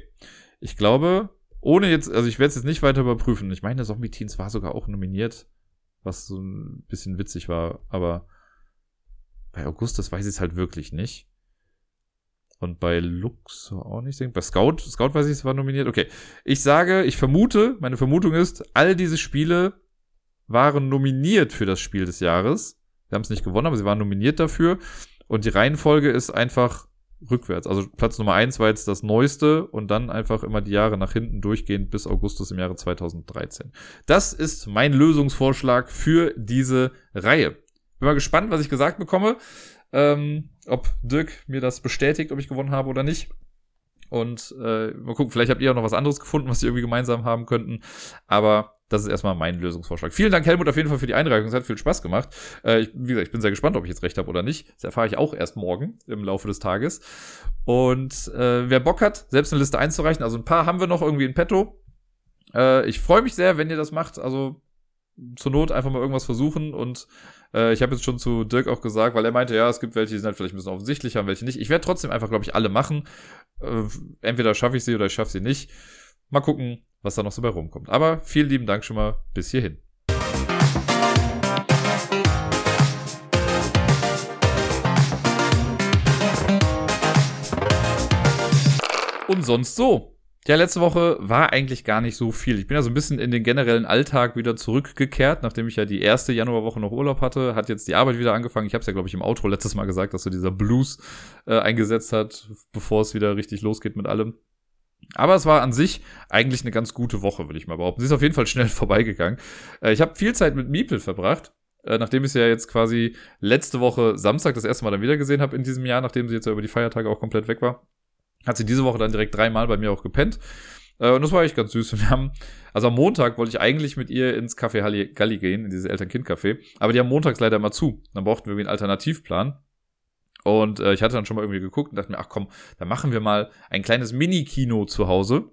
Ich glaube, ohne jetzt, also ich werde es jetzt nicht weiter überprüfen. Ich meine, Zombie Teens war sogar auch nominiert, was so ein bisschen witzig war. Aber bei Augustus weiß ich es halt wirklich nicht. Und bei Luxor auch nicht. Bei Scout, Scout weiß ich, es war nominiert. Okay. Ich sage, ich vermute, meine Vermutung ist, all diese Spiele waren nominiert für das Spiel des Jahres. Sie haben es nicht gewonnen, aber sie waren nominiert dafür. Und die Reihenfolge ist einfach rückwärts. Also Platz Nummer eins war jetzt das Neueste und dann einfach immer die Jahre nach hinten durchgehend bis Augustus im Jahre 2013. Das ist mein Lösungsvorschlag für diese Reihe. Bin mal gespannt, was ich gesagt bekomme. Ähm, ob Dirk mir das bestätigt, ob ich gewonnen habe oder nicht. Und äh, mal gucken, vielleicht habt ihr auch noch was anderes gefunden, was wir irgendwie gemeinsam haben könnten. Aber das ist erstmal mein Lösungsvorschlag. Vielen Dank, Helmut, auf jeden Fall für die Einreichung. Es hat viel Spaß gemacht. Äh, ich, wie gesagt, ich bin sehr gespannt, ob ich jetzt recht habe oder nicht. Das erfahre ich auch erst morgen im Laufe des Tages. Und äh, wer Bock hat, selbst eine Liste einzureichen, also ein paar haben wir noch irgendwie in petto. Äh, ich freue mich sehr, wenn ihr das macht. Also zur Not einfach mal irgendwas versuchen und äh, ich habe jetzt schon zu Dirk auch gesagt, weil er meinte, ja, es gibt welche, die sind halt vielleicht ein bisschen offensichtlicher, welche nicht. Ich werde trotzdem einfach, glaube ich, alle machen. Äh, entweder schaffe ich sie oder ich schaffe sie nicht. Mal gucken, was da noch so bei rumkommt. Aber vielen lieben Dank schon mal bis hierhin. Und sonst so. Ja, letzte Woche war eigentlich gar nicht so viel. Ich bin ja so ein bisschen in den generellen Alltag wieder zurückgekehrt, nachdem ich ja die erste Januarwoche noch Urlaub hatte, hat jetzt die Arbeit wieder angefangen. Ich habe es ja, glaube ich, im Outro letztes Mal gesagt, dass so dieser Blues äh, eingesetzt hat, bevor es wieder richtig losgeht mit allem. Aber es war an sich eigentlich eine ganz gute Woche, würde ich mal behaupten. Sie ist auf jeden Fall schnell vorbeigegangen. Äh, ich habe viel Zeit mit Miepel verbracht. Äh, nachdem ich sie ja jetzt quasi letzte Woche Samstag das erste Mal dann wieder gesehen habe in diesem Jahr, nachdem sie jetzt ja über die Feiertage auch komplett weg war hat sie diese Woche dann direkt dreimal bei mir auch gepennt. Äh, und das war echt ganz süß. Wir haben, also am Montag wollte ich eigentlich mit ihr ins Café Galli gehen, in dieses Eltern-Kind-Café. Aber die haben montags leider immer zu. Dann brauchten wir irgendwie einen Alternativplan. Und äh, ich hatte dann schon mal irgendwie geguckt und dachte mir, ach komm, dann machen wir mal ein kleines Mini-Kino zu Hause.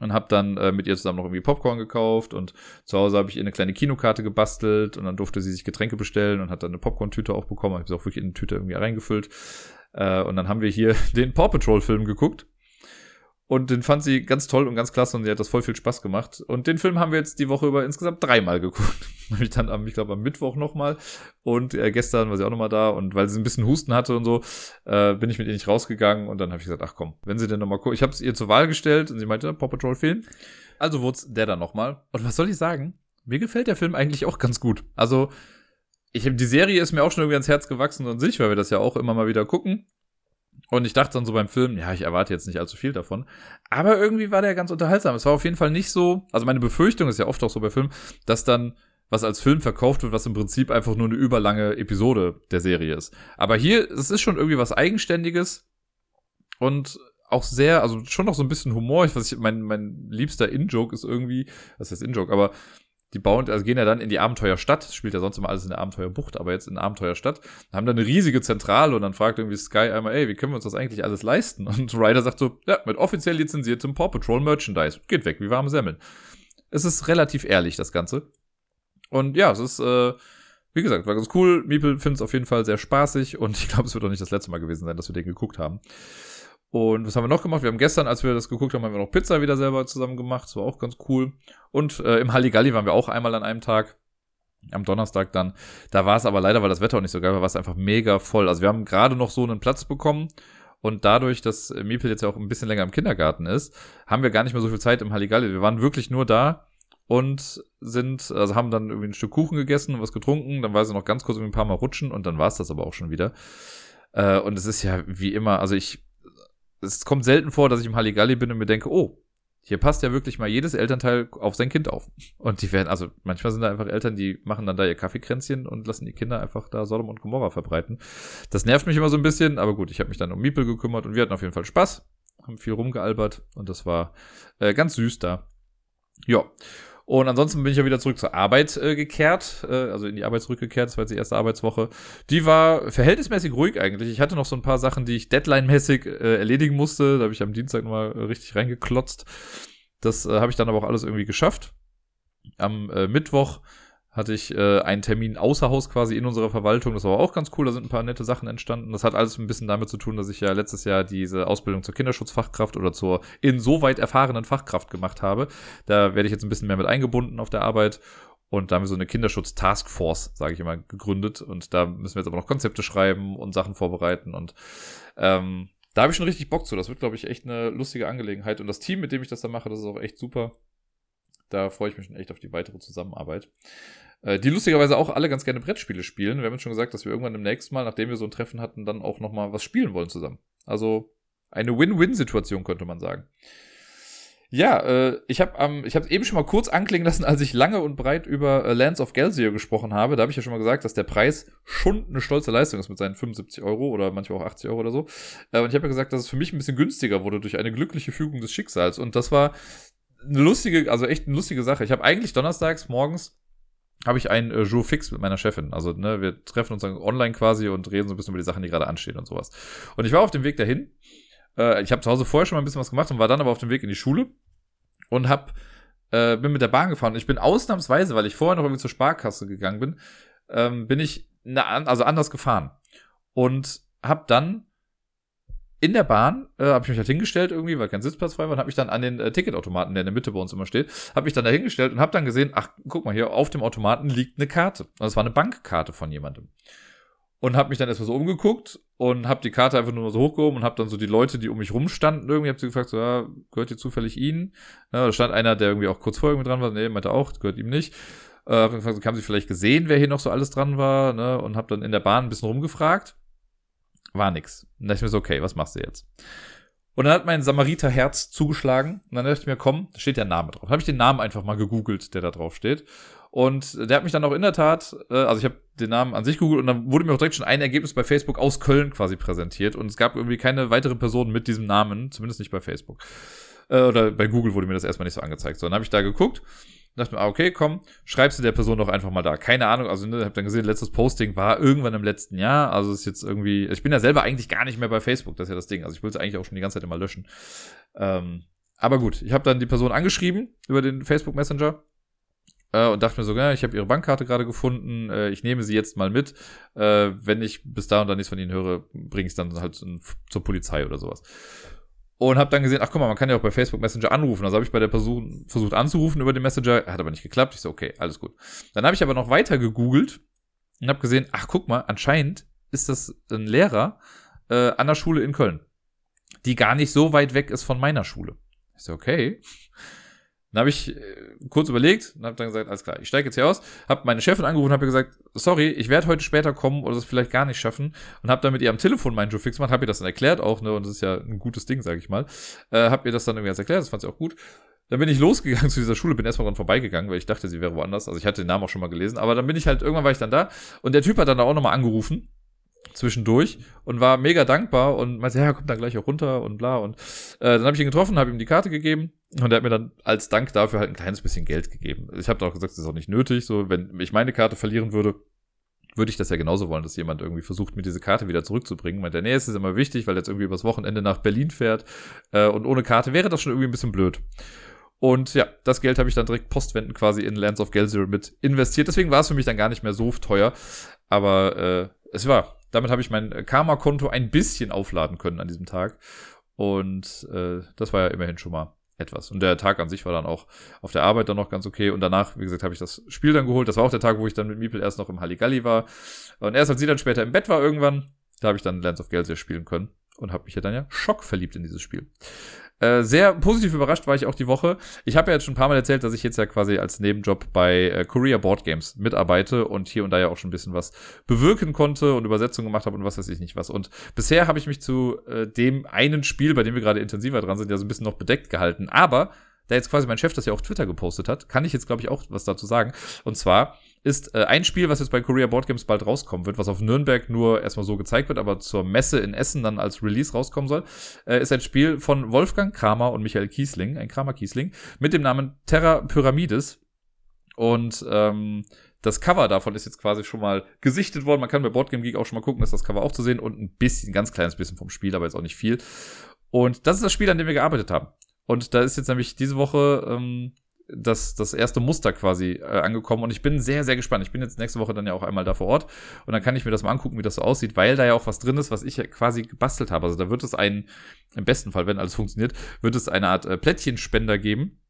Und habe dann äh, mit ihr zusammen noch irgendwie Popcorn gekauft und zu Hause habe ich ihr eine kleine Kinokarte gebastelt und dann durfte sie sich Getränke bestellen und hat dann eine Popcorn-Tüte auch bekommen. Habe sie auch wirklich in eine Tüte irgendwie reingefüllt. Äh, und dann haben wir hier den Paw Patrol Film geguckt. Und den fand sie ganz toll und ganz klasse und sie hat das voll viel Spaß gemacht. Und den Film haben wir jetzt die Woche über insgesamt dreimal geguckt. ich dann am, ich glaube, am Mittwoch nochmal. Und äh, gestern war sie auch nochmal da. Und weil sie ein bisschen Husten hatte und so, äh, bin ich mit ihr nicht rausgegangen. Und dann habe ich gesagt, ach komm, wenn sie denn nochmal guckt. Ich habe es ihr zur Wahl gestellt und sie meinte, Paw Patrol Film. Also wurde der dann nochmal. Und was soll ich sagen? Mir gefällt der Film eigentlich auch ganz gut. Also, ich die Serie ist mir auch schon irgendwie ans Herz gewachsen an sich, weil wir das ja auch immer mal wieder gucken. Und ich dachte dann so beim Film, ja, ich erwarte jetzt nicht allzu viel davon. Aber irgendwie war der ganz unterhaltsam. Es war auf jeden Fall nicht so, also meine Befürchtung ist ja oft auch so bei Filmen, dass dann was als Film verkauft wird, was im Prinzip einfach nur eine überlange Episode der Serie ist. Aber hier, es ist schon irgendwie was Eigenständiges und auch sehr, also schon noch so ein bisschen Humor. Ich weiß, mein, mein liebster In-Joke ist irgendwie, was heißt In-Joke, aber die bauen, also gehen ja dann in die Abenteuerstadt, spielt ja sonst immer alles in der Abenteuerbucht, aber jetzt in der Abenteuerstadt, haben dann eine riesige Zentrale und dann fragt irgendwie Sky einmal, ey, wie können wir uns das eigentlich alles leisten? Und Ryder sagt so, ja, mit offiziell lizenziertem Paw Patrol Merchandise. Geht weg, wie warme Semmeln. Es ist relativ ehrlich, das Ganze. Und ja, es ist, äh, wie gesagt, war ganz cool. Meeple findet es auf jeden Fall sehr spaßig und ich glaube, es wird auch nicht das letzte Mal gewesen sein, dass wir den geguckt haben. Und was haben wir noch gemacht? Wir haben gestern, als wir das geguckt haben, haben wir noch Pizza wieder selber zusammen gemacht. Das war auch ganz cool. Und äh, im Halligalli waren wir auch einmal an einem Tag. Am Donnerstag dann. Da war es aber leider, weil das Wetter auch nicht so geil war, war es einfach mega voll. Also wir haben gerade noch so einen Platz bekommen. Und dadurch, dass Miepel jetzt ja auch ein bisschen länger im Kindergarten ist, haben wir gar nicht mehr so viel Zeit im Halligalli. Wir waren wirklich nur da und sind, also haben dann irgendwie ein Stück Kuchen gegessen und was getrunken. Dann war sie noch ganz kurz irgendwie ein paar Mal rutschen und dann war es das aber auch schon wieder. Äh, und es ist ja wie immer, also ich es kommt selten vor, dass ich im Halligalli bin und mir denke, oh, hier passt ja wirklich mal jedes Elternteil auf sein Kind auf. Und die werden, also manchmal sind da einfach Eltern, die machen dann da ihr Kaffeekränzchen und lassen die Kinder einfach da Sodom und Gomorra verbreiten. Das nervt mich immer so ein bisschen, aber gut, ich habe mich dann um Miepel gekümmert und wir hatten auf jeden Fall Spaß, haben viel rumgealbert und das war äh, ganz süß da. Ja. Und ansonsten bin ich ja wieder zurück zur Arbeit äh, gekehrt, äh, also in die Arbeit zurückgekehrt. Das war jetzt die erste Arbeitswoche. Die war verhältnismäßig ruhig eigentlich. Ich hatte noch so ein paar Sachen, die ich deadline-mäßig äh, erledigen musste. Da habe ich am Dienstag nochmal äh, richtig reingeklotzt. Das äh, habe ich dann aber auch alles irgendwie geschafft. Am äh, Mittwoch hatte ich äh, einen Termin außer Haus quasi in unserer Verwaltung. Das war auch ganz cool. Da sind ein paar nette Sachen entstanden. Das hat alles ein bisschen damit zu tun, dass ich ja letztes Jahr diese Ausbildung zur Kinderschutzfachkraft oder zur insoweit erfahrenen Fachkraft gemacht habe. Da werde ich jetzt ein bisschen mehr mit eingebunden auf der Arbeit. Und da haben wir so eine Kinderschutz-Taskforce, sage ich immer, gegründet. Und da müssen wir jetzt aber noch Konzepte schreiben und Sachen vorbereiten. Und ähm, da habe ich schon richtig Bock zu. Das wird, glaube ich, echt eine lustige Angelegenheit. Und das Team, mit dem ich das da mache, das ist auch echt super. Da freue ich mich schon echt auf die weitere Zusammenarbeit. Äh, die lustigerweise auch alle ganz gerne Brettspiele spielen. Wir haben jetzt schon gesagt, dass wir irgendwann im nächsten Mal, nachdem wir so ein Treffen hatten, dann auch nochmal was spielen wollen zusammen. Also eine Win-Win-Situation, könnte man sagen. Ja, äh, ich habe ähm, ich habe eben schon mal kurz anklingen lassen, als ich lange und breit über äh, Lands of Gelsier gesprochen habe. Da habe ich ja schon mal gesagt, dass der Preis schon eine stolze Leistung ist mit seinen 75 Euro oder manchmal auch 80 Euro oder so. Äh, und ich habe ja gesagt, dass es für mich ein bisschen günstiger wurde durch eine glückliche Fügung des Schicksals. Und das war eine lustige, also echt eine lustige Sache. Ich habe eigentlich donnerstags morgens habe ich einen äh, Jour fix mit meiner Chefin. Also, ne, wir treffen uns dann online quasi und reden so ein bisschen über die Sachen, die gerade anstehen und sowas. Und ich war auf dem Weg dahin. Äh, ich habe zu Hause vorher schon mal ein bisschen was gemacht und war dann aber auf dem Weg in die Schule und hab, äh, bin mit der Bahn gefahren. Ich bin ausnahmsweise, weil ich vorher noch irgendwie zur Sparkasse gegangen bin, ähm, bin ich ne, also anders gefahren. Und hab dann in der Bahn äh, habe ich mich halt hingestellt irgendwie, weil kein Sitzplatz frei war, und habe mich dann an den äh, Ticketautomaten, der in der Mitte bei uns immer steht, habe mich dann da hingestellt und habe dann gesehen, ach, guck mal, hier auf dem Automaten liegt eine Karte. Und das war eine Bankkarte von jemandem. Und habe mich dann erstmal so umgeguckt und habe die Karte einfach nur so hochgehoben und habe dann so die Leute, die um mich rumstanden, irgendwie, hab sie gefragt, so, ja, gehört ihr zufällig ihnen? Ja, da stand einer, der irgendwie auch kurz vorher irgendwie dran war, nee, meinte auch, gehört ihm nicht. Äh, hab gefragt, so, haben sie vielleicht gesehen, wer hier noch so alles dran war, ne? Und habe dann in der Bahn ein bisschen rumgefragt. War nix. Und dann dachte ich mir so, okay, was machst du jetzt? Und dann hat mein Samariterherz zugeschlagen. Und dann dachte ich mir, komm, da steht der Name drauf. Habe ich den Namen einfach mal gegoogelt, der da drauf steht. Und der hat mich dann auch in der Tat, äh, also ich habe den Namen an sich gegoogelt und dann wurde mir auch direkt schon ein Ergebnis bei Facebook aus Köln quasi präsentiert. Und es gab irgendwie keine weitere Person mit diesem Namen, zumindest nicht bei Facebook. Äh, oder bei Google wurde mir das erstmal nicht so angezeigt. So, dann habe ich da geguckt dachte mir, ah, okay, komm, schreibst du der Person doch einfach mal da. Keine Ahnung, also ne, hab dann gesehen, letztes Posting war irgendwann im letzten Jahr, also ist jetzt irgendwie, ich bin ja selber eigentlich gar nicht mehr bei Facebook, das ist ja das Ding. Also ich wollte es eigentlich auch schon die ganze Zeit immer löschen. Ähm, aber gut, ich habe dann die Person angeschrieben über den Facebook Messenger äh, und dachte mir so, ja, ich habe ihre Bankkarte gerade gefunden, äh, ich nehme sie jetzt mal mit. Äh, wenn ich bis da und da nichts von ihnen höre, bringe ich es dann halt zur Polizei oder sowas. Und habe dann gesehen, ach guck mal, man kann ja auch bei Facebook Messenger anrufen. Also habe ich bei der Person versucht anzurufen über den Messenger, hat aber nicht geklappt. Ich so, okay, alles gut. Dann habe ich aber noch weiter gegoogelt und habe gesehen, ach guck mal, anscheinend ist das ein Lehrer äh, an der Schule in Köln, die gar nicht so weit weg ist von meiner Schule. Ich so, okay. Dann habe ich äh, kurz überlegt und habe dann gesagt, alles klar, ich steige jetzt hier aus, habe meine Chefin angerufen und habe gesagt, sorry, ich werde heute später kommen oder das vielleicht gar nicht schaffen und habe dann mit ihr am Telefon meinen Joe fix gemacht, habe ihr das dann erklärt auch, ne, und das ist ja ein gutes Ding, sage ich mal. Äh, habe ihr das dann irgendwie ganz erklärt, das fand sie auch gut. Dann bin ich losgegangen zu dieser Schule, bin erstmal dran vorbeigegangen, weil ich dachte, sie wäre woanders. Also ich hatte den Namen auch schon mal gelesen, aber dann bin ich halt, irgendwann war ich dann da und der Typ hat dann auch nochmal angerufen zwischendurch und war mega dankbar und meinte, ja, kommt dann gleich auch runter und bla. Und äh, dann habe ich ihn getroffen, habe ihm die Karte gegeben und er hat mir dann als Dank dafür halt ein kleines bisschen Geld gegeben. Ich habe auch gesagt, das ist auch nicht nötig. So, wenn ich meine Karte verlieren würde, würde ich das ja genauso wollen, dass jemand irgendwie versucht, mir diese Karte wieder zurückzubringen. Meint er, nee, es ist immer wichtig, weil er jetzt irgendwie übers Wochenende nach Berlin fährt äh, und ohne Karte wäre das schon irgendwie ein bisschen blöd. Und ja, das Geld habe ich dann direkt postwendend quasi in Lands of Gelzir mit investiert. Deswegen war es für mich dann gar nicht mehr so teuer. Aber äh, es war damit habe ich mein Karma-Konto ein bisschen aufladen können an diesem Tag. Und äh, das war ja immerhin schon mal etwas. Und der Tag an sich war dann auch auf der Arbeit dann noch ganz okay. Und danach, wie gesagt, habe ich das Spiel dann geholt. Das war auch der Tag, wo ich dann mit Miepel erst noch im Halligalli war. Und erst als sie dann später im Bett war irgendwann, da habe ich dann Lands of Gelsia spielen können. Und habe mich ja dann ja schockverliebt in dieses Spiel. Äh, sehr positiv überrascht war ich auch die Woche. Ich habe ja jetzt schon ein paar Mal erzählt, dass ich jetzt ja quasi als Nebenjob bei äh, Korea Board Games mitarbeite und hier und da ja auch schon ein bisschen was bewirken konnte und Übersetzungen gemacht habe und was weiß ich nicht was. Und bisher habe ich mich zu äh, dem einen Spiel, bei dem wir gerade intensiver dran sind, ja so ein bisschen noch bedeckt gehalten. Aber da jetzt quasi mein Chef das ja auf Twitter gepostet hat, kann ich jetzt, glaube ich, auch was dazu sagen. Und zwar ist äh, ein Spiel, was jetzt bei Korea Board Games bald rauskommen wird, was auf Nürnberg nur erstmal so gezeigt wird, aber zur Messe in Essen dann als Release rauskommen soll, äh, ist ein Spiel von Wolfgang Kramer und Michael Kiesling, ein Kramer Kiesling, mit dem Namen Terra Pyramides. Und ähm, das Cover davon ist jetzt quasi schon mal gesichtet worden. Man kann bei Boardgame Geek auch schon mal gucken, dass das Cover auch zu sehen und ein bisschen, ein ganz kleines bisschen vom Spiel, aber jetzt auch nicht viel. Und das ist das Spiel, an dem wir gearbeitet haben. Und da ist jetzt nämlich diese Woche ähm, das, das erste Muster quasi äh, angekommen und ich bin sehr, sehr gespannt. Ich bin jetzt nächste Woche dann ja auch einmal da vor Ort und dann kann ich mir das mal angucken, wie das so aussieht, weil da ja auch was drin ist, was ich ja quasi gebastelt habe. Also da wird es ein, im besten Fall, wenn alles funktioniert, wird es eine Art äh, Plättchenspender geben.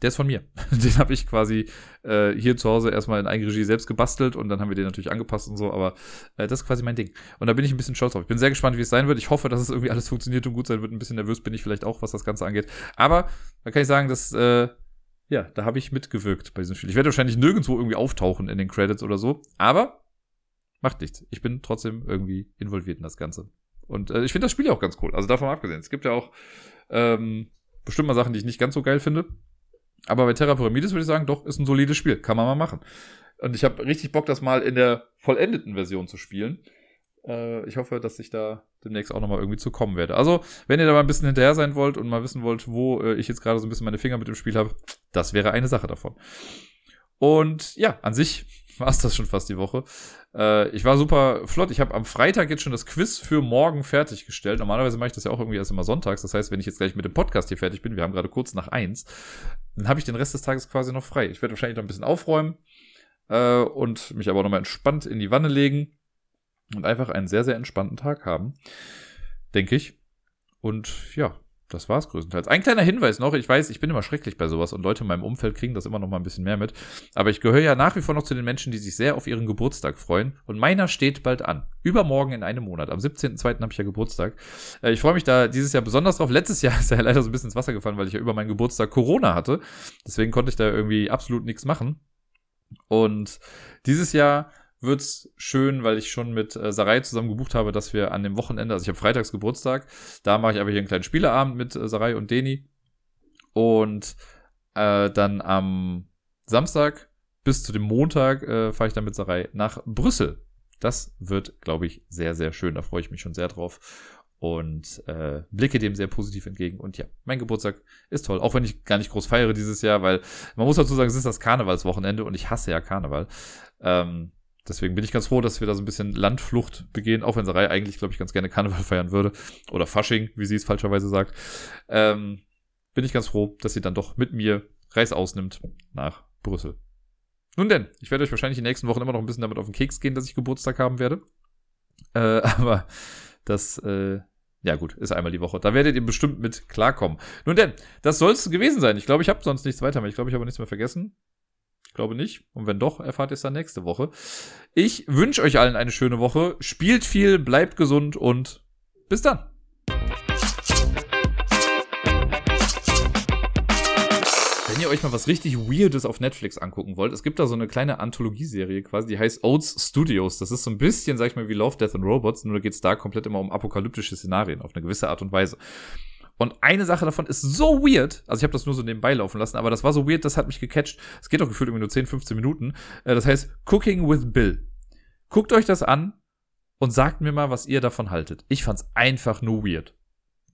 Der ist von mir. Den habe ich quasi äh, hier zu Hause erstmal in Eigenregie selbst gebastelt und dann haben wir den natürlich angepasst und so, aber äh, das ist quasi mein Ding. Und da bin ich ein bisschen stolz drauf. Ich bin sehr gespannt, wie es sein wird. Ich hoffe, dass es irgendwie alles funktioniert und gut sein wird. Ein bisschen nervös bin ich vielleicht auch, was das Ganze angeht. Aber da kann ich sagen, dass äh, ja, da habe ich mitgewirkt bei diesem Spiel. Ich werde wahrscheinlich nirgendwo irgendwie auftauchen in den Credits oder so, aber macht nichts. Ich bin trotzdem irgendwie involviert in das Ganze. Und äh, ich finde das Spiel ja auch ganz cool. Also davon abgesehen. Es gibt ja auch ähm, bestimmt mal Sachen, die ich nicht ganz so geil finde. Aber bei Terra Pyramides würde ich sagen, doch, ist ein solides Spiel. Kann man mal machen. Und ich habe richtig Bock, das mal in der vollendeten Version zu spielen. Äh, ich hoffe, dass ich da demnächst auch nochmal irgendwie zu kommen werde. Also, wenn ihr da mal ein bisschen hinterher sein wollt und mal wissen wollt, wo äh, ich jetzt gerade so ein bisschen meine Finger mit dem Spiel habe, das wäre eine Sache davon. Und ja, an sich war es das schon fast die Woche. Äh, ich war super flott. Ich habe am Freitag jetzt schon das Quiz für morgen fertiggestellt. Normalerweise mache ich das ja auch irgendwie erst immer sonntags. Das heißt, wenn ich jetzt gleich mit dem Podcast hier fertig bin, wir haben gerade kurz nach eins, dann habe ich den Rest des Tages quasi noch frei. Ich werde wahrscheinlich noch ein bisschen aufräumen äh, und mich aber nochmal entspannt in die Wanne legen und einfach einen sehr, sehr entspannten Tag haben, denke ich. Und ja, das war's größtenteils. Ein kleiner Hinweis noch, ich weiß, ich bin immer schrecklich bei sowas und Leute in meinem Umfeld kriegen das immer noch mal ein bisschen mehr mit. Aber ich gehöre ja nach wie vor noch zu den Menschen, die sich sehr auf ihren Geburtstag freuen. Und meiner steht bald an. Übermorgen in einem Monat. Am 17.02. habe ich ja Geburtstag. Äh, ich freue mich da dieses Jahr besonders drauf. Letztes Jahr ist ja leider so ein bisschen ins Wasser gefallen, weil ich ja über meinen Geburtstag Corona hatte. Deswegen konnte ich da irgendwie absolut nichts machen. Und dieses Jahr wird's schön, weil ich schon mit äh, Sarai zusammen gebucht habe, dass wir an dem Wochenende, also ich habe freitags Geburtstag, da mache ich aber hier einen kleinen Spieleabend mit äh, Sarai und Deni. Und äh, dann am Samstag bis zu dem Montag äh, fahre ich dann mit Sarai nach Brüssel. Das wird, glaube ich, sehr, sehr schön. Da freue ich mich schon sehr drauf und äh, blicke dem sehr positiv entgegen. Und ja, mein Geburtstag ist toll, auch wenn ich gar nicht groß feiere dieses Jahr, weil man muss dazu sagen, es ist das Karnevalswochenende und ich hasse ja Karneval. Ähm, deswegen bin ich ganz froh, dass wir da so ein bisschen Landflucht begehen, auch wenn Sarai eigentlich, glaube ich, ganz gerne Karneval feiern würde. Oder Fasching, wie sie es falscherweise sagt. Ähm, bin ich ganz froh, dass sie dann doch mit mir Reis ausnimmt nach Brüssel. Nun denn, ich werde euch wahrscheinlich die nächsten Wochen immer noch ein bisschen damit auf den Keks gehen, dass ich Geburtstag haben werde. Äh, aber das äh, ja gut, ist einmal die Woche. Da werdet ihr bestimmt mit klarkommen. Nun denn, das soll es gewesen sein. Ich glaube, ich habe sonst nichts weiter mehr. Ich glaube, ich habe nichts mehr vergessen. Ich glaube nicht. Und wenn doch, erfahrt ihr es dann nächste Woche. Ich wünsche euch allen eine schöne Woche. Spielt viel, bleibt gesund und bis dann. Wenn ihr euch mal was richtig Weirdes auf Netflix angucken wollt, es gibt da so eine kleine Anthologieserie quasi, die heißt Oats Studios. Das ist so ein bisschen, sag ich mal, wie Love, Death and Robots, nur geht's da komplett immer um apokalyptische Szenarien auf eine gewisse Art und Weise. Und eine Sache davon ist so weird, also ich habe das nur so nebenbei laufen lassen, aber das war so weird, das hat mich gecatcht. Es geht doch gefühlt irgendwie nur 10, 15 Minuten. Äh, das heißt Cooking with Bill. Guckt euch das an und sagt mir mal, was ihr davon haltet. Ich fand's einfach nur weird.